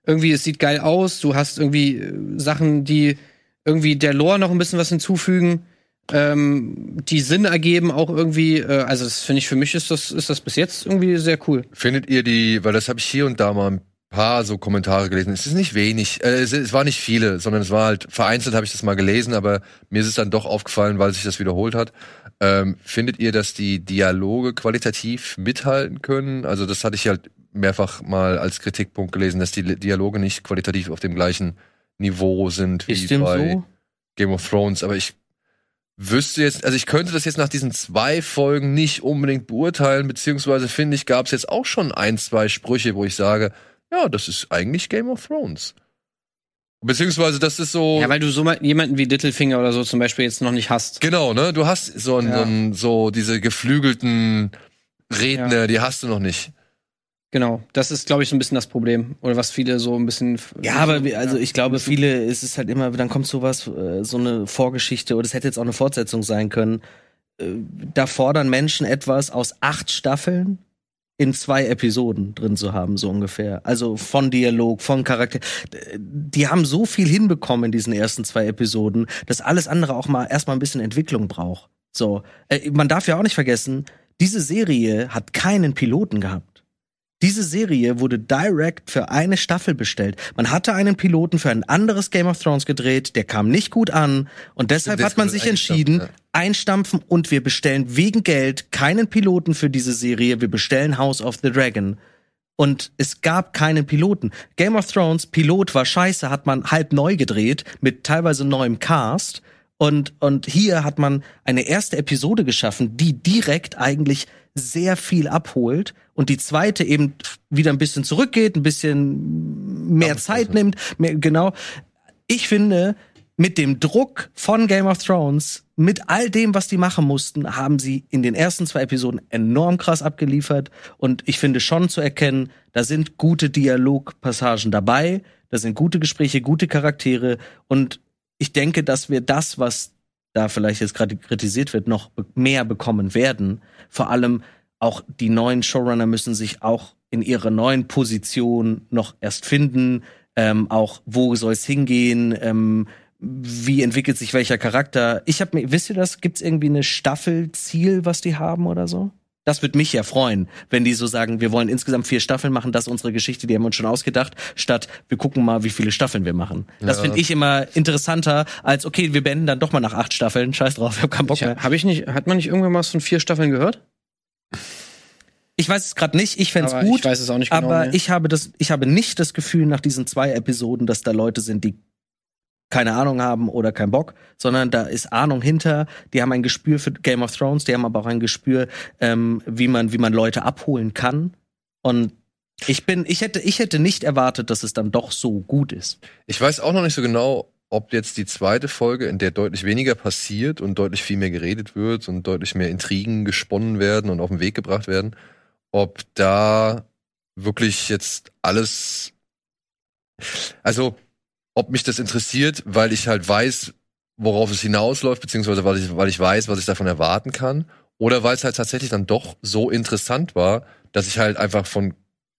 Irgendwie, es sieht geil aus. Du hast irgendwie äh, Sachen, die irgendwie der Lore noch ein bisschen was hinzufügen ähm, die Sinn ergeben auch irgendwie. Äh, also das finde ich für mich ist das ist das bis jetzt irgendwie sehr cool. Findet ihr die, weil das habe ich hier und da mal ein paar so Kommentare gelesen. Es ist nicht wenig, äh, es, es war nicht viele, sondern es war halt vereinzelt habe ich das mal gelesen, aber mir ist es dann doch aufgefallen, weil sich das wiederholt hat. Ähm, findet ihr, dass die Dialoge qualitativ mithalten können? Also das hatte ich halt mehrfach mal als Kritikpunkt gelesen, dass die Dialoge nicht qualitativ auf dem gleichen Niveau sind wie bei so? Game of Thrones. Aber ich wüsste jetzt, also ich könnte das jetzt nach diesen zwei Folgen nicht unbedingt beurteilen, beziehungsweise finde ich, gab es jetzt auch schon ein, zwei Sprüche, wo ich sage, ja, das ist eigentlich Game of Thrones. Beziehungsweise das ist so. Ja, weil du so jemanden wie Littlefinger oder so zum Beispiel jetzt noch nicht hast. Genau, ne? Du hast so, ein, Ja. so, diese geflügelten Redner, die hast du noch nicht. Genau, das ist, glaube ich, so ein bisschen das Problem. Oder was viele so ein bisschen. Ja, aber wir, also ich glaube, viele, es ist halt immer, dann kommt sowas, äh, so eine Vorgeschichte, oder es hätte jetzt auch eine Fortsetzung sein können. Äh, Da fordern Menschen etwas aus acht Staffeln in zwei Episoden drin zu haben, so ungefähr. Also von Dialog, von Charakter. Die haben so viel hinbekommen in diesen ersten zwei Episoden, dass alles andere auch mal erstmal ein bisschen Entwicklung braucht. So, äh, man darf ja auch nicht vergessen, diese Serie hat keinen Piloten gehabt. Diese Serie wurde direkt für eine Staffel bestellt. Man hatte einen Piloten für ein anderes Game of Thrones gedreht, der kam nicht gut an und deshalb hat man sich entschieden, einstampfen und wir bestellen wegen Geld keinen Piloten für diese Serie, wir bestellen House of the Dragon. Und es gab keinen Piloten. Game of Thrones, Pilot war scheiße, hat man halb neu gedreht, mit teilweise neuem Cast. Und, und hier hat man eine erste Episode geschaffen, die direkt eigentlich sehr viel abholt und die zweite eben wieder ein bisschen zurückgeht, ein bisschen mehr Zeit nimmt. Mehr, genau. Ich finde, mit dem Druck von Game of Thrones, mit all dem, was die machen mussten, haben sie in den ersten zwei Episoden enorm krass abgeliefert. Und ich finde schon zu erkennen, da sind gute Dialogpassagen dabei, da sind gute Gespräche, gute Charaktere. Und ich denke, dass wir das, was da vielleicht jetzt gerade kritisiert wird, noch mehr bekommen werden. Vor allem auch die neuen Showrunner müssen sich auch in ihrer neuen Position noch erst finden. Ähm, auch wo soll es hingehen? Ähm, wie entwickelt sich welcher Charakter? Ich habe mir, wisst ihr das? Gibt es irgendwie eine Staffelziel, was die haben oder so? Das würde mich ja freuen, wenn die so sagen, wir wollen insgesamt vier Staffeln machen, das ist unsere Geschichte, die haben wir uns schon ausgedacht, statt wir gucken mal, wie viele Staffeln wir machen. Das Ja. finde ich immer interessanter, als okay, wir beenden dann doch mal nach acht Staffeln. Scheiß drauf, ich hab keinen Bock mehr. Habe ich nicht, hat man nicht irgendwann mal was von vier Staffeln gehört? Ich weiß es gerade nicht, ich fänd's Aber gut. ich weiß es auch nicht genau, aber nee. ich habe das, ich habe nicht das Gefühl nach diesen zwei Episoden, dass da Leute sind, die keine Ahnung haben oder keinen Bock, sondern da ist Ahnung hinter. Die haben ein Gespür für Game of Thrones, die haben aber auch ein Gespür, ähm, wie man, wie man Leute abholen kann. Und ich bin, ich hätte, ich hätte nicht erwartet, dass es dann doch so gut ist. Ich weiß auch noch nicht so genau, ob jetzt die zweite Folge, in der deutlich weniger passiert und deutlich viel mehr geredet wird und deutlich mehr Intrigen gesponnen werden und auf den Weg gebracht werden, ob da wirklich jetzt alles, also ob mich das interessiert, weil ich halt weiß, worauf es hinausläuft, beziehungsweise weil ich, weil ich weiß, was ich davon erwarten kann, oder weil es halt tatsächlich dann doch so interessant war, dass ich halt einfach von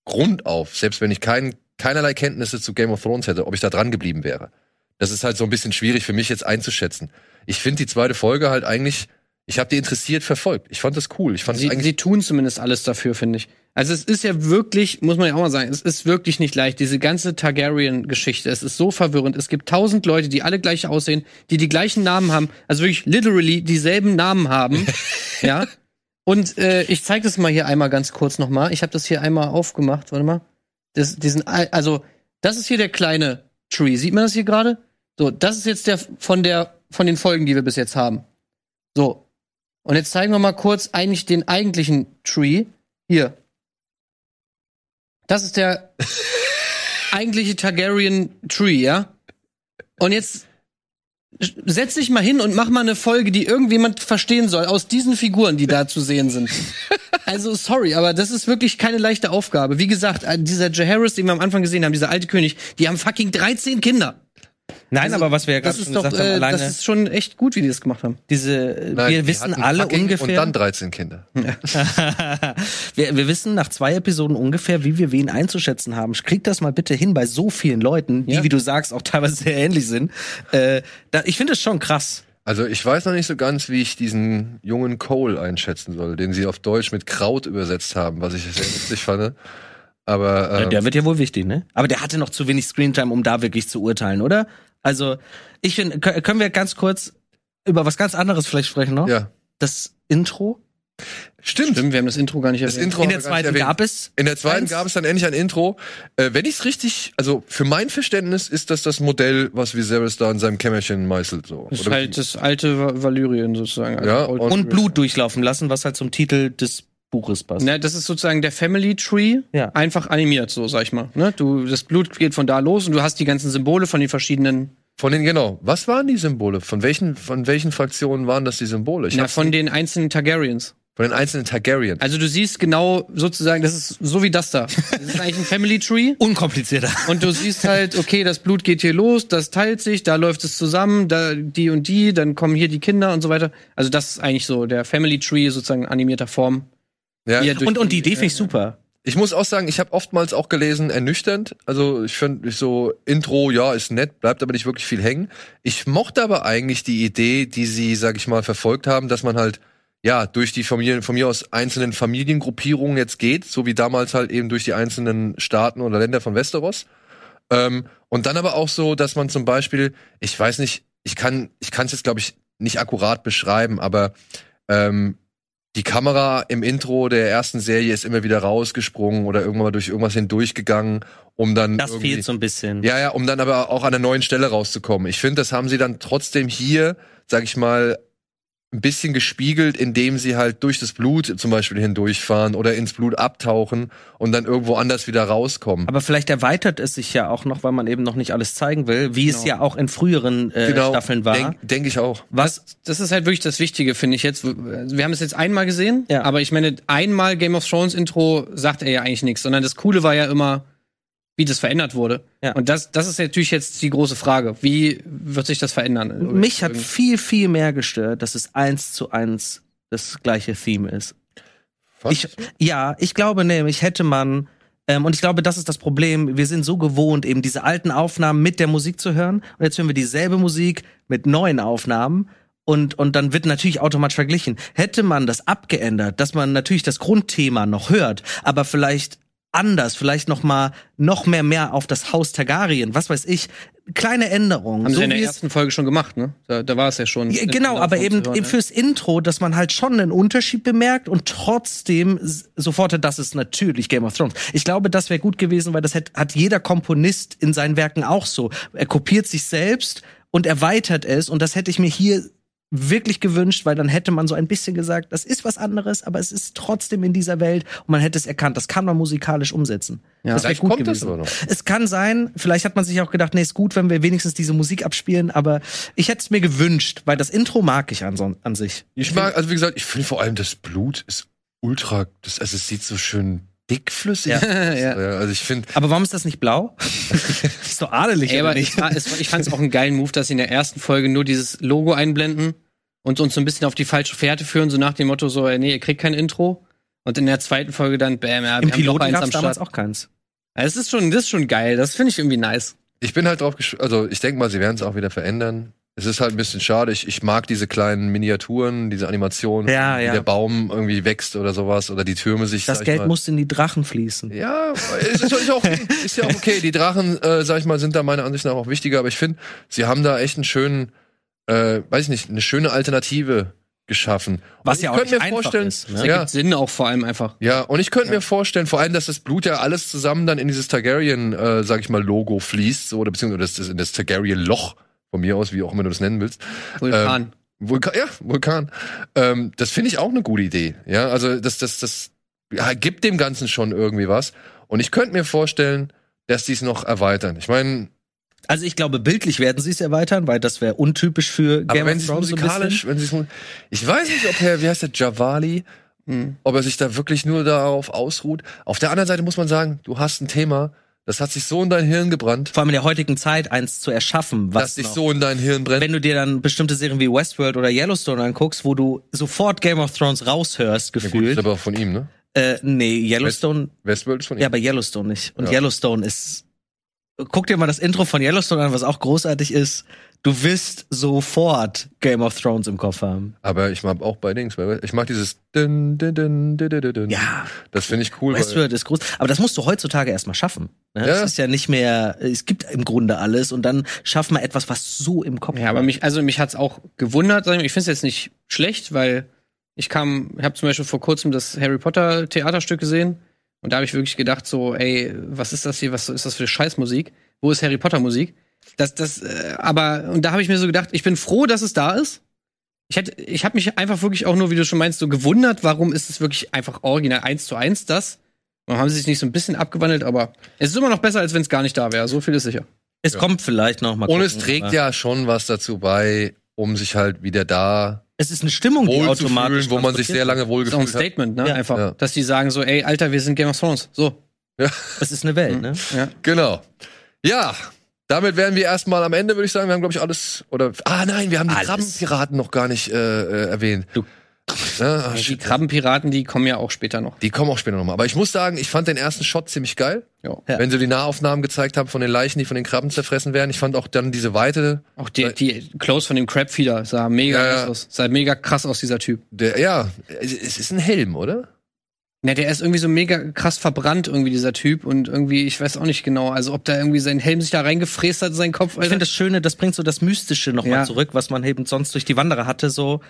Grund auf, selbst wenn ich kein, keinerlei Kenntnisse zu Game of Thrones hätte, ob ich da dran geblieben wäre. Das ist halt so ein bisschen schwierig für mich jetzt einzuschätzen. Ich finde die zweite Folge halt eigentlich, ich habe die interessiert verfolgt. Ich fand das cool. Ich fand Sie, sie tun zumindest alles dafür, finde ich. Also es ist ja wirklich, muss man ja auch mal sagen, es ist wirklich nicht leicht, diese ganze Targaryen-Geschichte. Es ist so verwirrend. Es gibt tausend Leute, die alle gleich aussehen, die die gleichen Namen haben, also wirklich literally dieselben Namen haben. ja. Und äh, ich zeige das mal hier einmal ganz kurz nochmal. Ich habe das hier einmal aufgemacht. Warte mal. Das, diesen, Al- also das ist hier der kleine Tree. Sieht man das hier gerade? So, das ist jetzt der von der von den Folgen, die wir bis jetzt haben. So. Und jetzt zeigen wir mal kurz eigentlich den eigentlichen Tree. Hier. Das ist der eigentliche Targaryen Tree, ja? Und jetzt setz dich mal hin und mach mal eine Folge, die irgendjemand verstehen soll aus diesen Figuren, die da zu sehen sind. Also sorry, aber das ist wirklich keine leichte Aufgabe. Wie gesagt, äh, dieser Jaehaerys, den wir am Anfang gesehen haben, dieser alte König, die haben fucking 13 Kinder. Nein, Also, aber was wir ja gerade Das schon ist doch, gesagt haben, äh, alleine das ist schon echt gut, wie die das gemacht haben. diese, äh, Nein, wir die wissen alle ungefähr. Und dann 13 Kinder. wir, wir wissen nach zwei Episoden ungefähr, wie wir wen einzuschätzen haben. Krieg das mal bitte hin bei so vielen Leuten, die, Ja. wie du sagst, auch teilweise sehr ähnlich sind. Äh, da, ich finde es schon krass. Also ich weiß noch nicht so ganz, wie ich diesen jungen Cole einschätzen soll, den sie auf Deutsch mit Kraut übersetzt haben, was ich sehr lustig fand. Aber Ja, ähm, der wird ja wohl wichtig, ne? Aber der hatte noch zu wenig Screentime, um da wirklich zu urteilen, oder? Also, ich finde, kö- können wir ganz kurz über was ganz anderes vielleicht sprechen noch? ja, Das Intro. stimmt. Stimmt, wir haben das Intro gar nicht Das erwähnt. Intro In der zweiten erwähnt. gab es. In der zweiten eins. gab es dann endlich ein Intro. Äh, wenn ich es richtig, also für mein Verständnis ist das das Modell, was Viserys da in seinem Kämmerchen meißelt. So. Das ist Oder- halt das alte Va- Valyrien sozusagen. also Ja, Und Blut durchlaufen lassen, was halt zum Titel des Buches passt. Ne, das ist sozusagen der Family Tree, Ja. einfach animiert, so sag ich mal. Ne? Du, das Blut geht von da los und du hast die ganzen Symbole von den verschiedenen, Von den, genau. Was waren die Symbole? Von welchen, von welchen Fraktionen waren das die Symbole? Ich na, von den einzelnen Targaryens. von den einzelnen Targaryens. Also du siehst genau sozusagen, das ist so wie das da. Das ist eigentlich ein Family Tree. Unkomplizierter. Und du siehst halt, okay, das Blut geht hier los, das teilt sich, da läuft es zusammen, da die und die, dann kommen hier die Kinder und so weiter. Also das ist eigentlich so der Family Tree sozusagen in animierter Form. Ja. Und, und die Idee finde ich super. Ich muss auch sagen, ich habe oftmals auch gelesen, ernüchternd. Also ich finde so Intro, ja, ist nett, bleibt aber nicht wirklich viel hängen. Ich mochte aber eigentlich die Idee, die sie, sag ich mal, verfolgt haben, dass man halt ja durch die Familien, von mir aus einzelnen Familiengruppierungen jetzt geht, so wie damals halt eben durch die einzelnen Staaten oder Länder von Westeros. Ähm, und dann aber auch so, dass man zum Beispiel, ich weiß nicht, ich kann, ich kann es jetzt glaube ich nicht akkurat beschreiben, aber ähm, die Kamera im Intro der ersten Serie ist immer wieder rausgesprungen oder irgendwann mal durch irgendwas hindurchgegangen, um dann Das fehlt so ein bisschen. ja, ja, um dann aber auch an einer neuen Stelle rauszukommen. Ich finde, das haben sie dann trotzdem hier, sag ich mal, ein bisschen gespiegelt, indem sie halt durch das Blut zum Beispiel hindurchfahren oder ins Blut abtauchen und dann irgendwo anders wieder rauskommen. Aber vielleicht erweitert es sich ja auch noch, weil man eben noch nicht alles zeigen will, wie es Genau. ja auch in früheren äh, Staffeln war. Denke denk ich auch. Was Das ist halt wirklich das Wichtige, finde ich jetzt. Wir haben es jetzt einmal gesehen, Ja. aber ich meine, einmal Game of Thrones Intro sagt er ja eigentlich nichts, sondern das Coole war ja immer, wie das verändert wurde. Ja. Und das, das ist natürlich jetzt die große Frage. Wie wird sich das verändern? mich hat viel, viel mehr gestört, dass es eins zu eins das gleiche Theme ist. Ich, ja, ich glaube nämlich, hätte man, ähm, und ich glaube, das ist das Problem, wir sind so gewohnt, eben diese alten Aufnahmen mit der Musik zu hören. Und jetzt hören wir dieselbe Musik mit neuen Aufnahmen. Und, und dann wird natürlich automatisch verglichen. Hätte man das abgeändert, dass man natürlich das Grundthema noch hört, aber vielleicht anders, vielleicht noch mal noch mehr mehr auf das Haus Targaryen, was weiß ich, kleine Änderungen. Haben so sie in der ersten Folge schon gemacht, ne? Da, da war es ja schon. ja, genau, aber eben, hören, eben ja. fürs Intro, dass man halt schon einen Unterschied bemerkt und trotzdem sofort, das ist natürlich Game of Thrones. Ich glaube, das wäre gut gewesen, weil das hat, hat jeder Komponist in seinen Werken auch so. Er kopiert sich selbst und erweitert es und das hätte ich mir hier wirklich gewünscht, weil dann hätte man so ein bisschen gesagt, das ist was anderes, aber es ist trotzdem in dieser Welt und man hätte es erkannt, das kann man musikalisch umsetzen. Ja. das wäre gut kommt das gewesen. aber noch. Es kann sein, vielleicht hat man sich auch gedacht, nee, ist gut, wenn wir wenigstens diese Musik abspielen, aber ich hätte es mir gewünscht, weil das Intro mag ich an, an sich. Ich mag, also wie gesagt, ich finde vor allem das Blut ist ultra, das, also es sieht so schön dickflüssig Ja. Ja. Ja, Also ich finde, Aber warum ist das nicht blau? ist so adelig, Ey, aber ich, ich fand es auch einen geilen Move, dass sie in der ersten Folge nur dieses Logo einblenden und uns so ein bisschen auf die falsche Fährte führen, so nach dem Motto so, ey, nee, ihr kriegt kein Intro. Und in der zweiten Folge dann, bam, ja, Im wir haben doch Piloten eins am es damals Start. auch keins. Ja, Das ist schon, das ist schon geil. Das finde ich irgendwie nice. ich bin halt drauf, also ich denke mal, sie werden es auch wieder verändern. Es ist halt ein bisschen schade. Ich, ich mag diese kleinen Miniaturen, diese Animationen, Ja, wie ja. der Baum irgendwie wächst oder sowas oder die Türme sich. Das Geld mal, muss in die Drachen fließen. Ja, ist, ist, ist, auch, ist ja auch okay. Die Drachen, äh, sag ich mal, sind da meiner Ansicht nach auch wichtiger, aber ich finde, sie haben da echt einen schönen, äh, weiß ich nicht, eine schöne Alternative geschaffen. Was ja ich auch könnte nicht mir einfach vorstellen, ist, ne? Das ja, Sinn auch vor allem einfach. ja, und ich könnte mir vorstellen, vor allem, dass das Blut ja alles zusammen dann in dieses Targaryen, äh, sag ich mal, Logo fließt, so, oder beziehungsweise das, das, in das Targaryen-Loch, von mir aus, wie auch immer du das nennen willst. Vulkan. Vulkan, ja, Vulkan. Ähm, das finde ich auch eine gute Idee. Ja, also das, das, das ja, gibt dem Ganzen schon irgendwie was. Und ich könnte mir vorstellen, dass die es noch erweitern. Ich meine, Also ich glaube, bildlich werden sie es erweitern, weil das wäre untypisch für aber Game wenn of sie Thrones so ein musikalisch, wenn sie ich weiß nicht, ob er, wie heißt der, Javali, Hm. ob er sich da wirklich nur darauf ausruht. Auf der anderen Seite muss man sagen, du hast ein Thema, das hat sich so in dein Hirn gebrannt, Vor allem in der heutigen Zeit eins zu erschaffen, was dass sich noch- so in dein Hirn brennt. wenn du dir dann bestimmte Serien wie Westworld oder Yellowstone anguckst, wo du sofort Game of Thrones raushörst, ja, gut, ist gefühlt. aber auch von ihm, ne? äh, nee, Yellowstone, Westworld ist von ihm. ja, aber Yellowstone nicht. Und Ja. Yellowstone ist, guck dir mal das Intro von Yellowstone an, was auch großartig ist. Du wirst sofort Game of Thrones im Kopf haben. Aber ich mag auch bei Dings, weil ich mag dieses dun, dun, dun, dun, dun, dun. Ja, Das finde ich cool. Westworld ist groß. Aber das musst du heutzutage erstmal schaffen. Ne? Ja. Es ist ja nicht mehr, es gibt im Grunde alles und dann schaffen wir etwas, was so im Kopf Ja, aber mich, also mich hat's auch gewundert. ich finde es jetzt nicht schlecht, weil ich kam, ich habe zum Beispiel vor kurzem das Harry Potter Theaterstück gesehen und da habe ich wirklich gedacht so, ey, was ist das hier? Was ist das für Scheißmusik? Wo ist Harry Potter Musik? Das, das, äh, aber und da habe ich mir so gedacht, ich bin froh, dass es da ist. Ich hätte, ich habe mich einfach wirklich auch nur, wie du schon meinst, so gewundert, warum ist es wirklich einfach original eins zu eins das? Warum haben sie sich nicht so ein bisschen abgewandelt? Aber es ist immer noch besser, als wenn es gar nicht da wäre. So viel ist sicher. Es kommt vielleicht noch mal. und es trägt ja schon was dazu bei, um sich halt wieder da es ist eine Stimmung, die automatisch wohlzufühlen, wo man sich sehr lange Das ist auch ein wohlgefühlt hat. Statement, ne? Ja. Einfach. Ja. Dass die sagen so, ey, Alter, wir sind Game of Thrones. So. Es ist eine Welt, ne? Ja. Genau. Ja, damit wären wir erstmal am Ende, würde ich sagen. Wir haben, glaube ich, alles. Oder. Ah, nein, wir haben die Alles. Krabbenpiraten noch gar nicht äh, äh, erwähnt. Du. Ja, ach, Die. Krabbenpiraten, die kommen ja auch später noch. Die kommen auch später nochmal. Aber ich muss sagen, ich fand den ersten Shot ziemlich geil. Ja. Wenn sie die Nahaufnahmen gezeigt haben von den Leichen, die von den Krabben zerfressen werden. Ich fand auch dann diese Weite, Auch die, die Close von dem Crabfeeder sah mega Ja, krass aus. Sah mega krass aus, dieser Typ. der, ja, es ist ein Helm, oder? Ne, der ist irgendwie so mega krass verbrannt, irgendwie, dieser Typ. Und irgendwie, ich weiß auch nicht genau, also ob da irgendwie sein Helm sich da reingefräst hat, in seinen Kopf, Ich Alter. finde das Schöne, das bringt so das Mystische nochmal Ja. zurück, was man eben sonst durch die Wanderer hatte, so.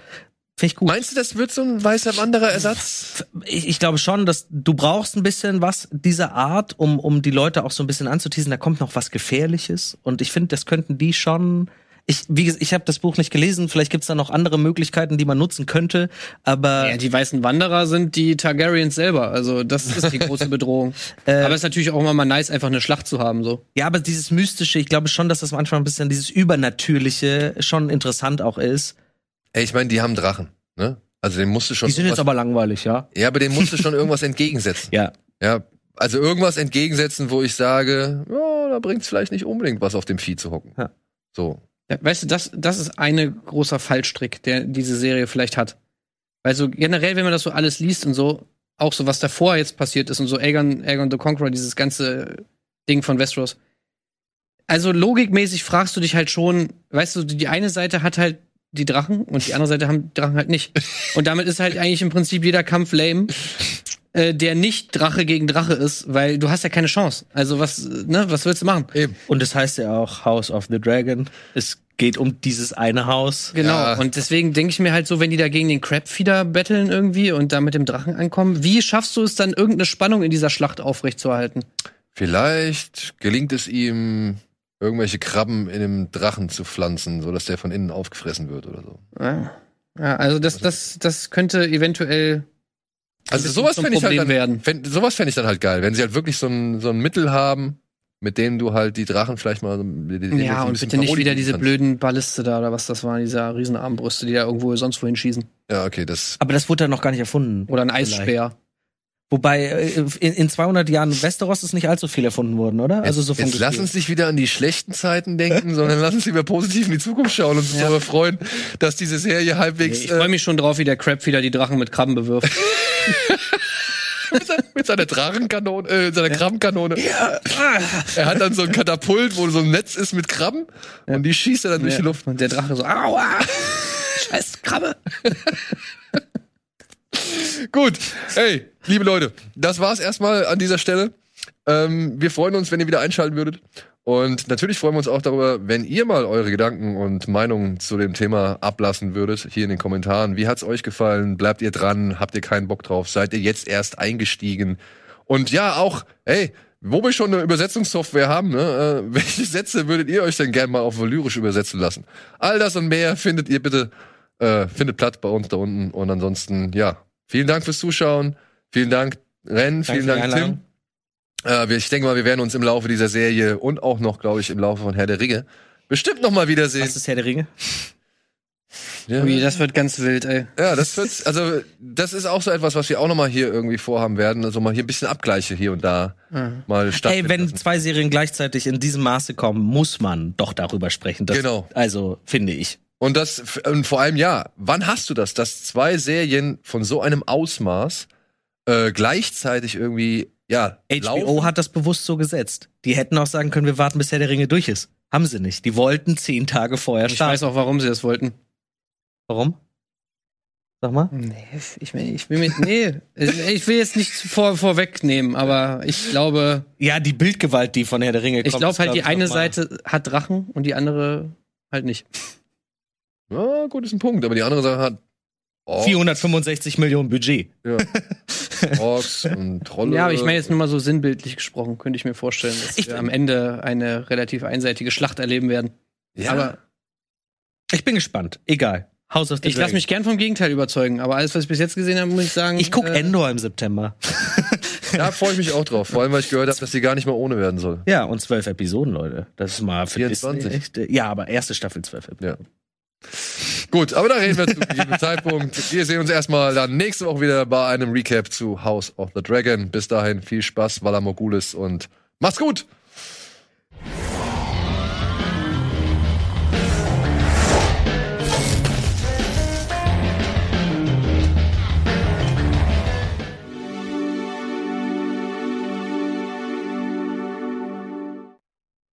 Finde ich gut. Meinst du, das wird so ein weißer Wanderer-Ersatz? ich, ich glaube schon, dass du brauchst ein bisschen was dieser Art, um, um die Leute auch so ein bisschen anzuteasen. Da kommt noch was Gefährliches. Und ich finde, das könnten die schon. Ich, wie gesagt, ich habe das Buch nicht gelesen. Vielleicht gibt's da noch andere Möglichkeiten, die man nutzen könnte. Aber ja, die weißen Wanderer sind die Targaryens selber. Also, das ist die große Bedrohung. Äh, Aber es ist natürlich auch immer mal nice, einfach eine Schlacht zu haben, so. ja, aber dieses Mystische, ich glaube schon, dass das manchmal ein bisschen dieses Übernatürliche schon interessant auch ist. Ey, ich meine, die haben Drachen, ne? Also dem musst du schon. Die sind jetzt aber langweilig, ja. ja, aber dem musst du schon irgendwas entgegensetzen. Ja. Ja, also irgendwas entgegensetzen, wo ich sage, ja, da bringt's vielleicht nicht unbedingt was auf dem Vieh zu hocken. Ja. So. Weißt du, das, das ist eine großer Fallstrick, der diese Serie vielleicht hat. Weil so generell, wenn man das so alles liest und so, auch so was davor jetzt passiert ist und so Aegon, Aegon the Conqueror, dieses ganze Ding von Westeros. Also logikmäßig fragst du dich halt schon, weißt du, die eine Seite hat halt die Drachen und die andere Seite haben die Drachen halt nicht. Und damit ist halt eigentlich im Prinzip jeder Kampf lame, äh, der nicht Drache gegen Drache ist, weil du hast ja keine Chance. Also was, ne, was willst du machen? Eben. Und es heißt ja auch House of the Dragon. Es geht um dieses eine Haus. Genau. Ja. Und deswegen denke ich mir halt so, wenn die da gegen den Crabfeeder betteln irgendwie und da mit dem Drachen ankommen, wie schaffst du es dann, irgendeine Spannung in dieser Schlacht aufrechtzuerhalten? Vielleicht gelingt es ihm, irgendwelche Krabben in einem Drachen zu pflanzen, sodass der von innen aufgefressen wird oder so. Ja, ja also das, das, das könnte eventuell Also sowas fände ich halt dann, werden. fänd, sowas fände ich dann halt geil, wenn sie halt wirklich so ein, so ein Mittel haben, mit dem du halt die Drachen vielleicht mal so- die- die- die Ja, und bitte nicht wieder diese kannst. blöden Balliste da oder was das waren, diese Riesenarmbrüste, die da irgendwo sonst wohin schießen. Ja, okay, das Aber das wurde dann noch gar nicht erfunden. Oder ein Eisspeer. Wobei äh, in, in 200 Jahren Westeros ist nicht allzu viel erfunden worden, oder? Also so vom Jetzt lass uns nicht wieder an die schlechten Zeiten denken, sondern lass uns lieber positiv in die Zukunft schauen und uns Ja. darüber freuen, dass diese Serie halbwegs Ich freue äh, mich schon drauf, wie der Crabfeeder die Drachen mit Krabben bewirft. mit, seiner, mit seiner Drachenkanone, äh, seiner Krabbenkanone. Er hat dann so ein Katapult, wo so ein Netz ist mit Krabben und die schießt er dann durch die Luft. Und der Drache so, aua! Scheiß Krabbe! Gut, hey, liebe Leute, das war's erstmal an dieser Stelle. Ähm, wir freuen uns, wenn ihr wieder einschalten würdet. Und natürlich freuen wir uns auch darüber, wenn ihr mal eure Gedanken und Meinungen zu dem Thema ablassen würdet, hier in den Kommentaren. Wie hat's euch gefallen? Bleibt ihr dran? Habt ihr keinen Bock drauf? Seid ihr jetzt erst eingestiegen? Und ja, auch, hey, wo wir schon eine Übersetzungssoftware haben, ne, äh, welche Sätze würdet ihr euch denn gerne mal auf Valyrisch übersetzen lassen? All das und mehr findet ihr bitte, äh, findet Platz bei uns da unten. Und ansonsten, ja, vielen Dank fürs Zuschauen. Vielen Dank, Ren. Vielen Dank, Tim. Äh, ich denke mal, wir werden uns im Laufe dieser Serie und auch noch, glaube ich, im Laufe von Herr der Ringe bestimmt noch mal wiedersehen. Was ist Herr der Ringe? Ja, Ui, das wird ganz wild, ey. ja, das wird, also das ist auch so etwas, was wir auch noch mal hier irgendwie vorhaben werden. Also mal hier ein bisschen Abgleiche hier und da mal Ey, stattfinden wenn lassen. zwei Serien gleichzeitig in diesem Maße kommen, muss man doch darüber sprechen. Das, Genau. Also, finde ich. Und das und vor allem ja, wann hast du das, dass zwei Serien von so einem Ausmaß äh, gleichzeitig irgendwie ja HBO laufen? hat das bewusst so gesetzt. Die hätten auch sagen können, wir warten, bis Herr der Ringe durch ist. Haben sie nicht. Die wollten zehn Tage vorher Ich starten. weiß auch, warum sie das wollten. Warum? Sag mal. Nee, ich, mein, ich will mit, nee, ich will jetzt nichts vor, vorwegnehmen, aber ich glaube, Ja, die Bildgewalt, die von Herr der Ringe kommt. ich glaube halt, glaub die ich, eine Seite hat Drachen und die andere halt nicht. Ja, gut, ist ein Punkt, aber die andere Sache hat Orks, 465 Millionen Budget. ja. Orks und Trolle. Ja, aber ich meine jetzt nur mal so sinnbildlich gesprochen, könnte ich mir vorstellen, dass Ich- wir am Ende eine relativ einseitige Schlacht erleben werden. ja, Aber Ich bin gespannt. Egal. House of the ich lasse mich gern vom Gegenteil überzeugen, aber alles, was ich bis jetzt gesehen habe, muss ich sagen. Ich guck äh, Endor im September. Da freue ich mich auch drauf. Vor allem, weil ich gehört habe, dass die gar nicht mehr ohne werden soll. Ja, und zwölf Episoden, Leute. Das ist mal für 24. Disney echt. äh, Ja, aber erste Staffel zwölf Episoden. Ja. Gut, aber da reden wir zu jedem Zeitpunkt. Wir sehen uns erstmal dann nächste Woche wieder bei einem Recap zu House of the Dragon. Bis dahin viel Spaß, Valar Morgulis und macht's gut!